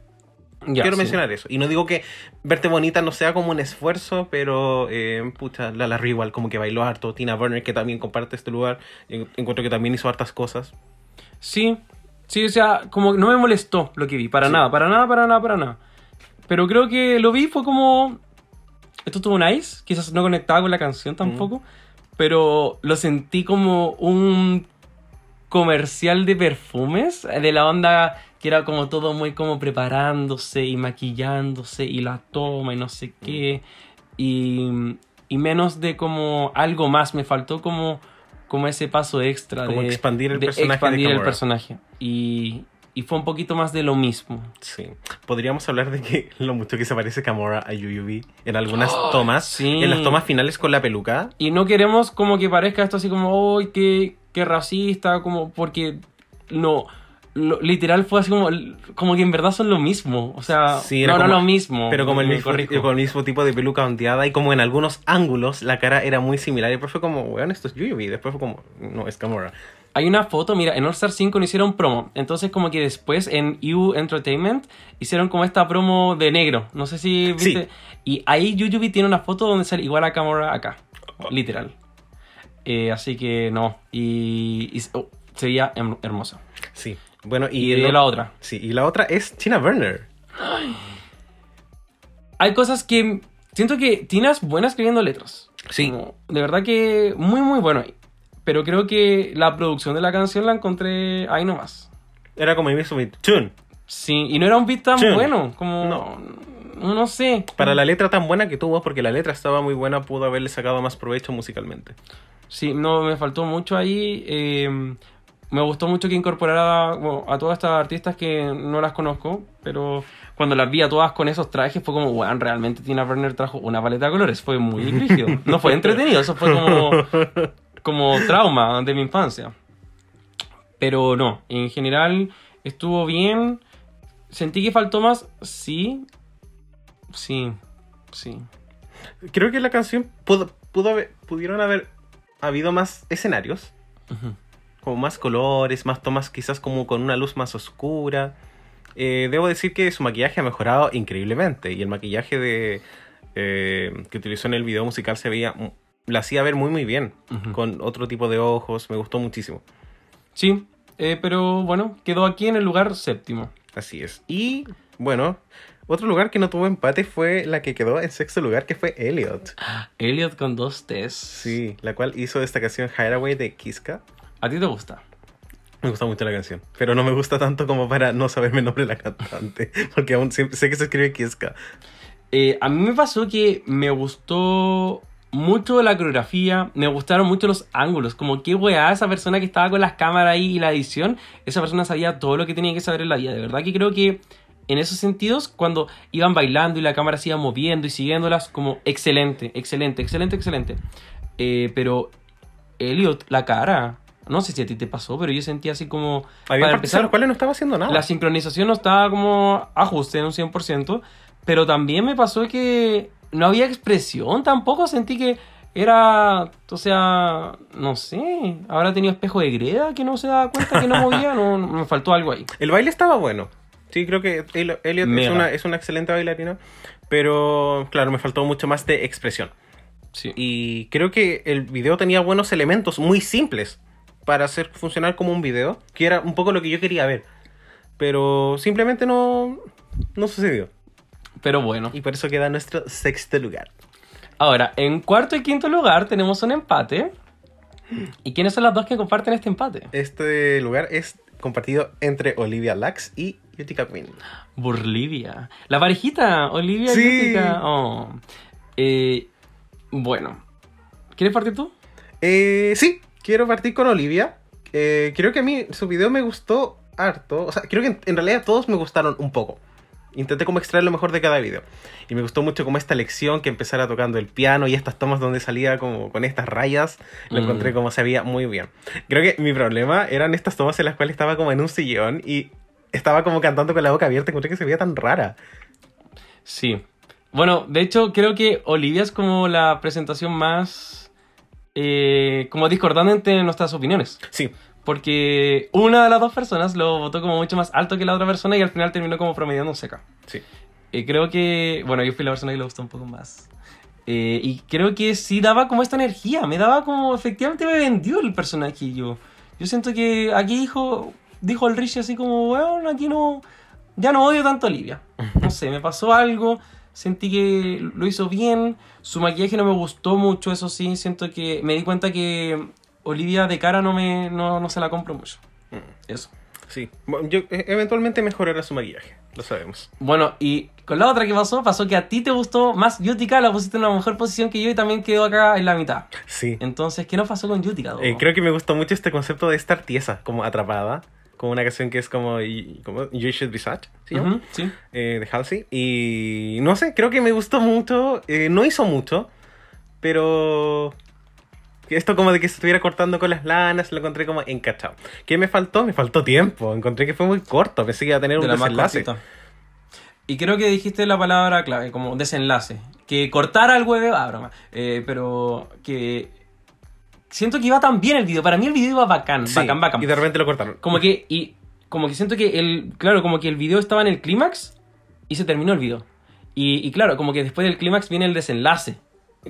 Ya, Quiero sí. mencionar eso. Y no digo que verte bonita no sea como un esfuerzo, pero eh, pucha, la Larry igual como que bailó harto. Tina Burner que también comparte este lugar. en- Encuentro que también hizo hartas cosas. Sí, sí, o sea, como no me molestó lo que vi, para nada, para nada, para nada, para nada. Pero creo que lo vi, fue como. Esto estuvo nice, quizás no conectaba con la canción tampoco, pero lo sentí como un comercial de perfumes, de la onda que era como todo muy como preparándose y maquillándose y la toma y no sé qué, y, y menos de como algo más, me faltó como, como ese paso extra Como de expandir el de personaje de expandir el Gamora. personaje. Y, y fue un poquito más de lo mismo. Sí. Podríamos hablar de que lo mucho que se parece Gamora a Yuyubi en algunas Oh, tomas. sí. En las tomas finales con la peluca. Y no queremos como que parezca esto así como, ¡ay, qué, qué racista! Como, porque no. Lo- literal fue así como, como que en verdad son lo mismo. O sea, Sí, no, no lo mismo. Pero como el mismo, con el mismo tipo de peluca ondeada y como en algunos ángulos la cara era muy similar. Y después fue como, weón, esto es Yuyubi. Después fue como, no, es Gamora. Hay una foto, mira, en All Star 5 no hicieron promo. Entonces, como que después en EU Entertainment hicieron como esta promo de negro. No sé si viste. Y ahí Yuyubi tiene una foto donde sale igual a Gamora acá. Literal. Eh, así que no. Y, y oh, se veía hem- hermosa. Sí. Bueno, y, la otra. Sí, y la otra es Tina Burner. Hay cosas que. Siento que Tina es buena escribiendo letras. Sí. Como, de verdad que muy, muy bueno ahí. Pero creo que la producción de la canción la encontré ahí nomás. Era como mismo beat. Tune. Sí, y no era un beat tan Tune. bueno. Como. No. No sé. Para la letra tan buena que tuvo, porque la letra estaba muy buena, pudo haberle sacado más provecho musicalmente. Sí, no, me faltó mucho ahí. eh, me gustó mucho que incorporara bueno, a todas estas artistas que no las conozco, pero cuando las vi a todas con esos trajes fue como, weón, realmente Tina Burner trajo una paleta de colores. Fue muy rígido. No fue entretenido, eso fue como, como trauma de mi infancia. Pero no, en general estuvo bien. Sentí que faltó más, sí. Sí, sí. Creo que la canción pudo, pudo haber, pudieron haber habido más escenarios. Como más colores, más tomas quizás como con una luz más oscura. Eh, debo decir que su maquillaje ha mejorado increíblemente. Y el maquillaje de eh, que utilizó en el video musical se veía... La hacía ver muy muy bien. Con otro tipo de ojos. Me gustó muchísimo. Sí, eh, pero bueno, quedó aquí en el lugar séptimo. Así es. Y bueno, otro lugar que no tuvo empate fue la que quedó en sexto lugar, que fue Elliot. Elliot con dos T's. Sí, la cual hizo esta canción Hideaway de Kiska. ¿A ti te gusta? Me gusta mucho la canción, pero no me gusta tanto como para no saberme el nombre de la cantante, porque aún sé, que se escribe Kiska. Eh, a mí me pasó que me gustó mucho la coreografía, me gustaron mucho los ángulos, como qué weá esa persona que estaba con las cámaras ahí y la edición, esa persona sabía todo lo que tenía que saber en la vida, de verdad que creo que en esos sentidos, cuando iban bailando y la cámara se iba moviendo y siguiéndolas, como excelente, excelente, excelente, excelente. Eh, pero Elliot, la cara, no sé si a ti te pasó, pero yo sentía así como... Había partes en las cuales no estaba haciendo nada. La sincronización no estaba como ajuste en un 100%, pero también me pasó que no había expresión tampoco, sentí que era, o sea, no sé, habrá tenido espejo de greda que no se daba cuenta que no movía, no, no, me faltó algo ahí. El baile estaba bueno. Sí, creo que El- Elliot es una, es una excelente bailarina, pero claro, me faltó mucho más de expresión. Y creo que el video tenía buenos elementos muy simples para hacer funcionar como un video, que era un poco lo que yo quería ver. Pero simplemente no, no sucedió. Pero bueno. Y por eso queda nuestro sexto lugar. Ahora, en cuarto y quinto lugar tenemos un empate. ¿Y quiénes son las dos que comparten este empate? Este lugar es compartido entre Olivia Lux y Utica Queen. Burlivia. La parejita, Olivia Sí. y Utica. Oh. Eh, bueno. ¿Quieres partir tú? Eh, sí, quiero partir con Olivia. Eh, creo que a mí su video me gustó harto. O sea, creo que en, en realidad todos me gustaron un poco. Intenté como extraer lo mejor de cada video. Y me gustó mucho como esta lección que empezara tocando el piano y estas tomas donde salía como con estas rayas. Lo Mm. encontré como se veía muy bien. Creo que mi problema eran estas tomas en las cuales estaba como en un sillón y estaba como cantando con la boca abierta. Encontré que se veía tan rara. Sí. Bueno, de hecho, creo que Olivia es como la presentación más. Eh, como discordante entre nuestras opiniones. Sí. Porque una de las dos personas lo votó como mucho más alto que la otra persona y al final terminó como promediando un seca. Sí. Eh, creo que. Bueno, yo fui la persona que le gustó un poco más. Eh, y creo que sí daba como esta energía. Me daba como. Efectivamente me vendió el personaje. y Yo, yo siento que aquí dijo. Dijo el Richie así como, bueno, aquí no. Ya no odio tanto a Olivia. No sé, me pasó algo. Sentí que lo hizo bien. Su maquillaje no me gustó mucho, eso sí. Siento que. Me di cuenta que Olivia de cara no me. No, no se la compro mucho. Eso. Sí. Bueno, yo eh, eventualmente mejorará su maquillaje. Lo sabemos. Bueno, y con la otra que pasó, pasó que a ti te gustó más Yutica, la pusiste en una mejor posición que yo y también quedó acá en la mitad. Sí. Entonces, ¿qué nos pasó con Yutica? Eh, creo que me gustó mucho este concepto de estar tiesa, como atrapada. Como una canción que es como, y- como You Should Be Sad, ¿sí? Eh, de Halsey. Y no sé, creo que me gustó mucho. Eh, no hizo mucho, pero Esto como de que se estuviera cortando con las lanas, lo encontré como encachado. ¿Qué me faltó? Me faltó tiempo. Encontré que fue muy corto. Pensé que iba a tener De un desenlace. Y creo que dijiste la palabra clave, como desenlace. Que cortara el huevo, ah, broma. Eh, pero que siento que iba tan bien el video. Para mí el video iba bacán, Sí, bacán, bacán. Y de repente lo cortaron. Como que, y como que siento que el, claro, como que el video estaba en el clímax y se terminó el video. Y, y claro, como que después del clímax viene el desenlace,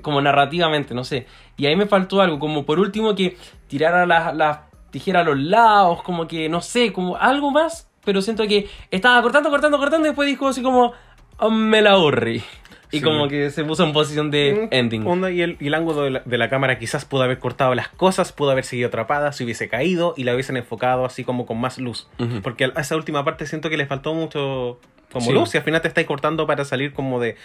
como narrativamente, no sé. Y ahí me faltó algo, como por último que tirara las las tijeras a los lados, como que, no sé, como algo más, pero siento que estaba cortando, cortando, cortando y después dijo así como, "Oh, me la aburrí. Y Sí. como que se puso en posición de ending. Onda, y, el, y el ángulo de la, de la cámara quizás pudo haber cortado las cosas, pudo haber seguido atrapada, se hubiese caído y la hubiesen enfocado así como con más luz. Porque a esa última parte siento que le faltó mucho como Sí. luz y al final te estáis cortando para salir como de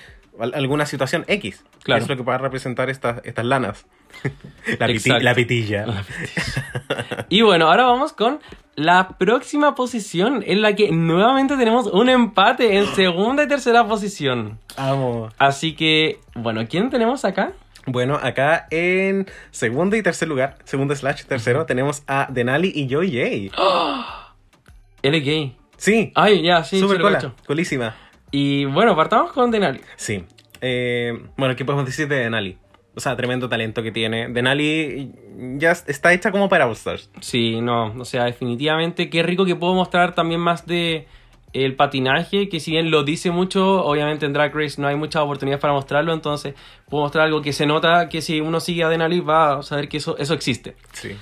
al- alguna situación X. Claro. Que es lo que va a representar estas, estas lanas. la, piti- Exacto. la pitilla. Y bueno, ahora vamos con la próxima posición en la que nuevamente tenemos un empate en segunda y tercera posición. Vamos. Así que, bueno, ¿quién tenemos acá? Bueno, acá en segundo y tercer lugar, segundo slash tercero, tenemos a Denali y Joy J. Él es gay. Sí. Ay, ya, sí, Super cola, colísima. Y bueno, partamos con Denali. Sí. Eh, bueno, ¿qué podemos decir de Denali? O sea, tremendo talento que tiene. Denali ya está hecha como para All Stars. Sí, no, o sea, definitivamente qué rico que puedo mostrar también más de el patinaje, que si bien lo dice mucho, obviamente en Drag Race no hay muchas oportunidades para mostrarlo, entonces puedo mostrar algo que se nota que si uno sigue a Denali va a saber que eso, eso existe. Sí.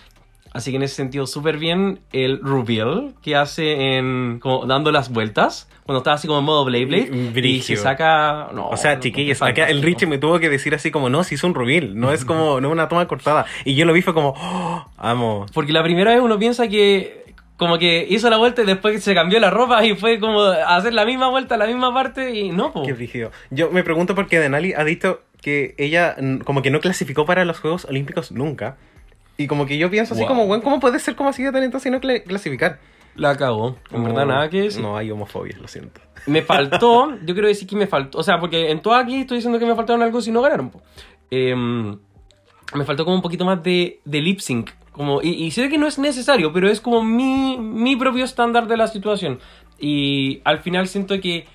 Así que en ese sentido, súper bien el reveal que hace en como dando las vueltas, cuando está así como en modo Blade Blade, y se saca... No, o sea, no, chiquillos, acá el Richie me tuvo que decir así como, no, si es un rubil, no es como, no es una toma cortada. Y yo lo vi fue como, oh, amo. Porque la primera vez uno piensa que como que hizo la vuelta y después se cambió la ropa y fue como hacer la misma vuelta, la misma parte y no, po. Qué rígido. Yo me pregunto por qué Denali ha dicho que ella como que no clasificó para los Juegos Olímpicos nunca. Y como que yo pienso así Wow. como, bueno, ¿cómo puede ser como así de talentoso y no cla- clasificar? La cagó. En verdad, nada que decir. No hay homofobia, lo siento. Me faltó, yo quiero decir que me faltó, o sea, porque en todo aquí estoy diciendo que me faltaron algo si no ganaron. Em, me faltó como un poquito más de, de lip sync. Como, y, y sé que no es necesario, pero es como mi, mi propio estándar de la situación. Y al final siento que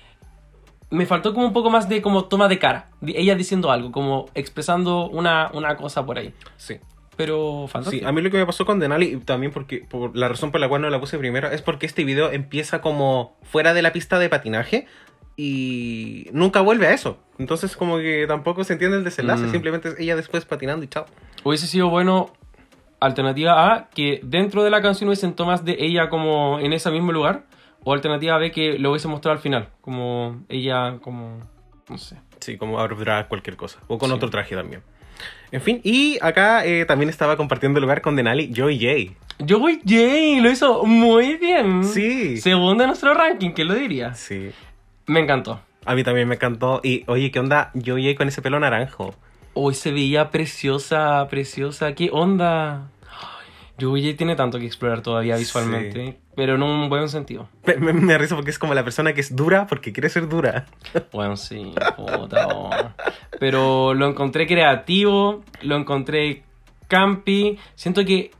me faltó como un poco más de como toma de cara. ella diciendo algo, como expresando una, una cosa por ahí. Sí. Pero Sí, fantástico. a mí lo que me pasó con Denali, y también porque por la razón por la cual no la puse primero, es porque este video empieza como fuera de la pista de patinaje y nunca vuelve a eso. Entonces como que tampoco se entiende el desenlace, Mm. simplemente es ella después patinando y chao. Hubiese sido bueno, alternativa A, que dentro de la canción hubiesen tomas de ella como en ese mismo lugar. O alternativa B, que lo hubiese mostrado al final. Como ella, como. No sé. Sí, como habrá cualquier cosa. O con Sí. otro traje también. En fin, y acá eh, también estaba compartiendo lugar con Denali, Joy J. Yo voy Jay, lo hizo muy bien. Sí. Segundo en nuestro ranking, ¿qué lo diría? Sí. Me encantó. A mí también me encantó. Y oye, ¿qué onda Joy J con ese pelo naranjo? Hoy se veía preciosa, preciosa. ¿Qué onda? Joey tiene tanto que explorar todavía visualmente, pero en un buen sentido. Me, me, risa porque es como la persona que es dura porque quiere ser dura. Bueno, sí, puta, oh. Pero lo encontré creativo, lo encontré campi. Siento que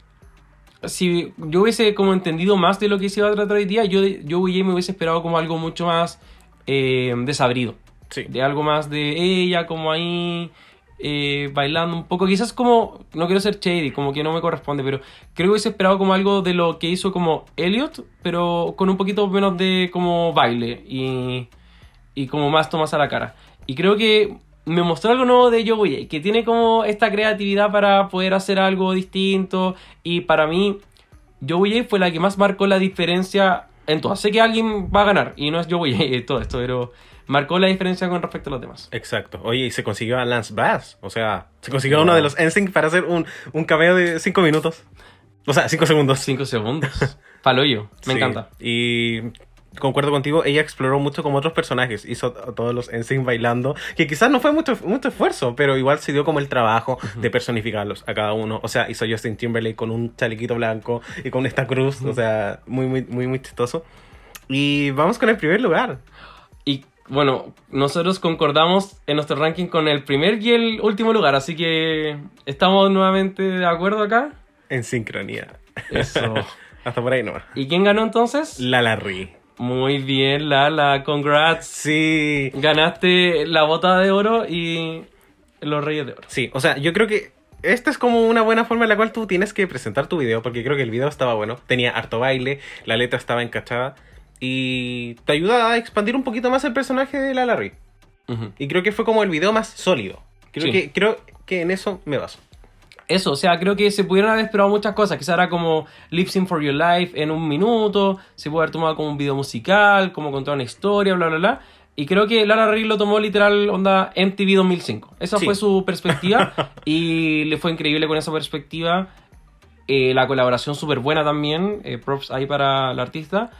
si yo hubiese como entendido más de lo que se iba a tratar hoy día, yo, me hubiese esperado como algo mucho más eh, desabrido. De algo más de ella, como ahí eh, bailando un poco. Quizás como, no quiero ser shady, como que no me corresponde, pero creo que hubiese esperado como algo de lo que hizo como Elliot, pero con un poquito menos de como baile y, y como más tomas a la cara. Y creo que me mostró algo nuevo de Joey, que tiene como esta creatividad para poder hacer algo distinto. Y para mí, Joey fue la que más marcó la diferencia en todas. Sé que alguien va a ganar y no es Joey todo esto, pero marcó la diferencia con respecto a los demás. Exacto. Oye, y se consiguió a Lance Bass. O sea, se consiguió a uno de los NSYNC para hacer un, un cameo de 5 minutos. O sea, 5 segundos. 5 segundos. Paloyo. Me Sí. encanta. Y concuerdo contigo, ella exploró mucho como otros personajes. Hizo a todos los NSYNC bailando. Que quizás no fue mucho, mucho esfuerzo, pero igual se dio como el trabajo de personificarlos a cada uno. O sea, hizo Justin Timberlake con un chalequito blanco y con esta cruz. O sea, muy, muy, muy, muy chistoso. Y vamos con el primer lugar. Y Bueno, nosotros concordamos en nuestro ranking con el primer y el último lugar, así que estamos nuevamente de acuerdo acá. En sincronía. Eso. Hasta por ahí nomás. ¿Y quién ganó entonces? Lala Ri. Muy bien, Lala, congrats. Sí. Ganaste la bota de oro y los reyes de oro. Sí, o sea, yo creo que esta es como una buena forma en la cual tú tienes que presentar tu video, porque creo que el video estaba bueno, tenía harto baile, la letra estaba encachada y te ayuda a expandir un poquito más el personaje de Lala Ri. Y creo que fue como el video más sólido. Creo, Sí. que, creo que en eso me baso. Eso, o sea, creo que se pudieron haber esperado muchas cosas. Quizá era como Lip Sync for Your Life en un minuto. Se puede haber tomado como un video musical, como contar una historia, bla, bla, bla. Y creo que Lara Ri lo tomó literal onda MTV 2005. Esa Sí. fue su perspectiva y le fue increíble con esa perspectiva. Eh, la colaboración súper buena también. eh, props ahí para la artista.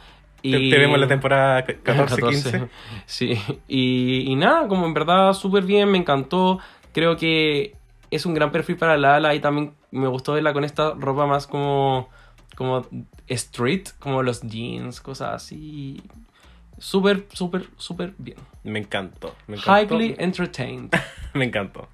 Te, te vemos en la temporada 14, 14. 15. Sí, y, y nada, como en verdad súper bien, me encantó. Creo que es un gran perfil para Lala y también me gustó verla con esta ropa más como, como street, como los jeans, cosas así. Súper, súper, súper bien. Me encantó. Me encantó. Highly entertained. me encantó.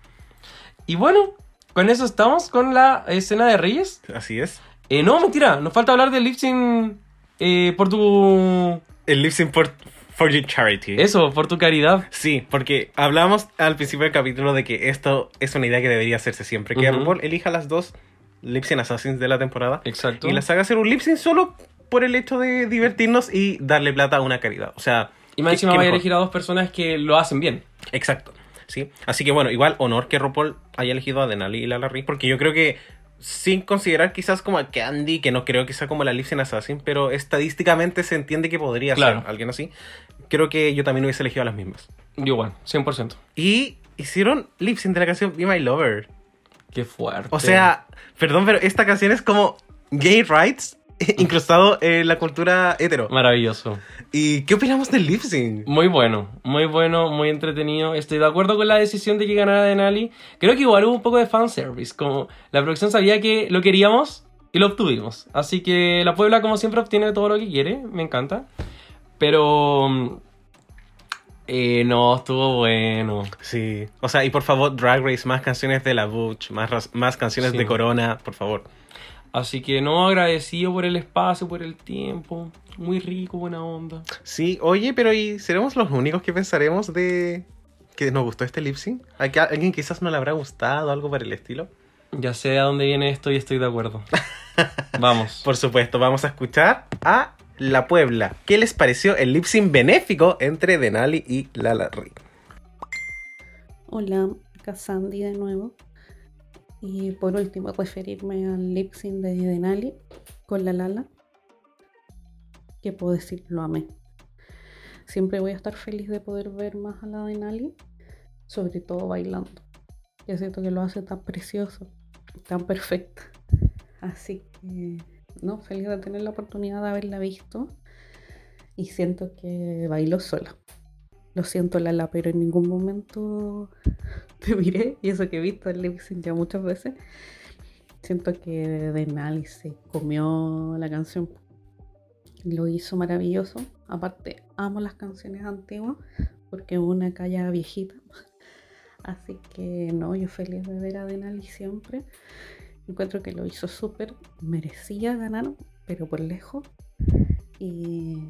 Y bueno, con eso estamos con la escena de Reyes. Así es. Eh, no, mentira, nos falta hablar del lip sync eh, por tu... El lip sync for, for your charity. Eso, por tu caridad. Sí, porque hablábamos al principio del capítulo de que esto es una idea que debería hacerse siempre. Que. RuPaul elija las dos lip sync assassins de la temporada. Exacto. Y las haga hacer un lip sync solo por el hecho de divertirnos y darle plata a una caridad. O sea... Y más ¿qué- encima va a elegir a dos personas que lo hacen bien. Exacto. Sí. Así que bueno, igual honor que RuPaul haya elegido a Denali y Lala Ri, porque yo creo que sin considerar quizás como a Candy, que no creo que sea como la Lip Sync Assassin, pero estadísticamente se entiende que podría Claro. ser alguien así. Creo que yo también hubiese elegido a las mismas. Igual, 100%. Y hicieron lip sync de la canción Be My Lover. Qué fuerte. O sea, perdón, pero esta canción es como gay rights incrustado en la cultura hetero. Maravilloso. ¿Y qué opinamos del lip sync? Muy bueno, muy bueno, muy entretenido. Estoy de acuerdo con la decisión de que ganara Denali. Creo que igual hubo un poco de fanservice. Como la producción sabía que lo queríamos y lo obtuvimos. Así que la Puebla, como siempre, obtiene todo lo que quiere. Me encanta. Pero. mm, eh, no, estuvo bueno. Sí. O sea, y por favor, Drag Race, más canciones de la Butch, más, más canciones Sí. de Corona, por favor. Así que no, agradecido por el espacio, por el tiempo. Muy rico, buena onda. Sí, oye, pero ¿y seremos los únicos que pensaremos de que nos gustó este lip sync? ¿A que- ¿Alguien quizás no le habrá gustado, algo por el estilo? Ya sé a dónde viene esto y estoy de acuerdo. Vamos. Por supuesto, vamos a escuchar a La Puebla. ¿Qué les pareció el lip sync benéfico entre Denali y Lala? Hola, Sandy de nuevo. Y por último, referirme al lip sync de Denali con la Lala. Que puedo decir, lo amé. Siempre voy a estar feliz de poder ver más a la Denali, sobre todo bailando. Yo siento que lo hace tan precioso, tan perfecta. Así que, no, feliz de tener la oportunidad de haberla visto. Y siento que bailó sola. Lo siento, Lala, pero en ningún momento te miré. Y eso que he visto el lip ya muchas veces. Siento que Denali se comió la canción. Lo hizo maravilloso. Aparte, amo las canciones antiguas porque una calla viejita. Así que no, yo feliz de ver a Denali siempre. Encuentro que lo hizo súper. Merecía ganar, pero por lejos. Y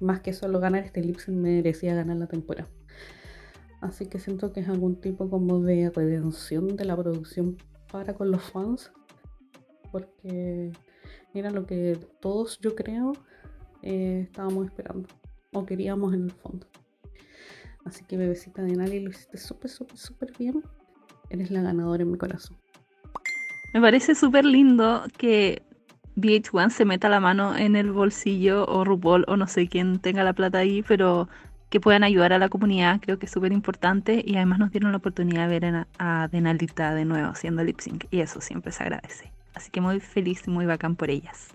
más que solo ganar este lip sync, merecía ganar la temporada. Así que siento que es algún tipo como de redención de la producción para con los fans. Porque era lo que todos, yo creo, eh, estábamos esperando. O queríamos en el fondo. Así que bebecita de Nali, lo hiciste súper, súper, súper bien. Eres la ganadora en mi corazón. Me parece súper lindo que VH1 se meta la mano en el bolsillo o RuPaul o no sé quién tenga la plata ahí, pero que puedan ayudar a la comunidad, creo que es súper importante y además nos dieron la oportunidad de ver a, Denalita de nuevo haciendo lip sync y eso siempre se agradece. Así que muy feliz y muy bacán por ellas.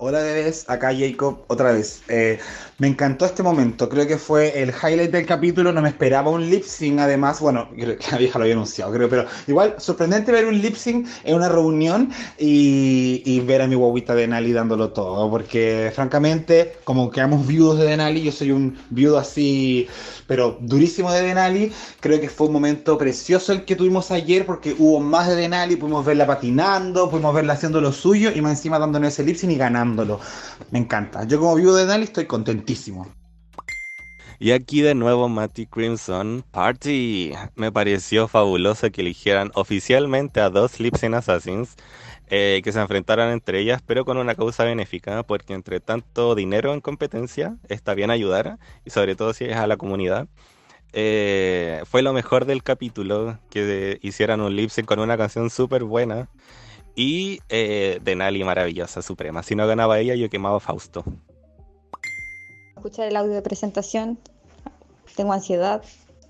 Hola bebés, acá Jacob otra vez. Eh, me encantó este momento, creo que fue el highlight del capítulo, no me esperaba un lip sync además, bueno, la vieja lo había anunciado, creo, pero igual sorprendente ver un lip sync en una reunión y, ver a mi guaguita de Denali dándolo todo, porque francamente, como quedamos viudos de Denali, yo soy un viudo así, pero durísimo de Denali, creo que fue un momento precioso el que tuvimos ayer porque hubo más de Denali, pudimos verla patinando, pudimos verla haciendo lo suyo y más encima dándonos ese lip sync y Me encanta. Yo como viudo de Denali estoy contentísimo. Y aquí de nuevo Matty Crimson Party. Me pareció fabuloso que eligieran oficialmente a dos Lip Sync Assassins eh, que se enfrentaran entre ellas, pero con una causa benéfica, porque entre tanto dinero en competencia está bien ayudar, y sobre todo si es a la comunidad. Eh, fue lo mejor del capítulo que hicieran un lip con una canción súper buena. Y eh, Denali maravillosa, suprema. Si no ganaba ella, yo quemaba a Fausto. Escuchar el audio de presentación, tengo ansiedad,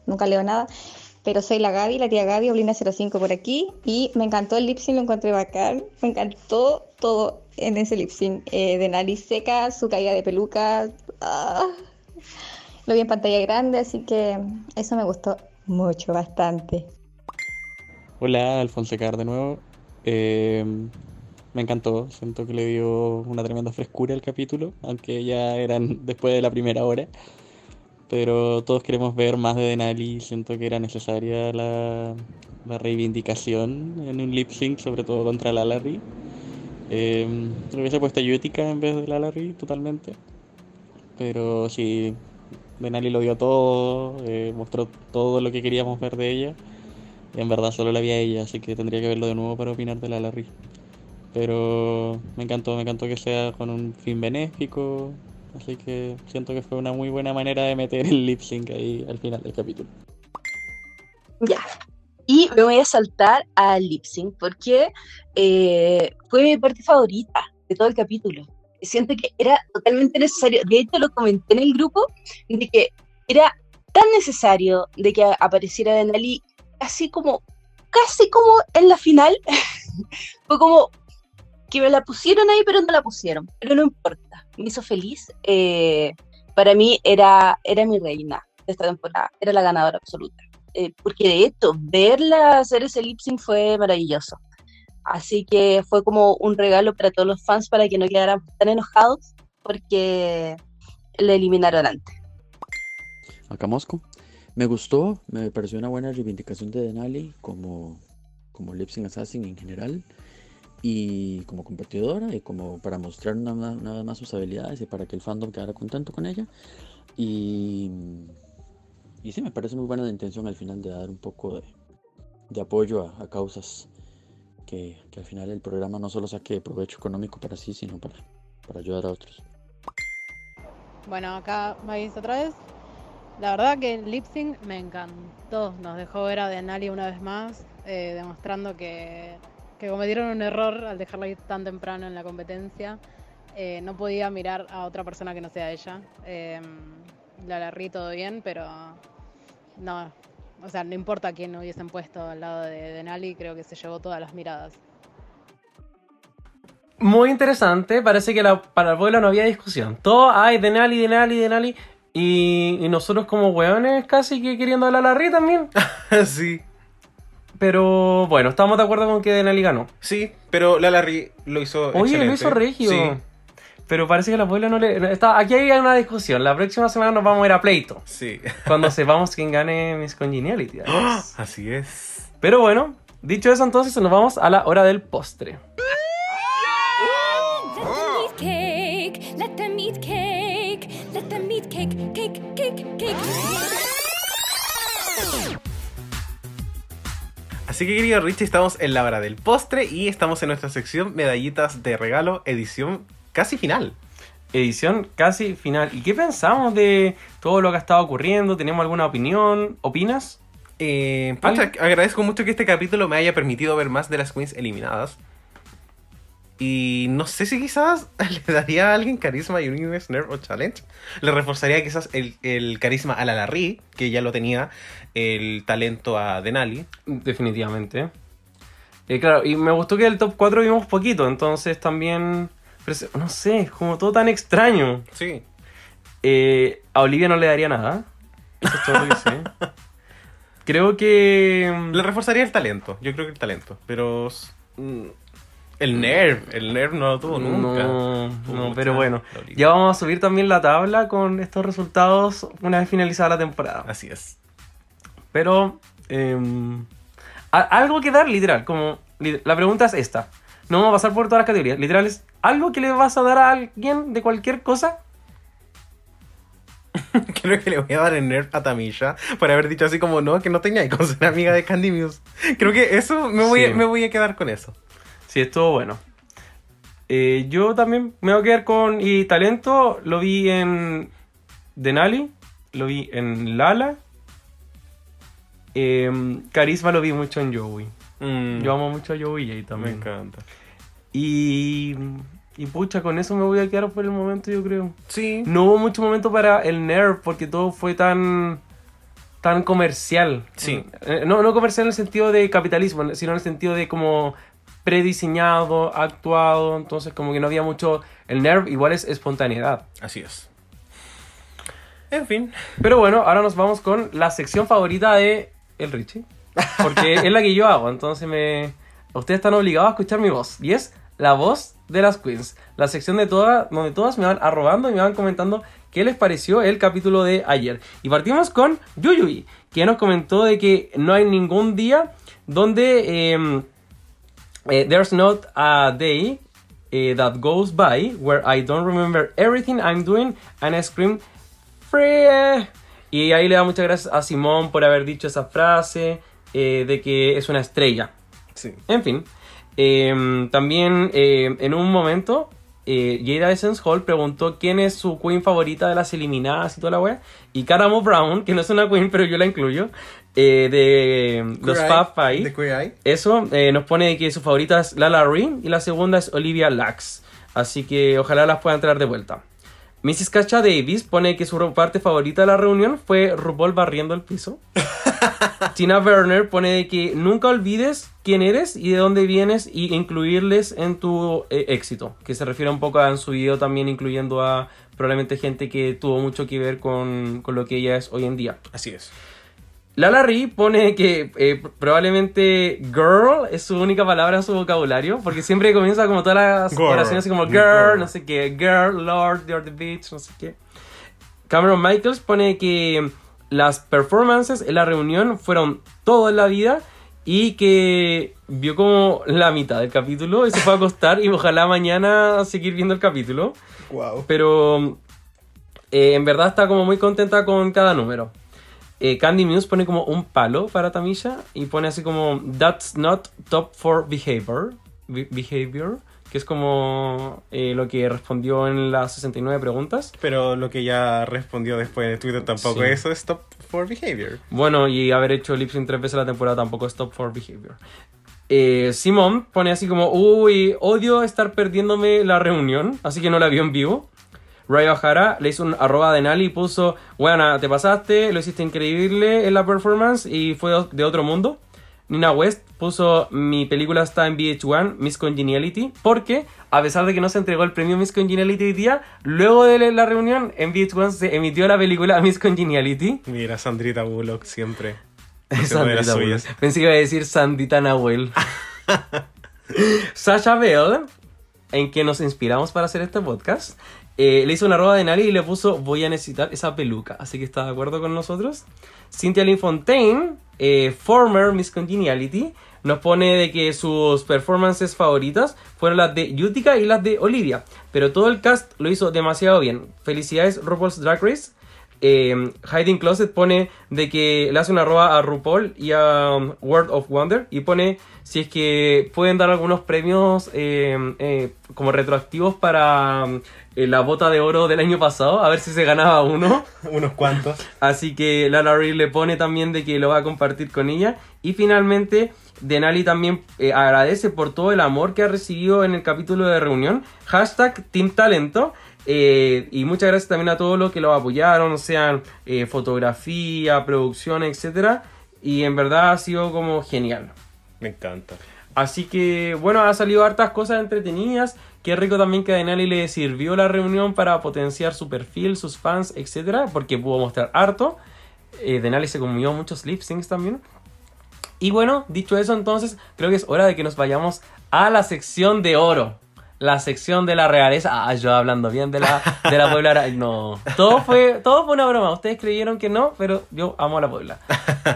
nunca leo nada, pero soy la Gaby, la tía Gaby, Oblina05 por aquí, y me encantó el lip sync, lo encontré bacán, me encantó todo en ese lip sync, eh, de nariz seca, su caída de peluca, ah, lo vi en pantalla grande, así que eso me gustó mucho, bastante. Hola, Alfonso Car de nuevo. Eh, me encantó, siento que le dio una tremenda frescura al capítulo, aunque ya eran después de la primera hora. Pero todos queremos ver más de Denali, siento que era necesaria la, la reivindicación en un lip sync, sobre todo contra la Larry. Eh, le hubiese puesto Yutica en vez de la Larry, totalmente. Pero sí, Denali lo dio todo, eh, mostró todo lo que queríamos ver de ella. En verdad solo la vi a ella, así que tendría que verlo de nuevo para opinar de la Larry. Pero me encantó, me encantó que sea con un fin benéfico. Así que siento que fue una muy buena manera de meter el lip sync ahí al final del capítulo. Ya. Y me voy a saltar al lip sync porque eh, fue mi parte favorita de todo el capítulo. Siento que era totalmente necesario. De hecho, lo comenté en el grupo de que era tan necesario de que apareciera Denali así como, casi como en la final. fue como que me la pusieron ahí, pero no la pusieron. Pero no importa, me hizo feliz. Eh, para mí era, era mi reina de esta temporada, era la ganadora absoluta. Eh, porque de hecho, verla hacer ese lip fue maravilloso. Así que fue como un regalo para todos los fans para que no quedaran tan enojados porque le eliminaron antes. Acá. Me gustó, me pareció una buena reivindicación de Denali como, como Lip Sync Assassin en general y como competidora y como para mostrar nada, nada más sus habilidades y para que el fandom quedara contento con ella. Y, y sí, me parece muy buena la intención al final de dar un poco de, de apoyo a, causas que, que, al final el programa no solo saque provecho económico para sí, sino para, para ayudar a otros. Bueno, acá vais otra vez. La verdad que el lip me encantó. Nos dejó ver a Denali una vez más, eh, demostrando que, que, cometieron un error al dejarla ir tan temprano en la competencia. Eh, no podía mirar a otra persona que no sea ella. Eh, la Larry todo bien, pero no. O sea, no importa quién hubiesen puesto al lado de Denali, creo que se llevó todas las miradas. Muy interesante, parece que para el pueblo no había discusión. Todo, ay, Denali, Denali, Denali. Y, y, nosotros como weones casi que queriendo hablar a la Larry también. sí. Pero bueno, estamos de acuerdo con que Denali ganó. Sí, pero la Larry lo hizo Oye, excelente. lo hizo Regio. Sí. Pero parece que la abuela no le... Está, aquí hay una discusión. La próxima semana nos vamos a ir a pleito. Sí. Cuando sepamos quién gane Miss Congeniality. ¡Oh! Así es. Pero bueno, dicho eso entonces nos vamos a la hora del postre. Así que querido Richie, estamos en la hora del postre y estamos en nuestra sección Medallitas de Regalo, edición casi final. Edición casi final. ¿Y qué pensamos de todo lo que ha estado ocurriendo? ¿Tenemos alguna opinión? ¿Opinas? Eh, pucha, agradezco mucho que este capítulo me haya permitido ver más de las queens eliminadas. Y no sé si quizás le daría a alguien carisma y Universe Nerve o Challenge. Le reforzaría quizás el, el carisma a la Larry, que ya lo tenía, el talento a Denali. Definitivamente. Eh, claro, y me gustó que del top 4 vimos poquito, entonces también no sé, es como todo tan extraño. Sí. Eh, a Olivia no le daría nada. Eso es todo lo que sé. Creo que. mm, Le reforzaría el talento. Yo creo que el talento. Pero. El nerv. El nerv no lo tuvo nunca. No, pero bueno. Ya vamos a subir también la tabla con estos resultados una vez finalizada la temporada. Así es. Pero. em, algo que dar, literal. Como. La pregunta es esta. No vamos a pasar por todas las categorías. Literal es. ¿Algo que le vas a dar a alguien de cualquier cosa? Creo que le voy a dar el nerf a Tamisha por haber dicho así como no, que no tenía con ser amiga de Candy Muse. Creo que eso me voy, Sí. a, me voy a quedar con eso. Sí, estuvo bueno. Eh, yo también me voy a quedar con. Y talento lo vi en. Denali, lo vi en Lala. em, carisma lo vi mucho en Joey. Mm, Yo amo mucho a Joey J me también. encanta. Y. Y pucha, con eso me voy a quedar por el momento, yo creo. Sí. No hubo mucho momento para el nerf porque todo fue tan. tan comercial. Sí. Eh, No, no comercial en el sentido de capitalismo, sino en el sentido de como prediseñado, actuado. Entonces, como que no había mucho. El nerf igual es espontaneidad. Así es. En fin. Pero bueno, ahora nos vamos con la sección favorita de el Richie. Porque es la que yo hago, entonces me. Ustedes están obligados a escuchar mi voz. Y es la voz de las queens. La sección de todas, donde todas me van arrobando y me van comentando qué les pareció el capítulo de ayer. Y partimos con Yuyui, que nos comentó de que no hay ningún día donde em, eh, there's not a day eh, that goes by where I don't remember everything I'm doing and I scream free. Y ahí le da muchas gracias a Simón por haber dicho esa frase eh, de que es una estrella. Sí. En fin, eh, también eh, en un momento eh, Jada Essence Hall preguntó quién es su queen favorita de las eliminadas y toda la wea. Y Caramo Brown, que no es una queen, pero yo la incluyo, eh, de los Fab Five. Queer Eye. Eso eh, nos pone que su favorita es Lala Ring y la segunda es Olivia Lax. Así que ojalá las puedan traer de vuelta. Mrs. Kacha Davis pone que su parte favorita de la reunión fue RuPaul barriendo el piso. Tina Werner pone de que nunca olvides quién eres y de dónde vienes y incluirles en tu eh, éxito. Que se refiere un poco a en su video también incluyendo a probablemente gente que tuvo mucho que ver con, con lo que ella es hoy en día. Así es. Lala Ri pone que eh, probablemente girl es su única palabra en su vocabulario, porque siempre comienza como todas las Girl. oraciones así como girl, Girl. no sé qué, girl, lord, you're the bitch, no sé qué. Cameron Michaels pone que las performances en la reunión fueron todo en la vida y que vio como la mitad del capítulo y se fue a acostar y ojalá mañana seguir viendo el capítulo. Wow. Pero eh, en verdad está como muy contenta con cada número. Eh, Candy Muse pone como un palo para Tamisha y pone así como That's not top for behavior. Be- behavior que es como eh, lo que respondió en las 69 preguntas. Pero lo que ya respondió después en Twitter tampoco Sí. eso es stop for behavior. Bueno, y haber hecho lip sync tres veces la temporada tampoco es top for behavior. Eh, Simón pone así como, uy, odio estar perdiéndome la reunión, así que no la vio en vivo. Raya O'Hara le hizo un arroba de Nali y puso, bueno, te pasaste, lo hiciste increíble en la performance y fue de otro mundo. Nina West puso, mi película está en VH1, Miss Congeniality, porque a pesar de que no se entregó el premio Miss Congeniality hoy día, luego de la reunión en VH1 se emitió la película Miss Congeniality. Mira, Sandrita Bullock siempre. Sandrita. Bullock. Pensé que iba a decir Sandita Nahuel. Sasha Bell, en que nos inspiramos para hacer este podcast, eh, le hizo una arroba de Nali y le puso voy a necesitar esa peluca. Así que está de acuerdo con nosotros. Cynthia Lynn Fontaine, eh, former Miss Congeniality, nos pone de que sus performances favoritas fueron las de Utica y las de Olivia. Pero todo el cast lo hizo demasiado bien. Felicidades RuPaul's Drag Race. Eh, Hiding Closet pone de que le hace una arroba a RuPaul y a um, World of Wonder y pone si es que pueden dar algunos premios eh, eh, como retroactivos para um, la bota de oro del año pasado, a ver si se ganaba uno. Unos cuantos. Así que Lala Ri le pone también de que lo va a compartir con ella. Y finalmente, Denali también eh, agradece por todo el amor que ha recibido en el capítulo de reunión. Hashtag Team Talento. Eh, y muchas gracias también a todos los que lo apoyaron, sean eh, fotografía, producción, etc. Y en verdad ha sido como genial. Me encanta. Así que, bueno, ha salido hartas cosas entretenidas. Qué rico también que a Denali le sirvió la reunión para potenciar su perfil, sus fans, etcétera, porque pudo mostrar harto. Eh, Denali se comió muchos lip syncs también. Y bueno, dicho eso, entonces, creo que es hora de que nos vayamos a la sección de oro. La sección de la realeza. Ah, yo hablando bien de la, de la Puebla. No, todo fue, todo fue una broma. Ustedes creyeron que no, pero yo amo a la Puebla.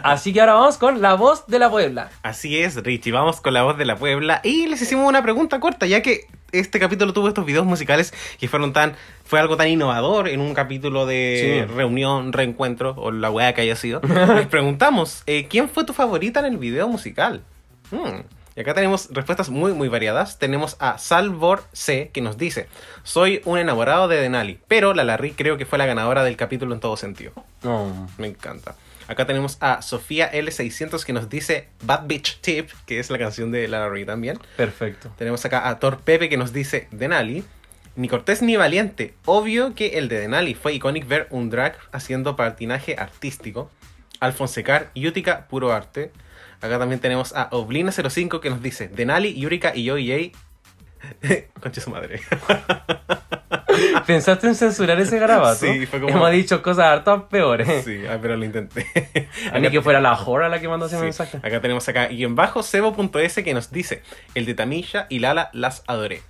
Así que ahora vamos con la voz de la Puebla. Así es, Richie. Vamos con la voz de la Puebla. Y les hicimos una pregunta corta, ya que este capítulo tuvo estos videos musicales que fueron tan. Fue algo tan innovador en un capítulo de Sí. reunión, reencuentro, o la weá que haya sido. Les preguntamos, eh, ¿quién fue tu favorita en el video musical? Hmm. Y acá tenemos respuestas muy, muy variadas. Tenemos a Salvor C, que nos dice: Soy un enamorado de Denali, pero la Larry creo que fue la ganadora del capítulo en todo sentido. No. Me encanta. Acá tenemos a Sofía L600 que nos dice Bad Bitch Tip, que es la canción de Lara Ree también. Perfecto. Tenemos acá a Thor Pepe que nos dice Denali. Ni Cortés ni Valiente. Obvio que el de Denali fue icónico ver un drag haciendo patinaje artístico. Alfonsecar, Yutica, puro arte. Acá también tenemos a Oblina05 que nos dice Denali, Yurika y yo y Jay. Concha su madre. ¿Pensaste en censurar ese garabato? Sí, fue como- Hemos dicho cosas hartas peores. Sí, ah, pero lo intenté. A mí que fuera la Jora la que mandó ese Sí. mensaje. Acá tenemos acá y en bajo cebo.s que nos dice el de Tamilla y Lala las adoré.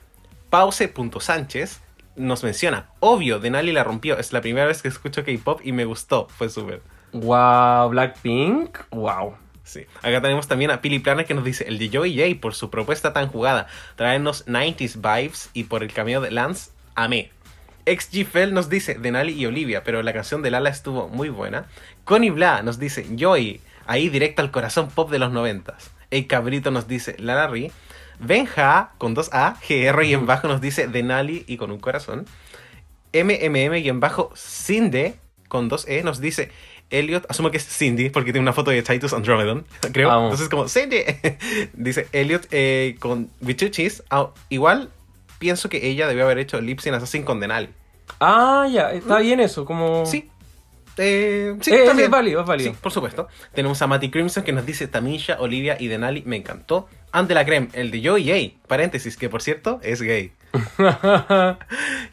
Pause.sánchez nos menciona, obvio, Denali la rompió, es la primera vez que escucho K-pop y me gustó, fue súper. Wow, Blackpink, wow. Sí. Acá tenemos también a Pili Plana que nos dice el de Joey J por su propuesta tan jugada, traernos 90s vibes y por el cameo de Lance, amé. XG Fell nos dice Denali y Olivia, pero la canción de Lala estuvo muy buena. Connie Bla nos dice Joey, ahí directo al corazón pop de los noventas. El Cabrito nos dice Lala Ri. Benja con dos A, GR y en bajo nos dice Denali y con un corazón. MMM y en bajo Cinde con dos E nos dice Elliot, asumo que es Cindy porque tiene una foto de Titus Andromedon, creo. Amo. Entonces como Cindy. dice Elliot eh, con Bichuchis. Ah, igual pienso que ella debió haber hecho Lip Sync Assassin con Denali. Ah, ya, está bien eso, como... Sí. Eh, sí, Eh, también. es válido, es válido. Sí, por supuesto. Tenemos a Matty Crimson que nos dice Tamisha, Olivia y Denali, me encantó. Ante la creme, el de Joey Jay, paréntesis, que por cierto es gay.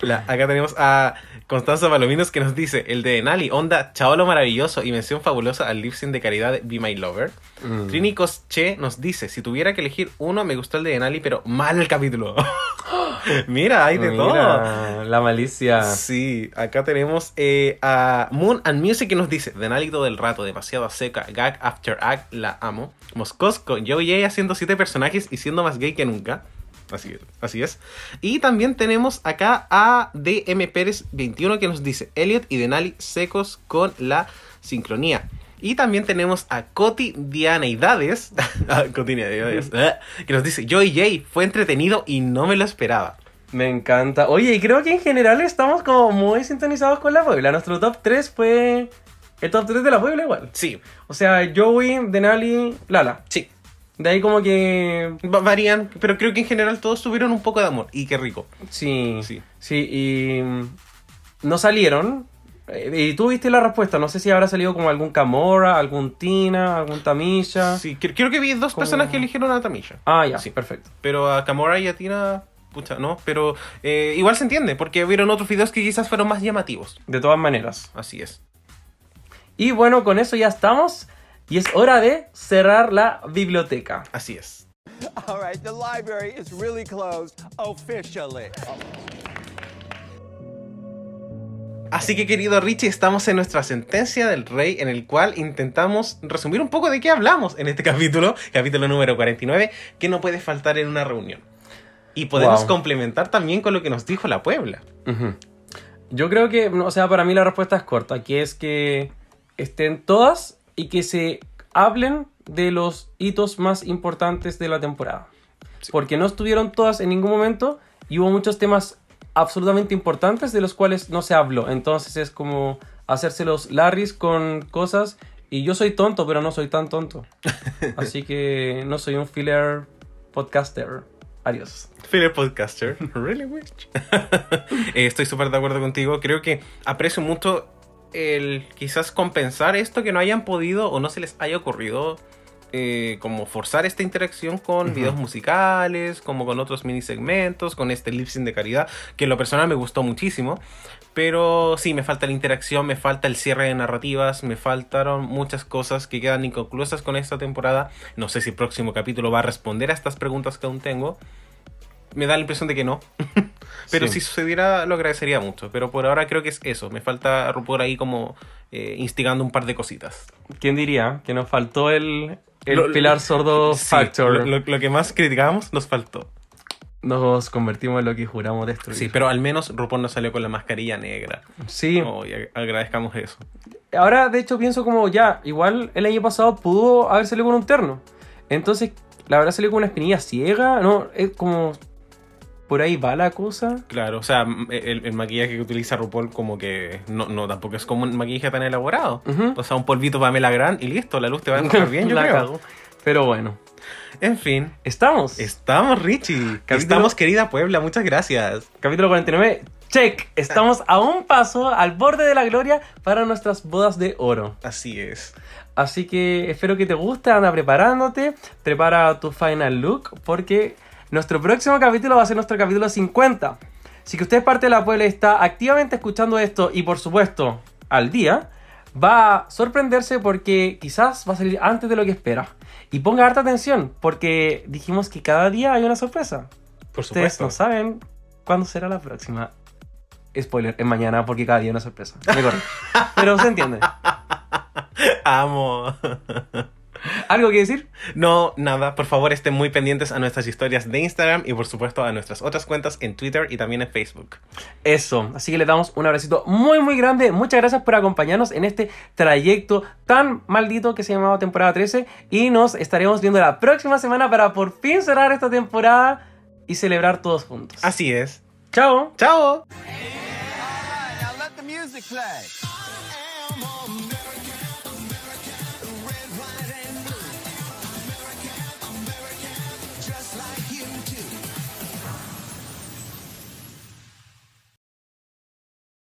La- acá tenemos a Constanza Palominos que nos dice el de Denali, onda, chaolo maravilloso y mención fabulosa al lip sync de caridad de Be My Lover. Mm. Trini Cosche nos dice, si tuviera que elegir uno, me gustó el de Denali, pero mal el capítulo. Mira, hay de Mira, todo. La malicia. Sí, acá tenemos eh, a Moon and Music que nos dice Denali todo el rato, demasiado seca, gag after act, la amo. Moscosco, Joey Jay haciendo siete personajes y siendo más gay que nunca. Así es, así es. Y también tenemos acá a DM Pérez 21 que nos dice Elliot y Denali secos con la sincronía. Y también tenemos a Coti Dianeidades, ah, Coti Dianeidades, eh, que nos dice Joey Jay fue entretenido y no me lo esperaba. Me encanta. Oye, y creo que en general estamos como muy sintonizados con la Puebla. Nuestro top 3 fue el top 3 de la Puebla igual. Sí. O sea, Joey, Denali, Lala. Sí. De ahí como que... Va- Varían, pero creo que en general todos tuvieron un poco de amor. Y qué rico. Sí, Sí. sí, y mm, no salieron. Eh, Y tú viste la respuesta, no sé si habrá salido como algún Camora, algún Tina, algún Tamisha. Sí, cre- creo que vi dos Como- personas que eligieron a Tamisha. Ah, ya, Sí. perfecto. Pero a Camora y a Tina, pucha, no. Pero eh, igual se entiende, porque vieron otros videos que quizás fueron más llamativos. De todas maneras. Así es. Y bueno, con eso ya estamos. Y es hora de cerrar la biblioteca. Así es. All right, the library is really closed officially. Así que querido Richie, estamos en nuestra sentencia del rey en el cual intentamos resumir un poco de qué hablamos en este capítulo, capítulo número 49, que no puede faltar en una reunión. Y podemos Wow. complementar también con lo que nos dijo la Puebla. Yo creo que, o sea, para mí la respuesta es corta, que es que estén todas y que se hablen de los hitos más importantes de la temporada. Porque no estuvieron todas en ningún momento y hubo muchos temas absolutamente importantes de los cuales no se habló. Entonces es como hacerse los Larrys con cosas y yo soy tonto, pero no soy tan tonto. Así que no soy un filler podcaster. Adiós. Filler Podcaster. Really wish. Eh, Estoy súper de acuerdo contigo. Creo que aprecio mucho el quizás compensar esto que no hayan podido o no se les haya ocurrido eh, como forzar esta interacción con videos musicales, como con otros mini segmentos, con este lip sync de caridad, que en lo personal me gustó muchísimo. Pero sí, me falta la interacción, me falta el cierre de narrativas, me faltaron muchas cosas que quedan inconclusas con esta temporada. No sé si el próximo capítulo va a responder a estas preguntas que aún tengo. Me da la impresión de que no. Pero Sí. si sucediera, lo agradecería mucho. Pero por ahora creo que es eso. Me falta RuPaul ahí como eh, instigando un par de cositas. ¿Quién diría que nos faltó el, el Lo- Pilar Sordo Sí, Factor? Lo, que más criticábamos nos faltó. Nos convertimos en lo que juramos destruir. Sí, pero al menos RuPaul no salió con la mascarilla negra. Sí. Oh, y ag- agradezcamos eso. Ahora, de hecho, pienso como ya, igual el año pasado pudo haber salido con un terno. Entonces, la verdad salió con una espinilla ciega, ¿no? Es como... Por ahí va la cosa. Claro, o sea, el, el maquillaje que utiliza RuPaul como que no, no tampoco es como un maquillaje tan elaborado. O sea, un polvito Pamela Grant y listo, la luz te va a enfocar bien, yo La creo. cagó. Pero bueno. En fin. ¿Estamos? Estamos, Richie. Estamos, querida Puebla, muchas gracias. Capítulo 49. Check. Estamos a un paso al borde de la gloria para nuestras bodas de oro. Así es. Así que espero que te guste, anda preparándote, prepara tu final look, porque nuestro próximo capítulo va a ser nuestro capítulo 50. Si que usted es parte de la Puebla y está activamente escuchando esto y por supuesto al día, va a sorprenderse porque quizás va a salir antes de lo que espera. Y ponga harta atención, porque dijimos que cada día hay una sorpresa. Por Ustedes supuesto. no saben cuándo será la próxima. Spoiler, es mañana porque cada día hay una sorpresa. Me. Pero se entiende. Amo. ¿Algo que decir? No, nada. Por favor, estén muy pendientes a nuestras historias de Instagram y por supuesto a nuestras otras cuentas en Twitter y también en Facebook. Eso, así que le damos un abracito muy muy grande. Muchas gracias por acompañarnos en este trayecto tan maldito que se llamaba temporada 13 y nos estaremos viendo la próxima semana para por fin cerrar esta temporada y celebrar todos juntos. Así es. Chao. Chao.